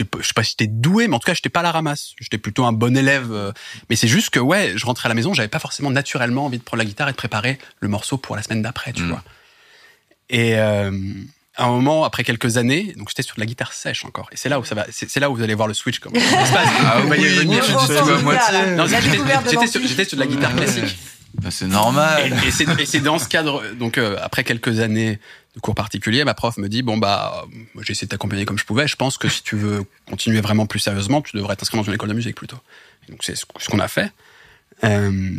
Speaker 1: j'étais je sais pas si j'étais doué, mais en tout cas, j'étais pas à la ramasse. J'étais plutôt un bon élève. euh, mais c'est juste que, ouais, je rentrais à la maison, j'avais pas forcément naturellement envie de prendre la guitare et de préparer le morceau pour la semaine d'après, tu
Speaker 3: Mm.
Speaker 1: vois. Et euh, à un moment, après quelques années, donc j'étais sur de la guitare sèche encore. Et c'est là où ça va, c'est là où vous allez voir le switch comment ça se passe.
Speaker 3: Ah oui,
Speaker 1: j'étais- sur,
Speaker 2: l'ampli.
Speaker 1: j'étais sur de la guitare classique.
Speaker 3: Bah, c'est normal.
Speaker 1: Et, et c'est dans ce cadre, donc euh, après quelques années de cours particuliers, ma prof me dit bon bah euh, j'ai essayé de t'accompagner comme je pouvais. Je pense que si tu veux continuer vraiment plus sérieusement, tu devrais t'inscrire dans une école de musique plutôt. Et donc c'est ce ce qu'on a fait. Euh,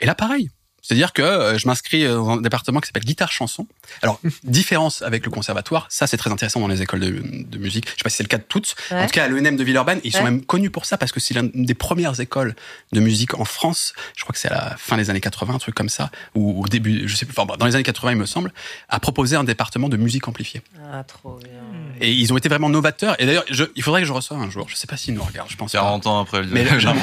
Speaker 1: et là pareil. C'est-à-dire que euh, je m'inscris dans un département qui s'appelle guitare chanson. Alors [laughs] différence avec le conservatoire, ça c'est très intéressant dans les écoles de, de musique. Je sais pas si c'est le cas de toutes. En tout cas à l'ENM de Villeurbanne, ils sont même connus pour ça parce que c'est l'une des premières écoles de musique en France. Je crois que c'est à la fin des années 80, un truc comme ça, ou au début, je sais plus, enfin, dans les années 80 il me semble, à proposer un département de musique amplifiée.
Speaker 2: Ah, trop bien.
Speaker 1: Et ils ont été vraiment novateurs. Et d'ailleurs, je- il faudrait que je reçoive un jour. Je sais pas s'ils nous regardent, je pense pas.
Speaker 3: 40 ans après de [laughs]
Speaker 1: mon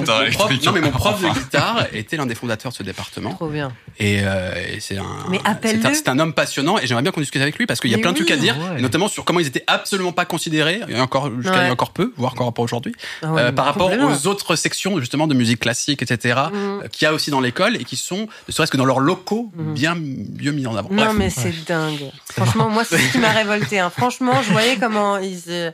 Speaker 3: guitare
Speaker 1: mon prof- non, mais mon prof de [laughs] guitare était l'un des fondateurs de ce département.
Speaker 2: Trop bien.
Speaker 1: Et, euh, et c'est un,
Speaker 2: Mais appelle-le.
Speaker 1: c'est un, c'est un homme passionnant et j'aimerais bien qu'on discute avec lui parce qu'il y a
Speaker 2: Mais
Speaker 1: plein de trucs à dire,
Speaker 4: Ouais.
Speaker 1: et notamment sur comment ils étaient absolument pas considérés, il y a encore, jusqu'à il y a
Speaker 2: Ouais.
Speaker 1: encore peu, voire encore pas aujourd'hui,
Speaker 2: Ah ouais,
Speaker 1: euh, par rapport aux autres sections justement de musique classique, etc.,
Speaker 2: Mhm.
Speaker 1: euh, qu'il y a aussi dans l'école et qui sont, ne serait-ce que dans leurs locaux,
Speaker 2: Mhm.
Speaker 1: bien mieux mis en avant.
Speaker 2: Non,
Speaker 1: Bref.
Speaker 2: mais c'est dingue. [laughs] Franchement, moi, c'est ce qui m'a révolté. hein. Franchement, je voyais comment ils.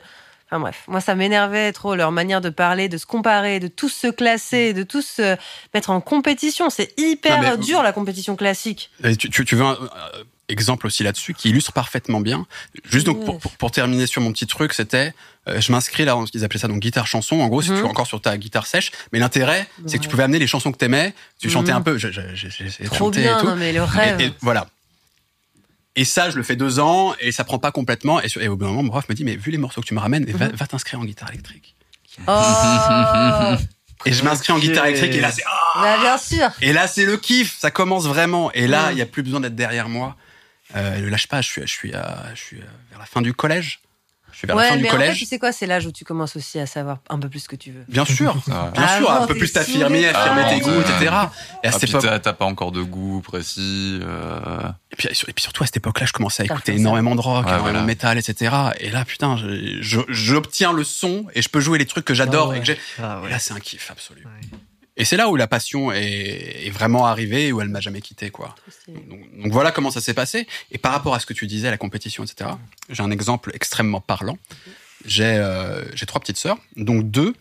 Speaker 2: Enfin bref, moi, ça m'énervait trop leur manière de parler, de se comparer, de tous se classer, de tous se mettre en compétition. C'est hyper
Speaker 1: Non, mais-
Speaker 2: dur, la compétition classique.
Speaker 1: Tu, tu, tu veux un euh, exemple aussi là-dessus qui illustre parfaitement bien. Juste donc pour, pour, pour terminer sur mon petit truc, c'était euh, je m'inscris là, ils appelaient ça donc guitare chanson. En gros, si
Speaker 2: Mhm.
Speaker 1: tu es encore sur ta guitare sèche, mais l'intérêt, c'est que tu pouvais amener les chansons que t'aimais, tu chantais
Speaker 2: Mhm.
Speaker 1: un peu, j'ai chanter
Speaker 2: bien,
Speaker 1: et tout.
Speaker 2: non, mais le rêve.
Speaker 1: Et, et voilà. Et ça, je le fais deux ans et ça prend pas complètement. Et, sur- et au bout d'un moment, mon prof me dit mais vu les morceaux que tu me ramènes, va,
Speaker 2: Mhm.
Speaker 1: va t'inscrire en guitare électrique.
Speaker 2: Oh [laughs]
Speaker 1: Et je m'inscris en guitare électrique et là c'est ah
Speaker 2: Bah, bien sûr.
Speaker 1: Et là, c'est le kiff, ça commence vraiment. Et là,
Speaker 2: Mm.
Speaker 1: il y a plus besoin d'être derrière moi. Euh, ne lâche pas, je suis, je suis, à- je suis euh, vers la fin du collège. Je suis vers la
Speaker 2: Ouais,
Speaker 1: du
Speaker 2: mais en fait, tu sais quoi, c'est l'âge où tu commences aussi à savoir un peu plus ce que tu veux.
Speaker 1: Bien sûr,
Speaker 3: Ouais. [laughs]
Speaker 1: bien sûr,
Speaker 2: Avant,
Speaker 1: un peu plus t'affirmer, affirmer
Speaker 3: Ah,
Speaker 1: tes goûts, etc. Et à
Speaker 3: Ah,
Speaker 1: cette époque,
Speaker 3: t'as t'as pas encore de goût précis. euh,
Speaker 1: et puis, et puis surtout à cette époque-là, je commençais à écouter énormément de rock,
Speaker 3: Ouais,
Speaker 1: énormément
Speaker 3: voilà.
Speaker 1: de métal, etc. Et là, putain, j'obtiens le son et je peux jouer les trucs que j'adore
Speaker 4: Ah ouais.
Speaker 1: et que j'ai.
Speaker 4: Ah
Speaker 1: Et là, c'est un kiff absolu. Et c'est là où la passion est, est vraiment arrivée, où elle m'a jamais quitté, quoi. Donc, donc voilà comment ça s'est passé. Et par rapport à ce que tu disais, la compétition, etc., j'ai un exemple extrêmement parlant. J'ai euh, trois petites sœurs, dont deux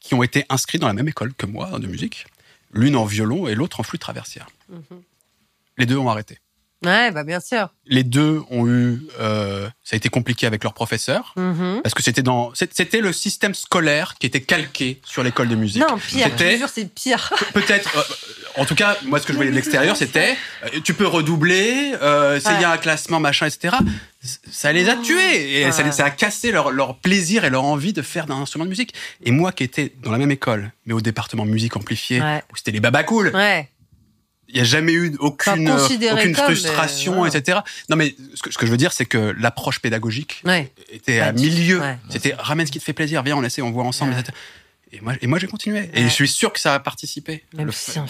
Speaker 1: qui ont été inscrites dans la même école que moi de musique, l'une en violon et l'autre en flûte traversière.
Speaker 2: Mhm.
Speaker 1: Les deux ont arrêté.
Speaker 2: Ouais, bah bien sûr.
Speaker 1: Les deux ont eu, euh, ça a été compliqué avec leur professeur
Speaker 2: Mhm.
Speaker 1: parce que c'était dans, c'était le système scolaire qui était calqué sur l'école de musique.
Speaker 2: Non, pire. Je
Speaker 1: C'était-
Speaker 2: jure, c'est pire.
Speaker 1: Peut-être. euh, en tout cas, moi, ce que je voyais de l'extérieur, c'était euh, tu peux redoubler, euh, c'est il y a un classement, machin, etc. Ça les a tués et ça,
Speaker 2: Ouais.
Speaker 1: ça a cassé leur, leur plaisir et leur envie de faire d'un instrument de musique. Et moi, qui étais dans la même école, mais au département musique amplifiée,
Speaker 2: Ouais.
Speaker 1: où c'était les babas cool,
Speaker 2: Ouais.
Speaker 1: Il y a jamais eu aucune, euh, aucune frustration,
Speaker 2: voilà.
Speaker 1: etc. Non, mais ce que, ce que je veux dire, c'est que l'approche pédagogique
Speaker 2: Ouais.
Speaker 1: était à milieu.
Speaker 2: ouais.
Speaker 1: C'était ramène ce qui te fait plaisir, viens, on essaie, on voit ensemble, etc. Et moi, et moi j'ai continué. Et je suis sûr que ça a participé.
Speaker 2: Même
Speaker 1: Le
Speaker 2: si, hein.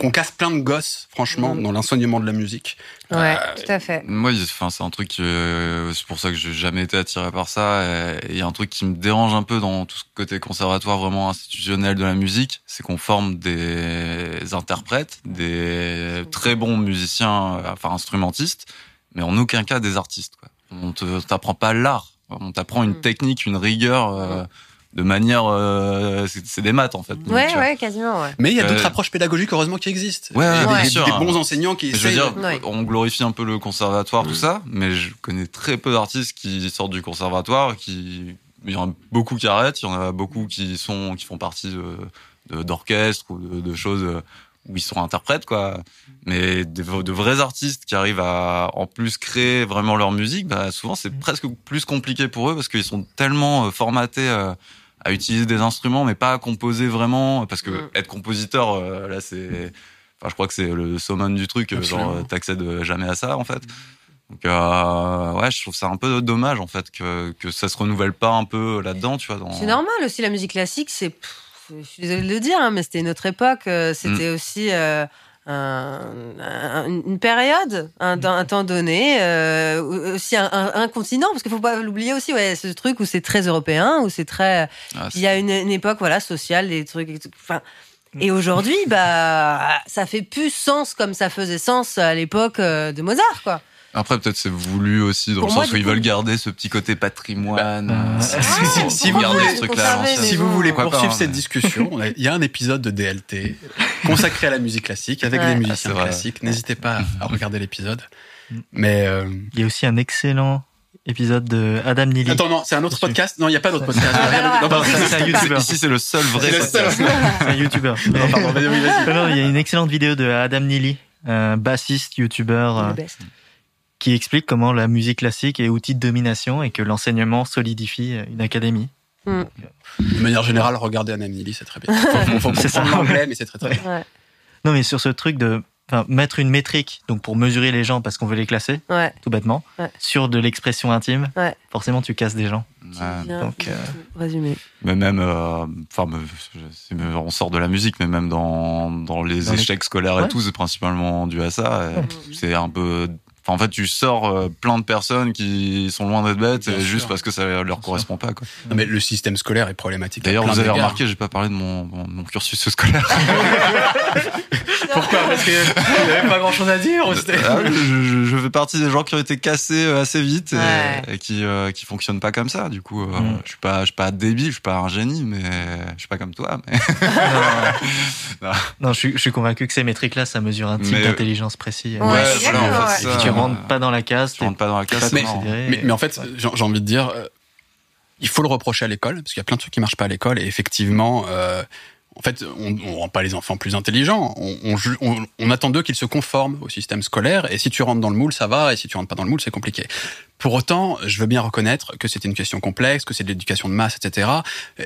Speaker 1: Qu'on casse plein de gosses, franchement,
Speaker 2: Mm.
Speaker 1: dans l'enseignement de la musique.
Speaker 2: Ouais,
Speaker 1: Euh,
Speaker 2: tout à fait.
Speaker 3: Moi, c'est un truc. euh, c'est pour ça que j'ai jamais été attiré par ça. Et il y a un truc qui me dérange un peu dans tout ce côté conservatoire vraiment institutionnel de la musique, c'est qu'on forme des interprètes, des très bons musiciens, euh, enfin instrumentistes, mais en aucun cas des artistes. Quoi. On te t'apprend pas l'art. On t'apprend une
Speaker 2: Mm.
Speaker 3: technique, une rigueur. euh, de manière, euh, c'est des maths en fait. Donc,
Speaker 2: Ouais,
Speaker 3: euh,
Speaker 2: ouais, quasiment, ouais.
Speaker 1: Mais il y a
Speaker 3: Euh,
Speaker 1: d'autres approches pédagogiques, heureusement, qui existent.
Speaker 3: Ouais,
Speaker 1: des,
Speaker 2: ouais,
Speaker 1: des-
Speaker 3: bien sûr,
Speaker 1: des
Speaker 3: hein.
Speaker 1: bons enseignants qui
Speaker 3: Je veux
Speaker 1: essayent.
Speaker 3: dire,
Speaker 2: Ouais.
Speaker 3: on glorifie un peu le conservatoire,
Speaker 1: Mm.
Speaker 3: tout ça, mais je connais très peu d'artistes qui sortent du conservatoire, qui, il y en a beaucoup qui arrêtent, il y en a beaucoup qui sont, qui font partie de, de- d'orchestres ou de, de choses où ils sont interprètes, quoi. Mais de, de vrais artistes qui arrivent à, en plus, créer vraiment leur musique, bah, souvent c'est presque plus compliqué pour eux parce qu'ils sont tellement euh, formatés euh, à utiliser des instruments, mais pas à composer vraiment, parce que
Speaker 2: Mm.
Speaker 3: être compositeur, euh, là, c'est, enfin, je crois que c'est le summum du truc, genre,
Speaker 1: Absolument.
Speaker 3: euh, t'accèdes jamais à ça, en fait. Donc, euh, ouais, je trouve ça un peu dommage, en fait, que, que ça se renouvelle pas un peu là-dedans, tu vois. Dans...
Speaker 2: C'est normal aussi, la musique classique, c'est. Je suis désolée de le dire, hein, mais c'était une autre époque. euh, C'était aussi euh, un- un- une période, un, un temps donné, euh, aussi un, un- un continent, parce qu'il faut pas l'oublier aussi, ouais, ce truc où c'est très européen, où c'est très.
Speaker 3: Ah,
Speaker 2: Il y a une, une époque, voilà, sociale, des trucs. Enfin, et aujourd'hui, bah, ça fait plus sens comme ça faisait sens à l'époque de Mozart, quoi.
Speaker 3: Après, peut-être c'est voulu aussi, dans
Speaker 2: Pour
Speaker 3: le
Speaker 2: moi,
Speaker 3: sens où ils
Speaker 2: coup-
Speaker 3: veulent garder ce petit côté patrimoine.
Speaker 4: Bah,
Speaker 3: euh,
Speaker 4: si-
Speaker 3: si,
Speaker 1: si vous
Speaker 3: gardez
Speaker 1: voulez
Speaker 3: ce
Speaker 1: Si vous poursuivre
Speaker 3: pas,
Speaker 1: cette
Speaker 3: mais-
Speaker 1: discussion, il y a un épisode de DLT [laughs] consacré à la musique classique avec
Speaker 2: Ouais.
Speaker 1: des
Speaker 3: Ah,
Speaker 1: musiciens classiques. N'hésitez pas à [laughs] regarder l'épisode.
Speaker 4: Mm.
Speaker 1: Mais euh,
Speaker 4: Il y a aussi un excellent épisode de Adam Neely.
Speaker 1: attends, non, c'est un autre podcast? Non, il n'y a pas d'autre [laughs] podcast.
Speaker 2: Ah,
Speaker 4: c'est un youtubeur.
Speaker 3: Ici, c'est le seul vrai podcast.
Speaker 4: C'est un youtubeur.
Speaker 1: Non, pardon, vas-y, vas-y.
Speaker 4: Non, il y a une excellente vidéo de Adam Neely, bassiste, euh,
Speaker 2: Le best.
Speaker 4: Qui explique comment la musique classique est outil de domination et que l'enseignement solidifie une académie.
Speaker 1: De manière générale, regardez Anamili, c'est très bien. [laughs] Faut, faut
Speaker 4: C'est ça.
Speaker 1: l'anglais, mais c'est très très bien.
Speaker 2: Ouais.
Speaker 4: Non, mais sur ce truc de mettre une métrique, donc pour mesurer les gens parce qu'on veut les classer,
Speaker 2: Ouais.
Speaker 4: tout bêtement,
Speaker 2: Ouais.
Speaker 4: sur de l'expression intime,
Speaker 2: Ouais.
Speaker 4: forcément tu casses des gens. Donc, euh,
Speaker 2: résumé.
Speaker 3: Mais même, euh, enfin, on sort de la musique, mais même dans, dans les
Speaker 4: Dans les-
Speaker 3: échecs scolaires
Speaker 4: Ouais.
Speaker 3: et tout, c'est principalement dû à ça. C'est un peu. Enfin, en fait, tu sors euh, plein de personnes qui sont loin d'être bêtes,
Speaker 1: Bien sûr.
Speaker 3: juste parce que ça leur correspond pas. Quoi.
Speaker 1: Non, mais le système scolaire est problématique.
Speaker 3: D'ailleurs, vous avez remarqué, j'ai pas parlé de mon, mon, mon cursus scolaire. [laughs]
Speaker 1: Pourquoi Parce qu'il n'y avait pas grand chose à dire
Speaker 3: Ah je, fais partie des gens qui ont été cassés euh, assez vite et,
Speaker 2: Ouais.
Speaker 3: et qui euh, qui fonctionnent pas comme ça. Du coup, euh,
Speaker 4: Mm.
Speaker 3: je suis pas je suis pas débile, je suis pas un génie, mais je suis pas comme toi. Mais
Speaker 4: non, [laughs] non, je, suis, je suis convaincu que ces métriques-là, ça mesure un type
Speaker 3: Mais-
Speaker 4: d'intelligence précis.
Speaker 2: Ouais,
Speaker 3: Ouais,
Speaker 4: rentres pas dans la case,
Speaker 3: tu rentres pas dans la case.
Speaker 1: Mais- mais, mais en fait, j'ai envie de dire, euh, il faut le reprocher à l'école, parce qu'il y a plein de trucs qui marchent pas à l'école, et effectivement, euh, en fait, on, on rend pas les enfants plus intelligents, on, on, ju- on- on attend d'eux qu'ils se conforment au système scolaire, et si tu rentres dans le moule, ça va, et si tu rentres pas dans le moule, c'est compliqué. Pour autant, je veux bien reconnaître que c'est une question complexe, que c'est de l'éducation de masse, etc. Et-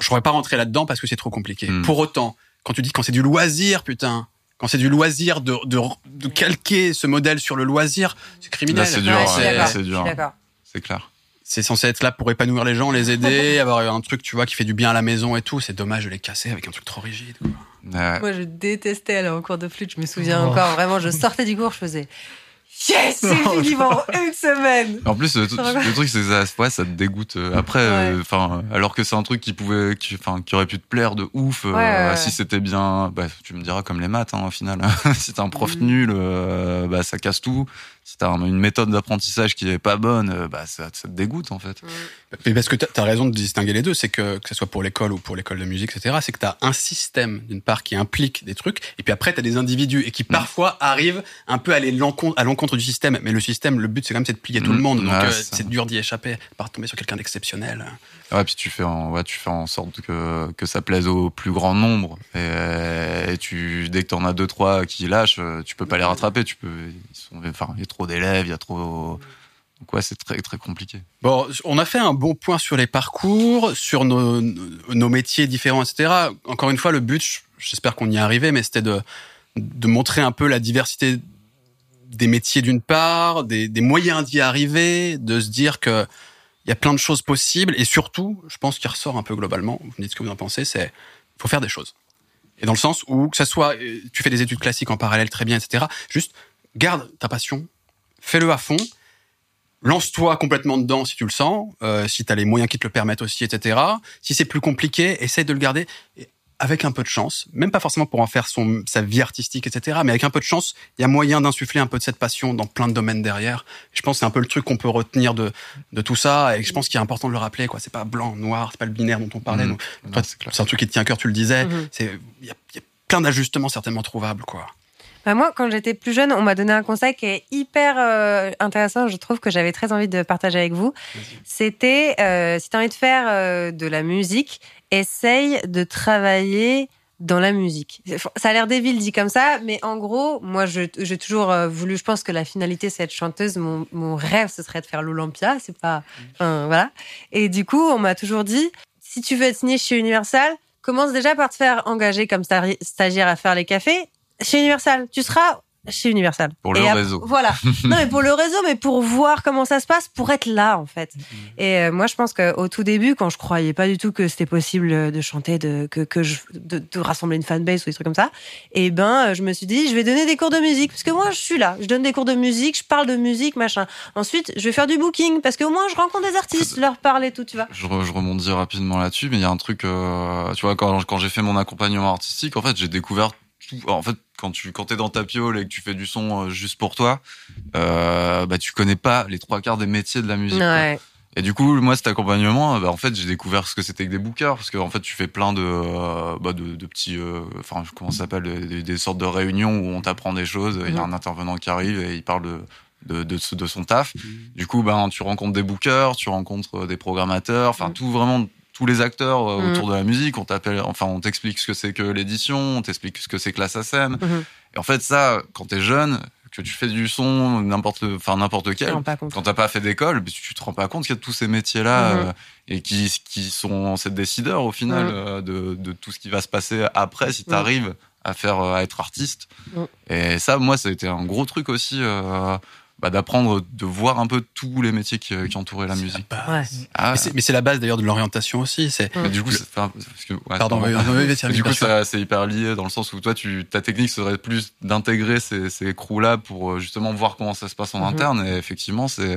Speaker 1: Je pourrais pas rentrer là-dedans parce que c'est trop compliqué.
Speaker 3: Mm.
Speaker 1: Pour autant, quand tu dis quand c'est du loisir, putain, quand c'est du loisir de, de, de calquer ce modèle sur le loisir, c'est criminel.
Speaker 3: Là, c'est dur,
Speaker 2: Ouais, d'accord.
Speaker 3: c'est dur.
Speaker 2: d'accord.
Speaker 3: C'est clair.
Speaker 1: c'est censé être là pour épanouir les gens, les aider, [laughs] avoir un truc, tu vois, qui fait du bien à la maison et tout. C'est dommage de les casser avec un truc trop rigide. quoi.
Speaker 3: Ouais.
Speaker 2: Moi, je détestais aller en cours de flûte. Je me souviens
Speaker 4: Oh.
Speaker 2: encore. Vraiment, je sortais du cours, je faisais Yes, c'est fini pendant une semaine.
Speaker 3: En plus, le, truc, c'est que ça, ouais, ça te dégoûte. euh, Après, euh, enfin, alors que c'est un truc qui pouvait, qui, enfin, qui aurait pu te plaire de ouf. euh,
Speaker 2: Ouais, ouais.
Speaker 3: Si c'était bien, bah, tu me diras comme les maths, hein, au final. [laughs] si t'as un prof
Speaker 2: Mhm.
Speaker 3: nul, euh, bah, ça casse tout. Si t'as un- une méthode d'apprentissage qui est pas bonne, bah, ça, ça te dégoûte en fait.
Speaker 1: Mais parce que t'as as raison de distinguer les deux, c'est que, que ce soit pour l'école ou pour l'école de musique, etc., c'est que t'as un système, d'une part, qui implique des trucs, et puis après, t'as des individus, et qui parfois arrivent un peu à aller l'encontre- à l'encontre du système. Mais le système, le but, c'est quand même c'est de plier tout le monde. Donc, euh,
Speaker 3: c'est
Speaker 1: dur d'y échapper, par tomber sur quelqu'un d'exceptionnel.
Speaker 3: Ouais, puis tu fais en, ouais, tu fais en sorte que, que ça plaise au plus grand nombre. Et, et tu, dès que t'en as deux, trois qui lâchent, euh, tu peux pas les rattraper. Tu peux, ils sont, enfin, il y a trop d'élèves, il y a trop, donc c'est très, très compliqué.
Speaker 1: Bon, on a fait un bon point sur les parcours, sur nos, nos métiers différents, etc. Encore une fois, le but, j'espère qu'on y est arrivé, mais c'était de, de montrer un peu la diversité des métiers d'une part, des, des moyens d'y arriver, de se dire que il y a plein de choses possibles, et surtout, je pense qu'il ressort un peu globalement, vous me dites ce que vous en pensez, c'est faut faire des choses. Et dans le sens où, que ça soit, euh, tu fais des études classiques en parallèle très bien, etc. Juste, garde ta passion, fais-le à fond, lance-toi complètement dedans si tu le sens, euh, si tu as les moyens qui te le permettent aussi, etc. Si c'est plus compliqué, essaye de le garder avec un peu de chance, même pas forcément pour en faire son, sa vie artistique, etc. Mais avec un peu de chance, il y a moyen d'insuffler un peu de cette passion dans plein de domaines derrière. Je pense que c'est un peu le truc qu'on peut retenir de, de tout ça et je pense qu'il est important de le rappeler. quoi. C'est pas blanc, noir, c'est pas le binaire dont on parlait. Toi,
Speaker 3: c'est
Speaker 1: un truc qui te tient à cœur, tu le disais. C'est Il y y a plein d'ajustements certainement trouvables. quoi.
Speaker 2: Bah, moi, quand j'étais plus jeune, on m'a donné un conseil qui est hyper euh, intéressant. Je trouve que j'avais très envie de partager avec vous. C'était, euh, si tu as envie de faire euh, de la musique, essaye de travailler dans la musique. Ça a l'air débile dit comme ça, mais en gros, moi, j'ai toujours euh, voulu, je pense que la finalité, c'est être chanteuse. Mon, mon rêve, ce serait de faire l'Olympia. C'est pas, enfin, voilà. Et du coup, on m'a toujours dit, si tu veux être signé chez Universal, commence déjà par te faire engager comme stagiaire à faire les cafés chez Universal. Tu seras chez Universal.
Speaker 3: Pour le
Speaker 2: Et
Speaker 3: réseau.
Speaker 2: Voilà. [laughs] non, mais pour le réseau, mais pour voir comment ça se passe, pour être là, en fait. Et euh, moi, je pense qu'au tout début, quand je croyais pas du tout que c'était possible de chanter, de, que, que je, de, de rassembler une fanbase ou des trucs comme ça, et ben, euh, je me suis dit, je vais donner des cours de musique. Parce que moi, je suis là. Je donne des cours de musique, je parle de musique, machin. Ensuite, je vais faire du booking. Parce qu'au moins, je rencontre des artistes, je leur parle et tout, tu vois.
Speaker 3: Je, je rebondis rapidement là-dessus, mais il y a un truc, euh, tu vois, quand, quand j'ai fait mon accompagnement artistique, en fait, j'ai découvert tout. En fait, quand tu quand t'es dans ta piole et que tu fais du son euh, juste pour toi, euh, bah tu connais pas les trois quarts des métiers de la musique. quoi.
Speaker 2: Ouais.
Speaker 3: Et du coup, moi, cet accompagnement, bah, en fait, j'ai découvert ce que c'était que des bookers, parce que en fait, tu fais plein de, euh, bah, de, de petits, euh, enfin, comment ça s'appelle, des, des sortes de réunions où on t'apprend des choses. Il y a
Speaker 2: Mhm.
Speaker 3: un intervenant qui arrive et il parle de de, de, de son taf. Du coup, ben, tu rencontres des bookers, tu rencontres des programmateurs, enfin,
Speaker 2: Mhm.
Speaker 3: tout vraiment tous les acteurs euh,
Speaker 2: Mhm.
Speaker 3: autour de la musique. On t'appelle, enfin, on t'explique ce que c'est que l'édition, on t'explique ce que c'est que la SACEM.
Speaker 2: Mhm.
Speaker 3: Et en fait, ça, quand t'es jeune, que tu fais du son, n'importe, enfin, n'importe quel, quand t'as pas fait d'école, ben, tu te rends pas compte qu'il y a tous ces métiers-là
Speaker 2: Mhm.
Speaker 3: euh, et qui, qui sont ces décideurs au final
Speaker 2: Mhm.
Speaker 3: euh, de, de tout ce qui va se passer après si
Speaker 2: Mhm.
Speaker 3: t'arrives à faire à être artiste. Et ça, moi, ça a été un gros truc aussi bah, d'apprendre, de voir un peu tous les métiers qui, qui entouraient la musique.
Speaker 1: la base.
Speaker 2: Ouais.
Speaker 3: Ah,
Speaker 1: Mais c'est- la base d'ailleurs de l'orientation aussi. C'est
Speaker 3: mais du coup, c'est, enfin, parce que, ouais,
Speaker 1: pardon. [laughs]
Speaker 3: du coup, c'est hyper lié dans le sens où toi, tu, ta technique serait plus d'intégrer ces, ces crews-là pour euh, justement voir comment ça se passe en
Speaker 2: Mhm.
Speaker 3: interne. Et effectivement, c'est,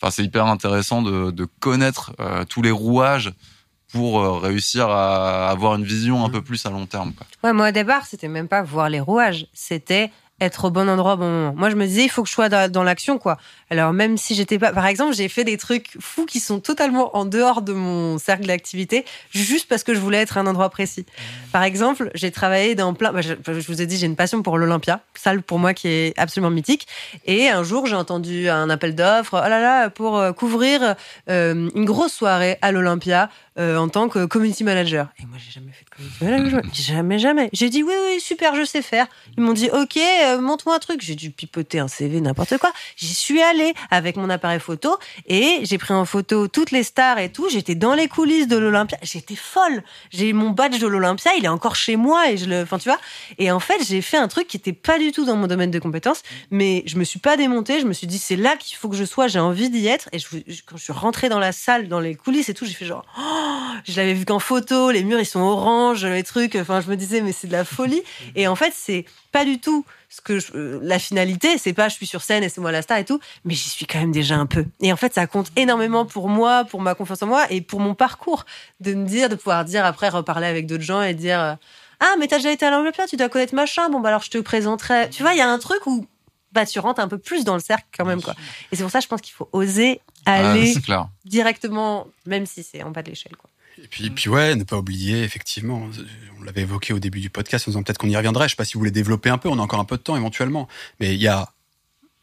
Speaker 3: enfin, c'est hyper intéressant de, de connaître euh, tous les rouages pour euh, réussir à avoir une vision un peu plus à long terme. Quoi.
Speaker 2: Ouais, moi au départ, c'était même pas voir les rouages, c'était être au bon endroit au bon moment. Moi, je me disais, il faut que je sois dans, dans l'action, quoi. Alors, même si j'étais pas, par exemple, j'ai fait des trucs fous qui sont totalement en dehors de mon cercle d'activité, juste parce que je voulais être à un endroit précis. Par exemple, j'ai travaillé dans plein, bah, je, je vous ai dit, j'ai une passion pour l'Olympia, salle pour moi qui est absolument mythique. Et un jour, j'ai entendu un appel d'offres, oh là là, pour euh, couvrir euh, une grosse soirée à l'Olympia euh, en tant que community manager. Et moi, j'ai jamais fait de community manager. [coughs] Jamais, jamais. J'ai dit oui, oui, super, je sais faire. Ils m'ont dit ok, euh, montre-moi un truc. J'ai dû pipoter un CV, n'importe quoi. J'y suis allée avec mon appareil photo et j'ai pris en photo toutes les stars et tout. J'étais dans les coulisses de l'Olympia. J'étais folle. J'ai mon badge de l'Olympia, il est encore chez moi et je le, enfin tu vois. Et en fait, j'ai fait un truc qui était pas du tout dans mon domaine de compétences, mais je me suis pas démontée. Je me suis dit c'est là qu'il faut que je sois. J'ai envie d'y être. Et je, quand je suis rentrée dans la salle, dans les coulisses et tout, j'ai fait genre, oh, je l'avais vu qu'en photo. Les murs ils sont orange, les trucs. Enfin, je me disais mais c'est de la folie. Et en fait, c'est pas du tout ce que je- euh, la finalité. C'est pas je suis sur scène et c'est moi la star et tout, mais j'y suis quand même déjà un peu. Et en fait, ça compte énormément pour moi, pour ma confiance en moi et pour mon parcours de me dire, de pouvoir dire après reparler avec d'autres gens et dire euh, ah mais t'as déjà été à l'Olympia, tu dois connaître machin. Bon bah alors je te présenterai. Tu vois, il y a un truc où bah tu rentres un peu plus dans le cercle quand même quoi. Et c'est pour ça je pense qu'il faut oser
Speaker 3: Ah,
Speaker 2: aller directement, même si c'est en bas de l'échelle quoi.
Speaker 1: Et puis, puis ouais, ne pas oublier, effectivement, on l'avait évoqué au début du podcast, en disant peut-être qu'on y reviendrait. Je sais pas si vous voulez développer un peu, on a encore un peu de temps éventuellement. Mais il y a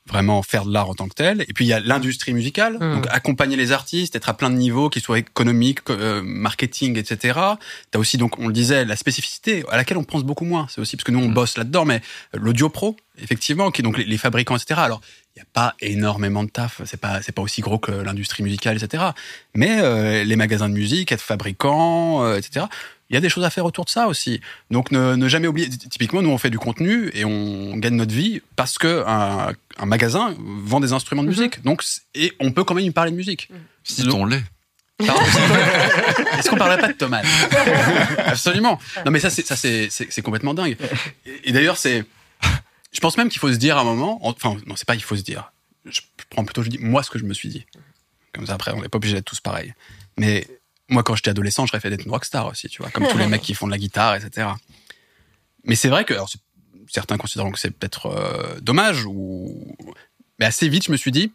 Speaker 1: vraiment faire de l'art en tant que tel. Et puis il y a l'industrie musicale,
Speaker 2: Mhm.
Speaker 1: donc accompagner les artistes, être à plein de niveaux, qu'ils soient économiques, co- euh, marketing, etc. T'as aussi donc, on le disait, la spécificité à laquelle on pense beaucoup moins. C'est aussi parce que nous on
Speaker 3: Mhm.
Speaker 1: bosse là-dedans, mais l'audio pro, effectivement, qui est donc les, les fabricants, etc. Alors il y a pas énormément de taf, c'est pas c'est pas aussi gros que l'industrie musicale, etc. Mais euh, les magasins de musique, être fabricant, euh, etc. Il y a des choses à faire autour de ça aussi. Donc ne, ne jamais oublier. Typiquement, nous on fait du contenu et on gagne notre vie parce que un, un magasin vend des instruments de
Speaker 2: Mhm.
Speaker 1: musique. Donc et on peut quand même y parler de musique.
Speaker 3: Si
Speaker 1: Donc-
Speaker 3: ton lait.
Speaker 1: Pardon, [laughs] Est-ce qu'on parlerait pas de tomates Absolument. Non mais ça c'est ça c'est complètement dingue. Et, et d'ailleurs c'est, je pense même qu'il faut se dire à un moment. Enfin non c'est pas il faut se dire. Je prends plutôt je dis moi ce que je me suis dit. Comme ça après on n'est pas obligé d'être tous pareils. Mais moi quand j'étais adolescent je rêvais d'être une rockstar aussi tu vois comme tous les mecs qui font de la guitare etc. Mais c'est vrai que alors, certains considéreront que c'est peut-être euh, dommage ou mais assez vite je me suis dit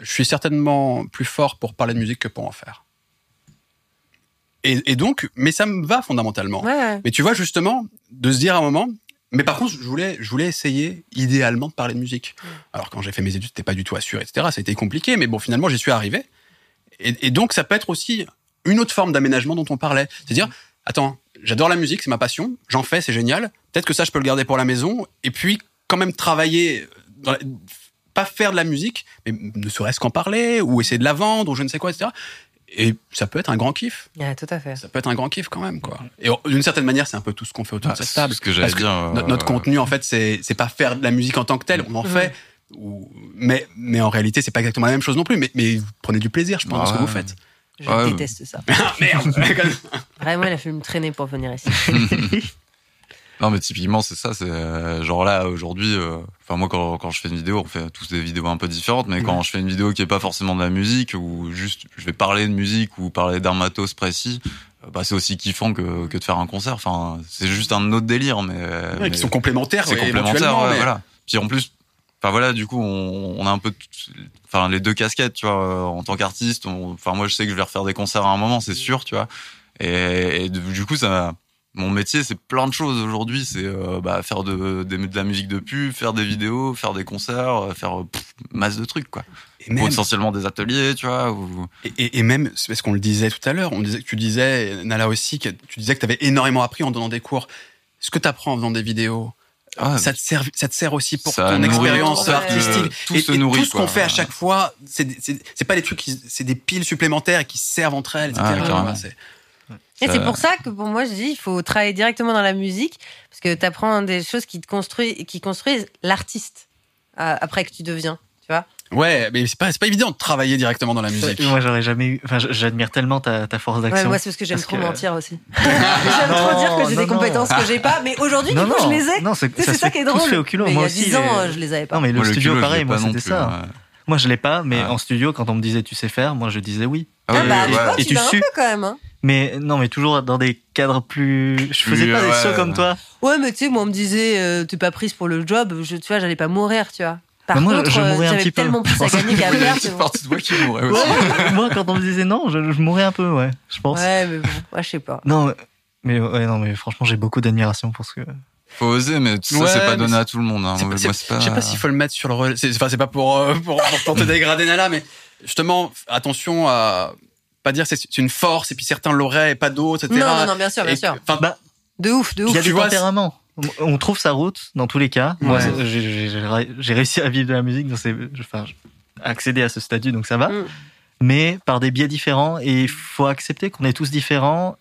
Speaker 1: je suis certainement plus fort pour parler de musique que pour en faire. Et, et donc, mais ça me va fondamentalement.
Speaker 2: Ouais.
Speaker 1: Mais tu vois, justement, de se dire à un moment, mais par contre, je voulais, je voulais essayer idéalement de parler de musique. Alors, quand j'ai fait mes études, c'était pas du tout assuré, etc. Ça a été compliqué, mais bon, finalement, j'y suis arrivé. Et, et donc, ça peut être aussi une autre forme d'aménagement dont on parlait. C'est-à-dire, attends, j'adore la musique, c'est ma passion, j'en fais, c'est génial. Peut-être que ça, je peux le garder pour la maison. Et puis, quand même travailler, dans la- pas faire de la musique, mais ne serait-ce qu'en parler, ou essayer de la vendre, ou je ne sais quoi, etc. Et ça peut être un grand kiff.
Speaker 2: Ouais, tout à fait.
Speaker 1: Ça peut être un grand kiff quand même, quoi. Et d'une certaine manière, c'est un peu tout ce qu'on fait autour
Speaker 3: Ah,
Speaker 1: de cette
Speaker 3: c'est
Speaker 1: table.
Speaker 3: ce que j'allais dire. euh,
Speaker 1: Notre, notre contenu, en fait, c'est pas faire de la musique en tant que telle. On en
Speaker 2: Mhm.
Speaker 1: fait, ou, mais mais en réalité, c'est pas exactement la même chose non plus. Mais mais vous prenez du plaisir, je pense, dans ce que vous faites.
Speaker 2: Je
Speaker 3: Ouais.
Speaker 2: déteste ça. [laughs]
Speaker 1: Ah, merde. [laughs]
Speaker 2: Vraiment, il a fallu me traîner pour venir ici. [laughs]
Speaker 3: Non, mais typiquement, c'est ça. C'est euh, genre là aujourd'hui. euh, Enfin, moi, quand, quand je fais une vidéo, on fait tous des vidéos un peu différentes. Mais quand je fais une vidéo qui est pas forcément de la musique ou juste je vais parler de musique ou parler d'un matos précis, bah, c'est aussi kiffant que, que de faire un concert. Enfin, c'est juste un autre délire, mais,
Speaker 1: Ouais,
Speaker 3: mais
Speaker 1: qui sont complémentaires.
Speaker 3: c'est complémentaire.
Speaker 1: mais-
Speaker 3: Voilà. Puis en plus, enfin voilà, du coup, on, on a un peu, enfin les deux casquettes, tu vois, euh, en tant qu'artiste. Enfin moi, je sais que je vais refaire des concerts à un moment, c'est sûr, tu vois. Et, et du coup, ça, mon métier, c'est plein de choses aujourd'hui. C'est euh, bah, faire de, la musique de pub, faire des vidéos, faire des concerts, euh, faire pff, masse de trucs, quoi.
Speaker 1: Et même,
Speaker 3: Potentiellement des ateliers, tu vois. Ou...
Speaker 1: et- et même, c'est parce qu'on le disait tout à l'heure, on disait, tu disais, Nala aussi, que tu disais que tu avais énormément appris en donnant des cours. Ce que tu apprends en faisant des vidéos,
Speaker 3: Ah,
Speaker 1: ça te sert, ça te sert aussi pour ton expérience
Speaker 2: tout, ouais.
Speaker 1: artistique.
Speaker 3: Tout
Speaker 1: et,
Speaker 3: se
Speaker 1: et
Speaker 3: nourrit,
Speaker 1: tout ce qu'on fait à chaque fois, c'est pas des trucs, c'est des piles supplémentaires qui servent entre elles, etc.
Speaker 3: Ah,
Speaker 2: Et
Speaker 3: Ça-
Speaker 2: c'est pour ça que pour moi, je dis, il faut travailler directement dans la musique, parce que tu apprends des choses qui te construisent, qui construisent l'artiste euh, après que tu deviens. Tu vois
Speaker 1: Ouais, mais c'est pas, c'est pas évident de travailler directement dans la musique.
Speaker 4: Moi, j'aurais jamais eu. Enfin, j'admire tellement ta, ta force
Speaker 2: ouais,
Speaker 4: d'action.
Speaker 2: Moi, c'est parce que j'aime trop
Speaker 4: que-
Speaker 2: mentir aussi. [laughs] j'aime trop dire que j'ai des
Speaker 4: non.
Speaker 2: compétences que j'ai pas, mais aujourd'hui, du coup,
Speaker 4: non,
Speaker 2: je les ai.
Speaker 4: Non, c'est ça
Speaker 2: qui est drôle.
Speaker 4: fait au culot.
Speaker 2: Mais
Speaker 4: moi
Speaker 2: il y a
Speaker 4: aussi.
Speaker 2: 10 ans,
Speaker 4: les-
Speaker 2: euh, je les avais pas.
Speaker 4: Non, mais le
Speaker 3: Moi,
Speaker 4: studio,
Speaker 3: culot,
Speaker 4: pareil, moi, c'était
Speaker 3: plus,
Speaker 4: ça.
Speaker 3: ouais.
Speaker 4: Moi, je l'ai pas, mais
Speaker 3: Ouais.
Speaker 4: en studio, quand on me disait tu sais faire, moi, je disais oui.
Speaker 2: Ah,
Speaker 3: oui,
Speaker 2: bah, tu
Speaker 3: ouais.
Speaker 2: vois,
Speaker 4: Et
Speaker 2: tu un peu quand même. Hein.
Speaker 4: Mais non, mais toujours dans des cadres plus. Je faisais
Speaker 3: Plus,
Speaker 4: pas des
Speaker 3: ouais.
Speaker 4: sauts comme toi.
Speaker 2: Ouais, mais tu sais, moi, on me disait, euh, t'es pas prise pour le job, je, tu vois, j'allais pas mourir, tu vois. Par
Speaker 4: moi,
Speaker 2: contre,
Speaker 4: je
Speaker 2: euh,
Speaker 4: mourrais un
Speaker 2: j'avais
Speaker 4: petit peu.
Speaker 2: tellement plus à gagner qu'à [laughs] perdre.
Speaker 3: C'est
Speaker 2: bon.
Speaker 3: parti de moi qui mourrais aussi. [laughs]
Speaker 4: moi, quand on me disait non, je, je mourais un peu, ouais, je pense.
Speaker 2: Ouais, mais bon, ouais, je sais pas.
Speaker 4: Non, mais ouais, non, mais franchement, j'ai beaucoup d'admiration pour ce que.
Speaker 3: Faut oser, mais ça,
Speaker 1: Ouais,
Speaker 3: c'est pas donné à tout le monde. Hein. Moi,
Speaker 1: pas- Je sais pas s'il faut le mettre sur le relais. C'est enfin, c'est pas pour, euh, pour, pour tenter de dégrader Nala, mais justement, attention à pas dire que c'est une force et puis certains l'auraient et pas d'autres, etc.
Speaker 2: Non, non, non, bien sûr, bien
Speaker 1: Et-
Speaker 2: sûr.
Speaker 1: Enfin,
Speaker 4: Bah,
Speaker 2: De ouf, de
Speaker 4: Il
Speaker 2: ouf.
Speaker 4: y a
Speaker 1: vois,
Speaker 4: tempéraments. On trouve sa route dans tous les cas.
Speaker 1: Ouais.
Speaker 4: j'ai- réussi à vivre de la musique, donc c'est, enfin, accéder à ce statut, donc ça va.
Speaker 2: Mm.
Speaker 4: Mais par des biais différents, et il faut accepter qu'on est tous différents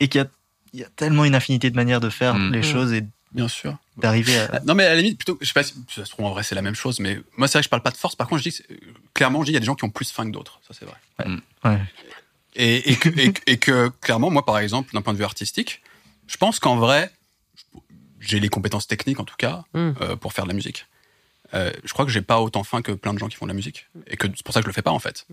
Speaker 4: et qu'il y a, il y a tellement une affinité de manière de faire
Speaker 3: Mm.
Speaker 4: les
Speaker 2: Mm.
Speaker 4: choses et
Speaker 1: bien sûr.
Speaker 4: d'arriver à.
Speaker 1: Non, mais à la limite, plutôt, je sais pas si ça se trouve en vrai, c'est la même chose, mais moi, c'est vrai que je parle pas de force. Par contre, je dis clairement, je dis il y a des gens qui ont plus faim que d'autres. Ça, c'est vrai.
Speaker 4: Ouais.
Speaker 1: Et, et, que, et, que- et que, clairement, moi, par exemple, d'un point de vue artistique, je pense qu'en vrai, j'ai les compétences techniques, en tout cas,
Speaker 2: Mm.
Speaker 1: euh, pour faire de la musique. Euh, je crois que j'ai pas autant faim que plein de gens qui font de la musique. Et que c'est pour ça que je le fais pas, en fait.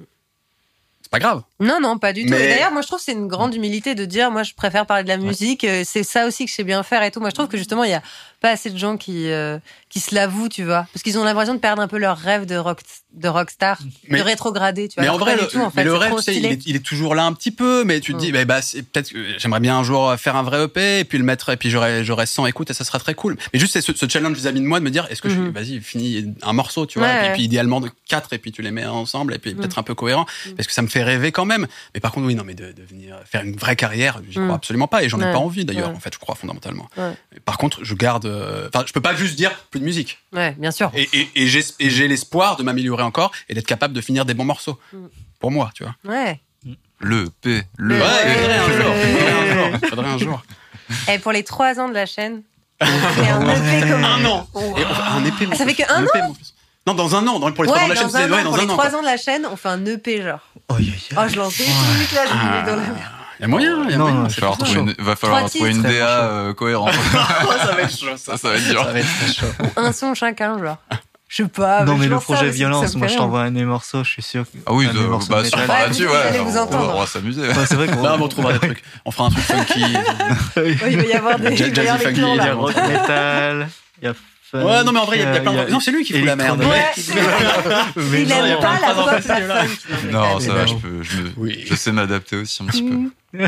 Speaker 1: C'est pas grave.
Speaker 2: Non, non, pas du tout. Et D'ailleurs, moi, je trouve que c'est une grande humilité de dire, moi, je préfère parler de la musique. euh, C'est ça aussi que je sais bien faire et tout. Moi, je trouve que justement, il y a pas assez de gens qui euh, qui se l'avouent, tu vois, parce qu'ils ont l'impression de perdre un peu leur rêve de rock de rockstar,
Speaker 1: Mais-
Speaker 2: de rétrogradé, tu vois.
Speaker 1: Mais en vrai, le,
Speaker 2: du tout, en
Speaker 1: mais
Speaker 2: fait.
Speaker 1: le
Speaker 2: c'est
Speaker 1: rêve,
Speaker 2: trop
Speaker 1: tu sais, il est, il est toujours là un petit peu, mais tu te dis,
Speaker 2: Mm.
Speaker 1: bah, bah, c'est peut-être, que j'aimerais bien un jour faire un vrai EP, et puis le mettre, et puis j'aurais, j'aurais 100 écoutes, et ça sera très cool. Mais juste, c'est ce, ce challenge vis-à-vis de moi de me dire, est-ce que je, vas-y, finis un morceau, tu vois,
Speaker 2: Ouais,
Speaker 1: et puis,
Speaker 2: ouais.
Speaker 1: puis idéalement de quatre, et puis tu les mets ensemble, et puis
Speaker 2: Mm.
Speaker 1: peut-être un peu cohérent,
Speaker 2: Mm.
Speaker 1: parce que ça me fait rêver quand même. Mais par contre, oui, non, mais de, de venir faire une vraie carrière, j'y
Speaker 2: Mm.
Speaker 1: crois absolument pas, et j'en ai pas envie d'ailleurs, en fait, je crois fondamentalement. Par contre, je garde, euh, enfin, je peux pas juste dire plus de musique.
Speaker 2: Ouais, bien sûr.
Speaker 1: Et, et, et j'ai, et j'ai l'espoir de m'améliorer encore, et d'être capable de finir des bons morceaux.
Speaker 2: Mm.
Speaker 1: Pour moi, tu vois.
Speaker 2: Ouais.
Speaker 3: Le P, le
Speaker 2: Ouais,
Speaker 1: faudrait un jour. Il faudrait un jour.
Speaker 2: Et [laughs] pour les trois ans de la chaîne, on fait un EP comme
Speaker 1: Un an. Et enfin, un épée.
Speaker 2: Ah, ça fait que un
Speaker 1: EP, fils. Non, dans un an. Dans, pour les trois ans de la chaîne,
Speaker 2: dans un
Speaker 1: c'est ouais,
Speaker 2: an,
Speaker 1: dans
Speaker 2: pour les
Speaker 1: un an.
Speaker 2: trois ans de la chaîne, on fait un EP genre.
Speaker 4: Oh, yeah, yeah.
Speaker 2: Oh, je lance des trucs là, je me mets dans la merde.
Speaker 1: Il y a moyen, il y a
Speaker 4: Non,
Speaker 1: moyen.
Speaker 4: non,
Speaker 3: Il
Speaker 1: c'est
Speaker 3: va falloir trouver une, va falloir
Speaker 2: Trois
Speaker 3: trouver une
Speaker 2: titres.
Speaker 3: DA euh, cohérente. [laughs]
Speaker 1: ça va être chaud, [laughs]
Speaker 3: ça, ça va être dur.
Speaker 1: Ça va être très chaud.
Speaker 2: Un son chacun, genre. Je sais pas.
Speaker 4: non, mais le projet
Speaker 2: ça
Speaker 4: violence, moi je t'envoie un des morceaux, je suis sûr. que-
Speaker 3: Ah oui, de- bah,
Speaker 4: de
Speaker 3: sur.
Speaker 2: Ouais,
Speaker 3: là-dessus, ouais, on,
Speaker 2: vous
Speaker 3: on-
Speaker 2: entendre.
Speaker 3: on va s'amuser.
Speaker 4: Ouais, c'est vrai qu'on
Speaker 1: Là, on trouvera des [laughs] trucs. On fera un truc funky.
Speaker 2: Il va y avoir des,
Speaker 1: Jazzy
Speaker 2: il va y avoir des
Speaker 1: funky,
Speaker 4: Il y a
Speaker 2: là.
Speaker 4: rock metal, il y a funk,
Speaker 1: Ouais, non, mais en vrai, il y a, il y a plein de. Non, c'est lui qui fout la merde.
Speaker 2: Ouais.
Speaker 4: Mais
Speaker 2: Il aime pas la
Speaker 4: de
Speaker 2: funk.
Speaker 3: Non, ça va, je peux, je, me-
Speaker 1: Oui.
Speaker 3: je sais m'adapter aussi un petit peu. [laughs]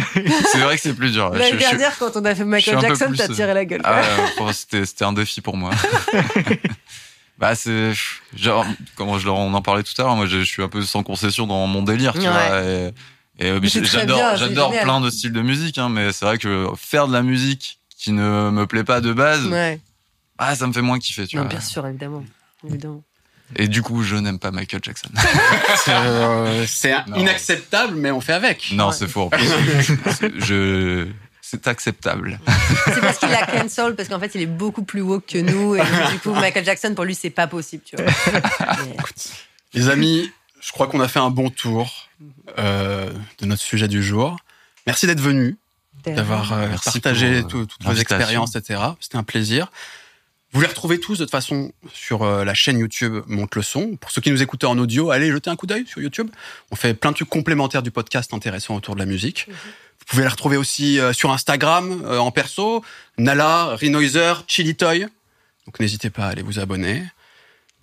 Speaker 3: C'est vrai que c'est plus dur.
Speaker 2: L'année
Speaker 3: Je- je-
Speaker 2: dernière, quand on a fait Michael Jackson, t'as
Speaker 3: euh,
Speaker 2: tiré la gueule.
Speaker 3: Ah, ouais, pour- c'était, c'était un défi pour moi. [laughs] bah, c'est, genre, comment je leur, on en parlait tout à l'heure, moi, je, je suis un peu sans concession dans mon délire, tu
Speaker 2: Ouais.
Speaker 3: vois, et, et, euh, j'adore, j'adore plein de styles de musique, hein, mais c'est vrai que faire de la musique qui ne me plaît pas de base,
Speaker 2: Ouais.
Speaker 3: Ah, ça me fait moins kiffer, tu
Speaker 2: Non,
Speaker 3: vois.
Speaker 2: bien sûr, évidemment. Évidemment.
Speaker 3: Et du coup, je n'aime pas Michael Jackson. [laughs]
Speaker 1: C'est, euh, C'est inacceptable, mais on fait avec.
Speaker 3: non,
Speaker 2: Ouais.
Speaker 3: c'est faux. je, c'est acceptable.
Speaker 2: C'est parce qu'il a cancel, parce qu'en fait, il est beaucoup plus woke que nous. Et donc, du coup, [laughs] Michael Jackson, pour lui, c'est pas possible, tu vois. [laughs] Mais-
Speaker 1: Les amis, je crois qu'on a fait un bon tour euh, de notre sujet du jour. Merci d'être venus, d'avoir euh, partagé
Speaker 3: pour, euh,
Speaker 1: tout- toutes vos expériences, etc. C'était un plaisir. Vous les retrouvez tous de toute façon sur euh, la chaîne YouTube Monte le son. Pour ceux qui nous écoutaient en audio, allez jeter un coup d'œil sur YouTube. On fait plein de trucs complémentaires du podcast intéressants autour de la musique. Vous pouvez les retrouver aussi euh, sur Instagram euh, en perso, Nala, Renoiser, Chili Toy. Donc n'hésitez pas à aller vous abonner.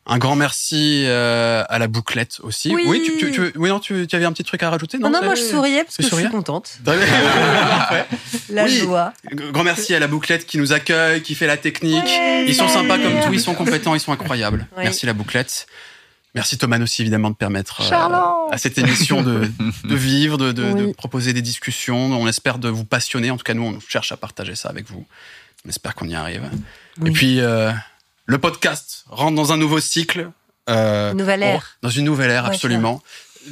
Speaker 1: Un grand merci euh, à la bouclette aussi.
Speaker 2: Oui.
Speaker 1: tu, tu, tu- oui, non, tu, tu avais un petit truc à rajouter
Speaker 2: Non, non, moi je souriais parce que je suis contente. [laughs] La
Speaker 1: Oui.
Speaker 2: joie.
Speaker 1: Grand merci à la bouclette qui nous accueille, qui fait la technique.
Speaker 2: Ouais,
Speaker 1: ils sont sympas comme tout, ils sont compétents, ils sont incroyables.
Speaker 2: Oui.
Speaker 1: Merci la bouclette. Merci Thomas aussi évidemment de permettre euh, à cette émission de, de vivre, de, de- de
Speaker 2: Oui.
Speaker 1: proposer des discussions. On espère de vous passionner. En tout cas, nous, on cherche à partager ça avec vous. On espère qu'on y arrive.
Speaker 2: Oui.
Speaker 1: Et puis, euh, le podcast rentre dans un nouveau cycle. euh,
Speaker 2: Nouvelle
Speaker 1: on-
Speaker 2: ère.
Speaker 1: Dans une nouvelle ère,
Speaker 2: Ouais,
Speaker 1: absolument.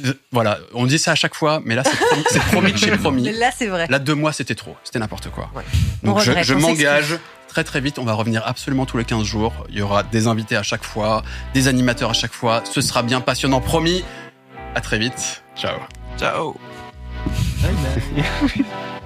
Speaker 1: Euh, Voilà, on dit ça à chaque fois, mais là, c'est promis, c'est promis de chez promis.
Speaker 2: Mais là, c'est vrai.
Speaker 1: Là, deux mois, c'était trop. C'était n'importe quoi.
Speaker 2: Ouais.
Speaker 1: Donc,
Speaker 2: On
Speaker 1: je, m'engage très, très vite. On va revenir absolument tous les 15 jours. Il y aura des invités à chaque fois, des animateurs à chaque fois. Ce sera bien passionnant, promis. À très vite. Ciao.
Speaker 3: Ciao.
Speaker 4: Bye bye. [laughs]